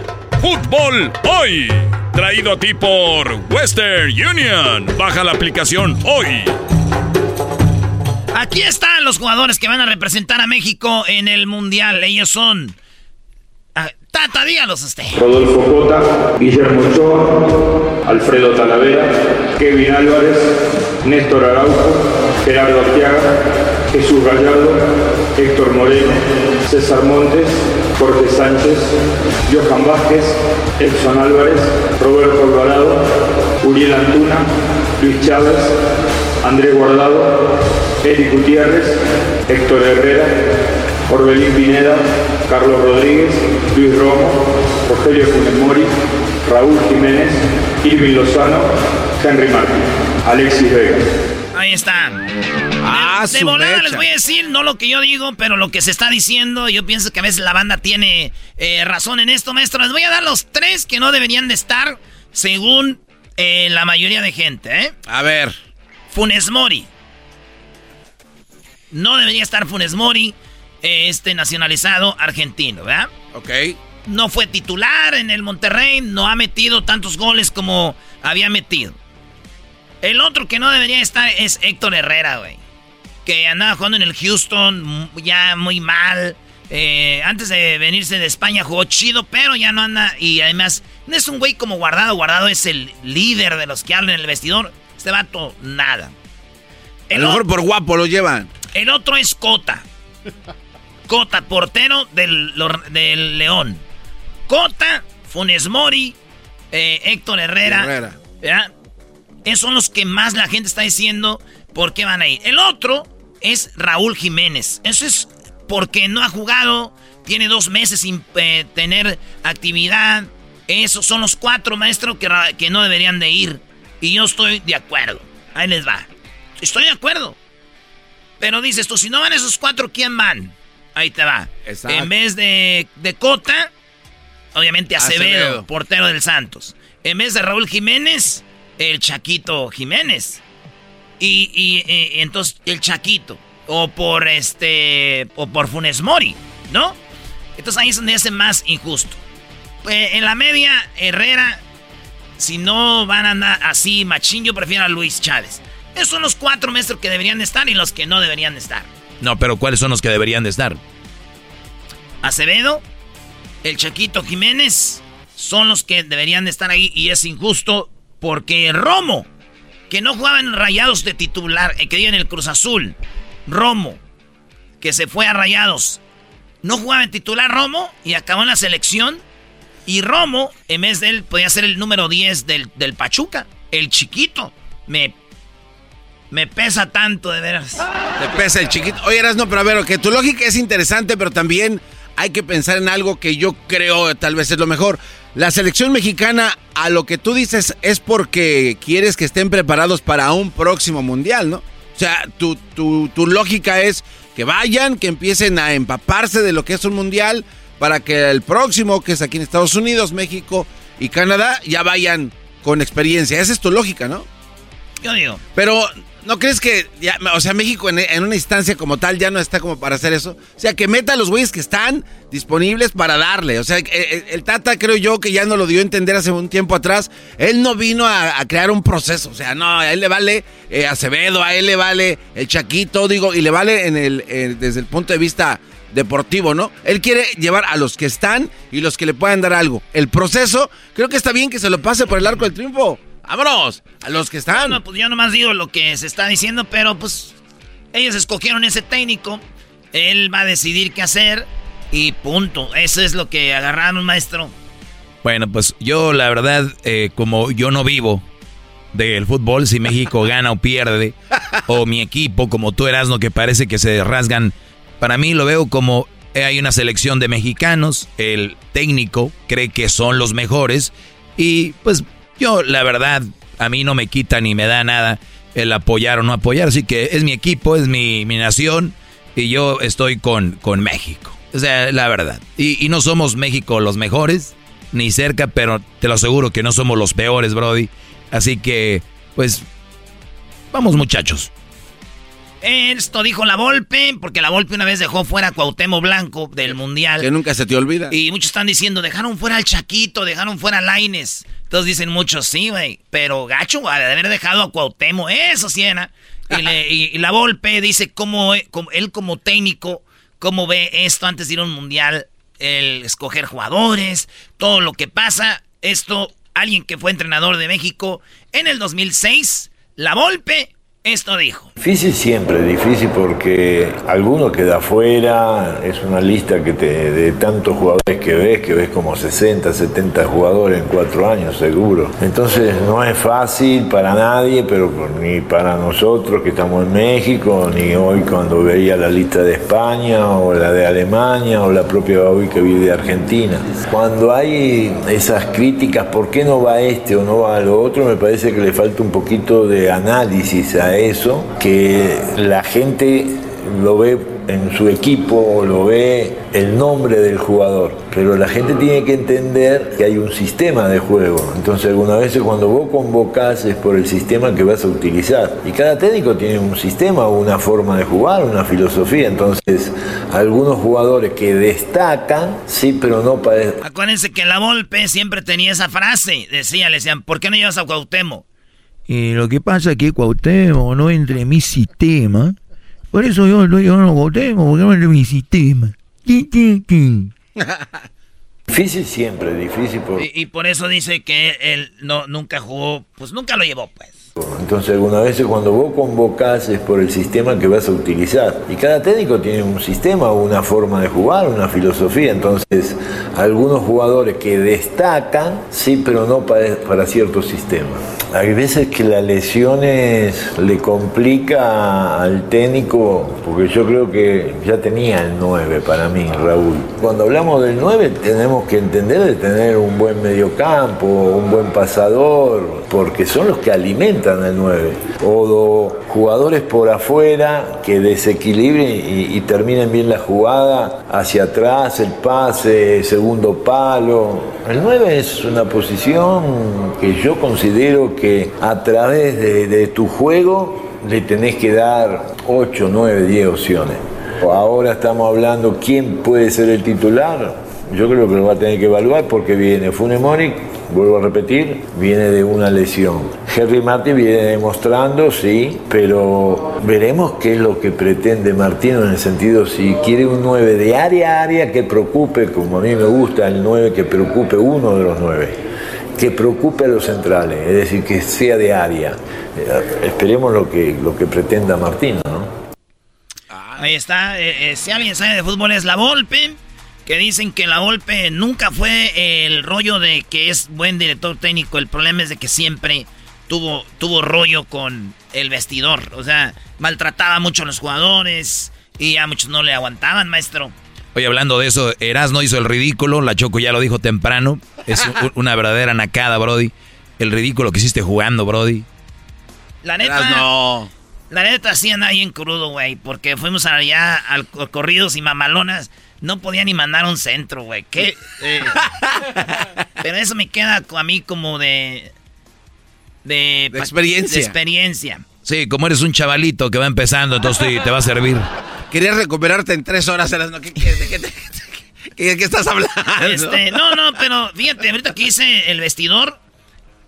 Fútbol Hoy, traído a ti por Western Union. Baja la aplicación hoy. Aquí están los jugadores que van a representar a México en el Mundial. Ellos son... Ah, Tata, dígalos usted. Rodolfo Cota, Guillermo Ochoa, Alfredo Talavera, Kevin Álvarez, Néstor Araujo, Gerardo Arteaga, Jesús Gallardo, Héctor Moreno, César Montes, Jorge Sánchez, Johan Vázquez, Edson Álvarez, Roberto Alvarado, Uriel Antuna, Luis Chávez, Andrés Guardado, Eric Gutiérrez, Héctor Herrera, Orbelín Pineda, Carlos Rodríguez, Luis Romo, Rogelio Funes Mori, Raúl Jiménez, Irving Lozano, Henry Martín, Alexis Vega. Ahí está. Ah, de su volada les voy a decir, no lo que yo digo, pero lo que se está diciendo. Yo pienso que a veces la banda tiene eh, razón en esto, maestro. Les voy a dar los tres que no deberían de estar, según eh, la mayoría de gente, ¿eh? A ver. Funes Mori. No debería estar Funes Mori, este nacionalizado argentino, ¿verdad? Ok. No fue titular en el Monterrey, no ha metido tantos goles como había metido. El otro que no debería estar es Héctor Herrera, güey. Que andaba jugando en el Houston ya muy mal. Eh, antes de venirse de España jugó chido, pero ya no anda. Y además, no es un güey como guardado. Guardado es el líder de los que hablan en el vestidor. Este vato, nada. A lo mejor por guapo lo llevan. El otro es Cota. Cota, portero del, del León. Cota, Funes Mori, eh, Héctor Herrera. Herrera. ¿verdad? Esos son los que más la gente está diciendo por qué van a ir. El otro es Raúl Jiménez. Eso es porque no ha jugado, tiene dos meses sin eh, tener actividad. Esos son los cuatro maestros que, que no deberían de ir. Y yo estoy de acuerdo. Ahí les va. Estoy de acuerdo. Pero dices tú, si no van esos cuatro, ¿quién van? Ahí te va. Exacto. En vez de, de Cota, obviamente Acevedo, Acevedo. portero del Santos. En vez de Raúl Jiménez, el Chaquito Jiménez. Y, y, entonces el Chaquito. O por este. O por Funes Mori, ¿no? Entonces ahí es donde hace más injusto. Eh, en la media, Herrera. Si no van a andar así, machín, yo prefiero a Luis Chávez. Esos son los cuatro maestros que deberían de estar y los que no deberían de estar. No, pero ¿cuáles son los que deberían de estar? Acevedo, el Chaquito Jiménez son los que deberían de estar ahí y es injusto porque Romo, que no jugaba en Rayados de titular, eh, que dio en el Cruz Azul, Romo, que se fue a Rayados, no jugaba en titular Romo y acabó en la selección y Romo, en vez de él, podía ser el número 10 del, del Pachuca, el chiquito. Me, me pesa tanto, de veras. Te pesa el chiquito. Oye, no, pero a ver, que tu lógica es interesante, pero también hay que pensar en algo que yo creo tal vez es lo mejor. La selección mexicana, a lo que tú dices, es porque quieres que estén preparados para un próximo mundial, ¿no? O sea, tu, tu, tu lógica es que vayan, que empiecen a empaparse de lo que es un mundial, para que el próximo, que es aquí en Estados Unidos, México y Canadá, ya vayan con experiencia. Esa es tu lógica, ¿no? Yo digo. Pero, ¿no crees que, ya, o sea, México en, una instancia como tal ya no está como para hacer eso? O sea, que meta a los güeyes que están disponibles para darle. O sea, el, el- Tata creo yo que ya no lo dio a entender hace un tiempo atrás. Él no vino a, a crear un proceso. O sea, no, a él le vale eh, Acevedo, a él le vale el Chaquito, digo, y le vale en el, eh, desde el punto de vista deportivo, ¿no? Él quiere llevar a los que están y los que le puedan dar algo. El proceso, creo que está bien que se lo pase por el arco del triunfo. ¡Vámonos! A los que están. No, pues yo nomás digo lo que se está diciendo, pero pues ellos escogieron ese técnico. Él va a decidir qué hacer y punto. Eso es lo que agarraron, maestro. Bueno, pues yo la verdad, eh, como yo no vivo del fútbol, si México [laughs] gana o pierde, o mi equipo, como tú eras, no que parece que se rasgan, para mí lo veo como eh, hay una selección de mexicanos, el técnico cree que son los mejores, y pues yo la verdad, a mí no me quita ni me da nada el apoyar o no apoyar, así que es mi equipo, es mi, mi nación, y yo estoy con, con México. O sea, la verdad. Y, y no somos México los mejores, ni cerca, pero te lo aseguro que no somos los peores, Brody. Así que, pues, vamos muchachos. Esto dijo la Volpe, porque la Volpe una vez dejó fuera a Cuauhtémoc Blanco del Mundial. Que nunca se te olvida. Y muchos están diciendo, dejaron fuera al Chaquito, dejaron fuera a Laines. Entonces dicen muchos, sí, güey. Pero gacho, de haber dejado a Cuauhtémoc, eso sí era. Y, le- y- la Volpe dice cómo, cómo- él como técnico, cómo ve esto antes de ir a un mundial, el escoger jugadores, todo lo que pasa. Esto, alguien que fue entrenador de México en el 2006, la Volpe Esto dijo. Difícil siempre, difícil porque alguno queda afuera, es una lista que te, de tantos jugadores que ves, que ves como 60, 70 jugadores en cuatro años seguro. Entonces no es fácil para nadie, pero ni para nosotros que estamos en México, ni hoy cuando veía la lista de España o la de Alemania o la propia hoy que vive de Argentina. Cuando hay esas críticas, ¿por qué no va este o no va lo otro? Me parece que le falta un poquito de análisis a eso, que la gente lo ve en su equipo, lo ve el nombre del jugador, pero la gente tiene que entender que hay un sistema de juego. Entonces algunas veces cuando vos convocás es por el sistema que vas a utilizar. Y cada técnico tiene un sistema, una forma de jugar, una filosofía. Entonces algunos jugadores que destacan, sí, pero no para... Acuérdense que la Volpe siempre tenía esa frase. Decía, le decían, ¿por qué no llevas a Cuauhtémoc? Y lo que pasa es que Cuauhtémoc no entra en mi sistema. Por eso yo estoy a Cuauhtémoc, porque no entra en mi sistema. [laughs] Difícil siempre, difícil por... Y, y por eso dice que él no, nunca jugó, pues nunca lo llevó, pues. Entonces algunas veces cuando vos convocás es por el sistema que vas a utilizar. Y cada técnico tiene un sistema, una forma de jugar, una filosofía. Entonces algunos jugadores que destacan, sí, pero no para, para ciertos sistemas. Hay veces que las lesiones le complica al técnico, porque yo creo que ya tenía el 9 para mí, Raúl. Cuando hablamos del 9 tenemos que entender de tener un buen mediocampo, un buen pasador, porque son los que alimentan al 9. O jugadores por afuera que desequilibren y, y terminen bien la jugada, hacia atrás, el pase, segundo palo. El 9 es una posición que yo considero que a través de, de tu juego le tenés que dar 8, 9, 10 opciones. Ahora estamos hablando quién puede ser el titular. Yo creo que lo va a tener que evaluar porque viene Funemori, vuelvo a repetir, viene de una lesión. Henry Martin viene demostrando, sí, pero veremos qué es lo que pretende Martino en el sentido si quiere un 9 de área a área que preocupe, como a mí me gusta el 9, que preocupe uno de los 9 que preocupe a los centrales, es decir, que sea de área. Eh, esperemos lo que, lo que pretenda Martino, ¿no? Ahí está. eh, eh, si alguien sabe de fútbol es la Volpe. Que dicen que la Volpe nunca fue el rollo de que es buen director técnico. El problema es de que siempre tuvo, tuvo rollo con el vestidor. O sea, maltrataba mucho a los jugadores. Y a muchos no le aguantaban, maestro. Oye, hablando de eso, Erasno hizo el ridículo, la Choco ya lo dijo temprano. Es una verdadera nacada, Brody. El ridículo que hiciste jugando, Brody. La neta. La neta sí anda bien crudo, güey. Porque fuimos allá al co- corridos y mamalonas. No podía ni mandar un centro, güey. ¿Qué? Eh. [laughs] Pero eso me queda a mí como de. De, De experiencia. De experiencia. Sí, como eres un chavalito que va empezando, entonces te, te va a servir. Querías recuperarte en tres horas. Eras, ¿no? ¿Qué, qué, qué, qué- qué- qué estás hablando? Este, no, no, pero fíjate, ahorita que hice el vestidor,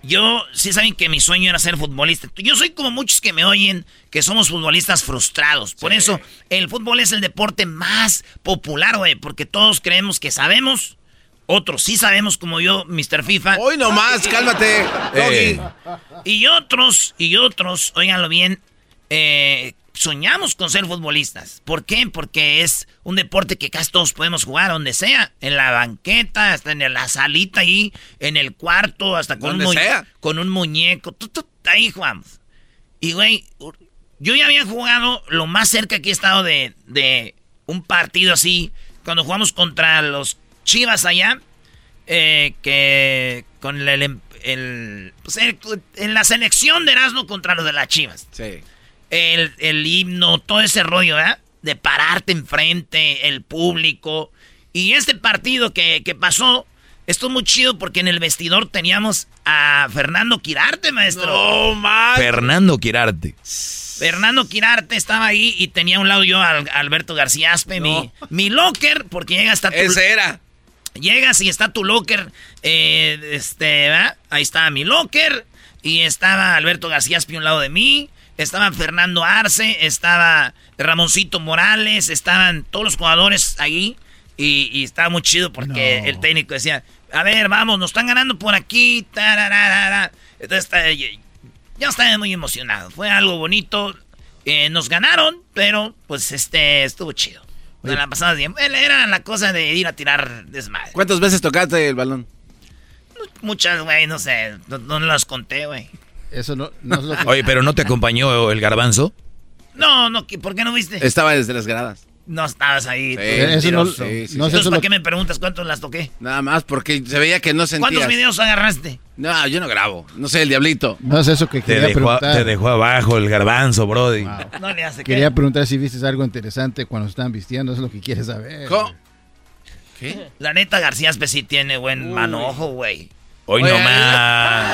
yo sí saben que mi sueño era ser futbolista. Yo soy como muchos que me oyen que somos futbolistas frustrados. Por eso el fútbol es el deporte más popular, güey, porque todos creemos que sabemos. Otros sí sabemos como yo, Mr. FIFA. Hoy nomás, cálmate. Eh, Y otros, y otros, óiganlo bien, eh, soñamos con ser futbolistas. ¿Por qué? Porque es un deporte que casi todos podemos jugar donde sea. En la banqueta, hasta en la salita ahí, en el cuarto, hasta con, un, sea. con un muñeco. Ahí jugamos. Y, güey, yo ya había jugado lo más cerca que he estado de, de un partido así. Cuando jugamos contra los Chivas allá, eh, que con el, el- el- pues, el- en la selección de Erasmo contra los de las Chivas. Sí. El, el himno, todo ese rollo, ¿verdad? De pararte enfrente, el público. Y este partido que, que pasó, estuvo muy chido porque en el vestidor teníamos a Fernando Quirarte, maestro. No, man. Fernando Quirarte. Fernando Quirarte estaba ahí y tenía a un lado yo al Alberto García Aspe, mi, mi locker, porque llega hasta tu... Ese era. Llegas y está tu locker, eh, este, ¿verdad? Ahí estaba mi locker y estaba Alberto García Aspe a un lado de mí, estaba Fernando Arce, estaba Ramoncito Morales, estaban todos los jugadores ahí y, y estaba muy chido porque el técnico decía, a ver, vamos, nos están ganando por aquí, tararara. Entonces ya Ya estaba muy emocionado. Fue algo bonito. Eh, nos ganaron, pero pues este estuvo chido. Nos la pasamos bien. Era la cosa de ir a tirar desmadre. ¿Cuántas veces tocaste el balón? Muchas, güey, no sé. No, no las conté, güey. Eso no, no es lo que... Oye, pero ¿no te acompañó el garbanzo? No, no, ¿por qué no viste? Estaba desde las gradas. No estabas ahí. Sí, eso no- sí, sí, Entonces, eso ¿para lo- qué me preguntas cuántos las toqué? Nada más porque se veía que no sentías. ¿Cuántos videos agarraste? No, yo no grabo. No sé, el diablito. No es eso que Te quería dejó, preguntar. te dejó abajo el garbanzo, Brody. No le hace Quería preguntar si viste algo interesante cuando estaban vistiendo, eso es lo que quieres saber. ¿Qué? La neta, García Espe sí tiene buen manojo, güey. Hoy Oye. no más.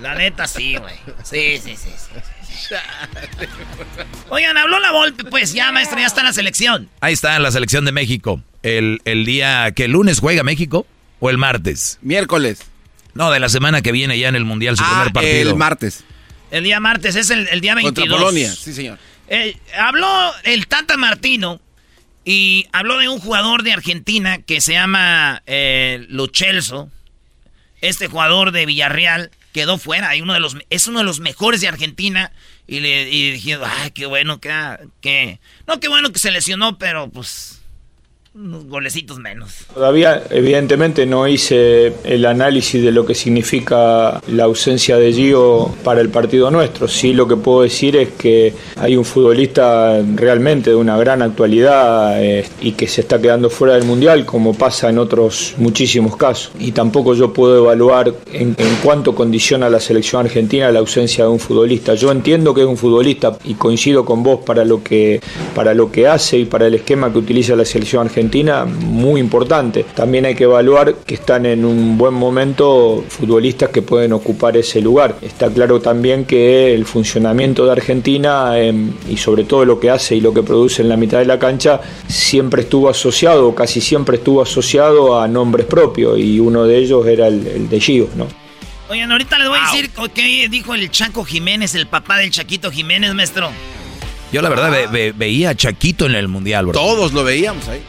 La neta, sí, güey. Sí, sí, sí, sí. sí. Oigan, habló la Volpe, pues ya, maestro, ya está en la selección. Ahí está la selección de México. El, el día que el lunes juega México o el martes. Miércoles. No, de la semana que viene ya en el Mundial su primer partido. Ah, El martes. El día martes es el, el día 22. Contra Polonia, sí, señor. Eh, habló el Tata Martino y habló de un jugador de Argentina que se llama eh, Lo Celso. Este jugador de Villarreal quedó fuera. y uno de los, es uno de los mejores de Argentina. Y le y ay, qué bueno que, que... No, qué bueno que se lesionó, pero pues... Unos golecitos menos. Todavía, evidentemente, no hice el análisis de lo que significa la ausencia de Gio para el partido nuestro. Sí, lo que puedo decir es que hay un futbolista realmente de una gran actualidad eh, y que se está quedando fuera del Mundial, como pasa en otros muchísimos casos. Y tampoco yo puedo evaluar en, en cuánto condiciona la selección argentina la ausencia de un futbolista. Yo entiendo que es un futbolista y coincido con vos para lo que, para lo que hace y para el esquema que utiliza la selección argentina muy importante. También hay que evaluar que están en un buen momento futbolistas que pueden ocupar ese lugar. Está claro también que el funcionamiento de Argentina eh, y sobre todo lo que hace y lo que produce en la mitad de la cancha siempre estuvo asociado, casi siempre estuvo asociado a nombres propios y uno de ellos era el, el de Gio, ¿no? Oigan, ahorita les voy a decir qué dijo el Chaco Jiménez, el papá del Chaquito Jiménez, maestro. Yo la verdad ve- ve- veía a Chaquito en el Mundial, bro. Todos lo veíamos ahí.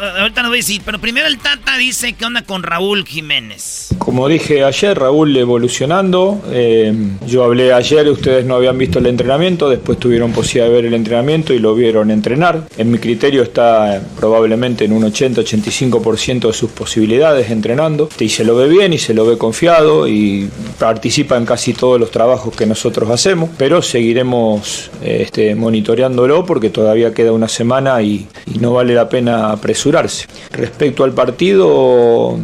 Ah, Ahorita les voy a decir, pero primero el Tata dice qué onda con Raúl Jiménez. Como dije ayer, Raúl evolucionando. eh, yo hablé ayer, ustedes no habían visto el entrenamiento, después tuvieron posibilidad de ver el entrenamiento y lo vieron entrenar. En mi criterio está eh, probablemente en un 80-85% de sus posibilidades entrenando. Y se lo ve bien y se lo ve confiado y participa en casi todos los trabajos que nosotros hacemos, pero seguiremos eh, este, monitoreándolo porque todavía queda una semana y, no vale la pena Respecto al partido,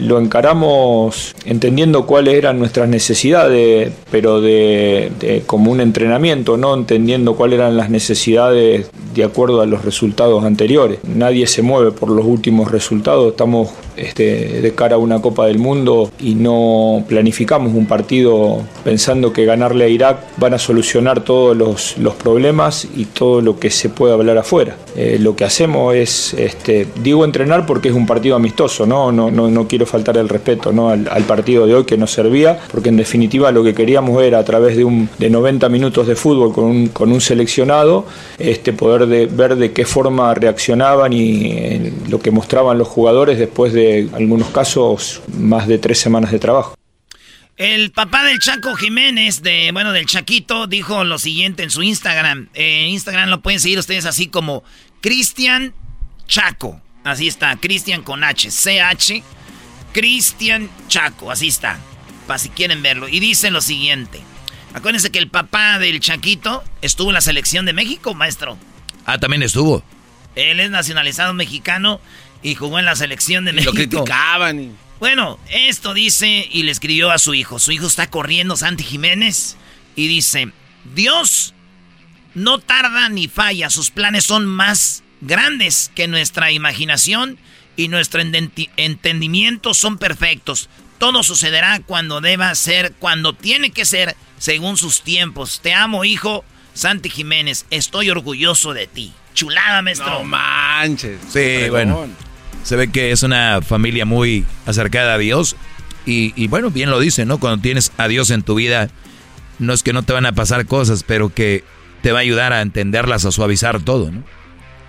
lo encaramos entendiendo cuáles eran nuestras necesidades, pero de, de- como un entrenamiento, no entendiendo cuáles eran las necesidades de acuerdo a los resultados anteriores. Nadie se mueve por los últimos resultados, estamos este, de cara a una Copa del Mundo y no planificamos un partido pensando que ganarle a Irak van a solucionar todos los, los problemas y todo lo que se puede hablar afuera. Eh, lo que hacemos es, este, digo entrenar porque es un partido amistoso, no, no, no, no quiero faltar el respeto ¿no? al, partido de hoy que nos servía, porque en definitiva lo que queríamos era a través de, un, de 90 minutos de fútbol con un, con un seleccionado, este, poder de, ver de qué forma reaccionaban y eh, lo que mostraban los jugadores después de algunos casos más de tres semanas de trabajo. El papá del Chaco Jiménez, de bueno, del Chaquito, dijo lo siguiente en su Instagram. En Instagram lo pueden seguir ustedes así como Cristian Chaco. Así está, Cristian con H, CH, Cristian Chaco, así está, para si quieren verlo. Y dice lo siguiente. Acuérdense que el papá del Chaquito estuvo en la selección de México, maestro. Ah, también estuvo. Él es nacionalizado mexicano y jugó en la selección de Lo México. criticaban. y- Bueno, esto dice y le escribió a su hijo. Su hijo está corriendo, Santi Jiménez, y dice, Dios no tarda ni falla, sus planes son más grandes que nuestra imaginación y nuestro entendimiento son perfectos. Todo sucederá cuando deba ser, cuando tiene que ser, según sus tiempos. Te amo, hijo. Santi Jiménez, estoy orgulloso de ti. Chulada, maestro. No manches. Sí, bueno. Se ve que es una familia muy acercada a Dios. Y, y bueno, bien lo dice, ¿no? Cuando tienes a Dios en tu vida, no es que no te van a pasar cosas, pero que te va a ayudar a entenderlas, a suavizar todo, ¿no?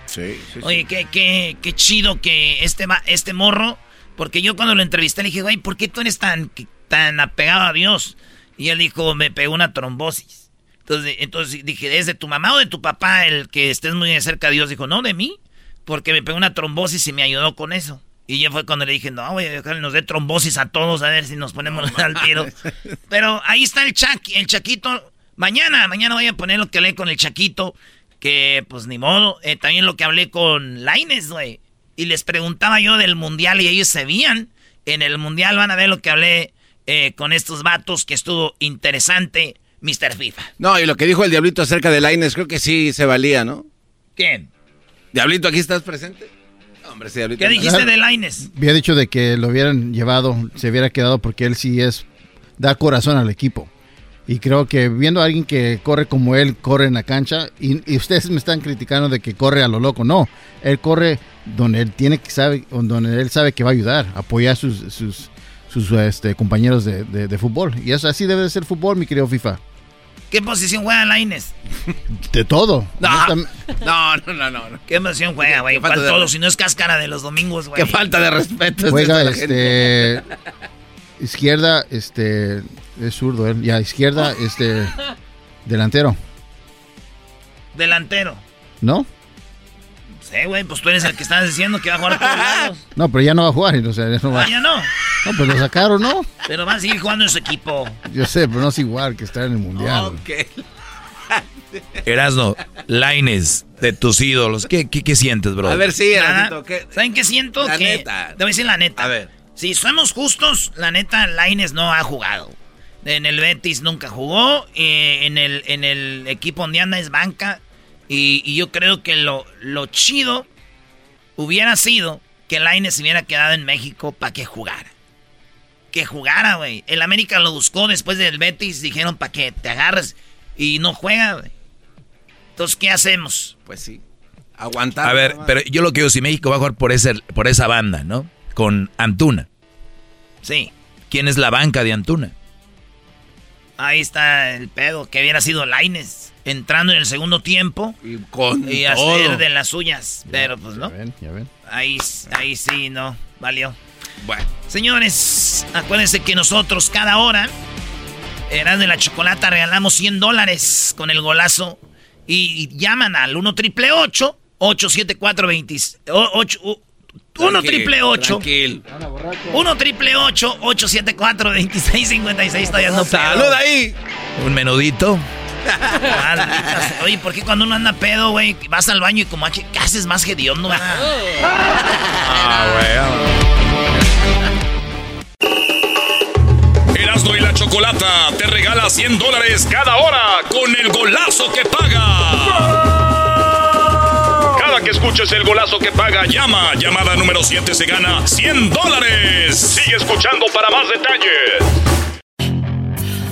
Sí, sí. Oye, qué, qué, qué chido que este, ma- este morro, porque yo cuando lo entrevisté le dije, güey, ¿por qué tú eres tan, tan apegado a Dios? Y él dijo, me pegó una trombosis. Entonces, entonces dije, ¿es de tu mamá o de tu papá el que estés muy cerca de Dios? Dijo, no, de mí, porque me pegó una trombosis y me ayudó con eso. Y yo fue cuando le dije, no, voy a dejar nos dé trombosis a todos a ver si nos ponemos [laughs] al tiro. Pero ahí está el Chaki, el Chaquito. Mañana, mañana voy a poner lo que hablé con el Chaquito, que pues ni modo. Eh, también lo que hablé con Laines, güey. Y les preguntaba yo del Mundial y ellos se veían. En el Mundial van a ver lo que hablé eh, con estos vatos, que estuvo interesante, Mr. FIFA. No, y lo que dijo el Diablito acerca de Laines, creo que sí se valía, ¿no? ¿Quién? Diablito, ¿aquí estás presente? Hombre, sí, Diablito. ¿Qué dijiste de Laines? [laughs] Había dicho de que lo hubieran llevado, se hubiera quedado porque él sí es, da corazón al equipo. Y creo que viendo a alguien que corre como él, corre en la cancha, y, y ustedes me están criticando de que corre a lo loco. No, él corre donde él tiene que sabe, donde él sabe que va a ayudar, apoyar a sus, sus, sus este, compañeros de, de- de fútbol. Y eso así debe de ser fútbol, mi querido FIFA. ¿Qué posición juega Laines? [laughs] De todo. No, no, no, no. ¿Qué posición juega, güey? Qué falta ¿Cuál de todo? Si no es cáscara de los domingos, güey. Qué falta de respeto. es Juega esta la gente. este [laughs] izquierda, este es zurdo él, ya izquierda, este delantero, Delantero. ¿no? Sí, güey, pues tú eres el que estás diciendo que va a jugar a todos lados. [laughs] No, pero ya no va a jugar, o sea, ya no va. Ah, ya no. No, pero lo sacaron, ¿no? Pero va a seguir jugando en su equipo. Yo sé, pero no es igual que estar en el mundial. [laughs] Erasno, Laines, de tus ídolos, ¿qué, qué, qué sientes, bro? A ver, sí, ¿qué? ¿Saben qué siento? La que, neta. Te voy a decir la neta. A ver. Si somos justos, la neta, Laines no ha jugado. En el Betis nunca jugó. eh, en, el, en el equipo donde anda es banca. Y, y yo creo que lo, lo chido hubiera sido que Laines se hubiera quedado en México para que jugara. Que jugara, güey. El América lo buscó después del Betis. Dijeron para que te agarres. Y no juega, güey. Entonces, ¿qué hacemos? Pues sí. Aguantar. A ver, pero yo lo que digo, si México va a jugar por, ese, por esa banda, ¿no? Con Antuna. Sí. ¿Quién es la banca de Antuna? Ahí está el pedo, que hubiera sido Laines entrando en el segundo tiempo Y con y hacer de las suyas. Pero pues no, Ya ven, ya ven. ahí, ahí sí no, valió. Bueno. Señores, acuérdense que nosotros cada hora, eran de la chocolata, regalamos 100 dólares con el golazo. Y, y llaman al 1 triple 874 20 8 1 triple 8 Tranquil. 1 triple 874 2656 todavía no Salud ahí. ¿Un menudito? Maldita sea. Oye, ¿por qué cuando uno anda pedo, güey, vas al baño y como que ¿qué haces más hediondo, verdad? Erasmo y la Chocolata te regala 100 dólares cada hora con el golazo que paga. Cada que escuches el golazo que paga, llama. Llamada número 7 se gana 100 dólares. Sigue escuchando para más detalles.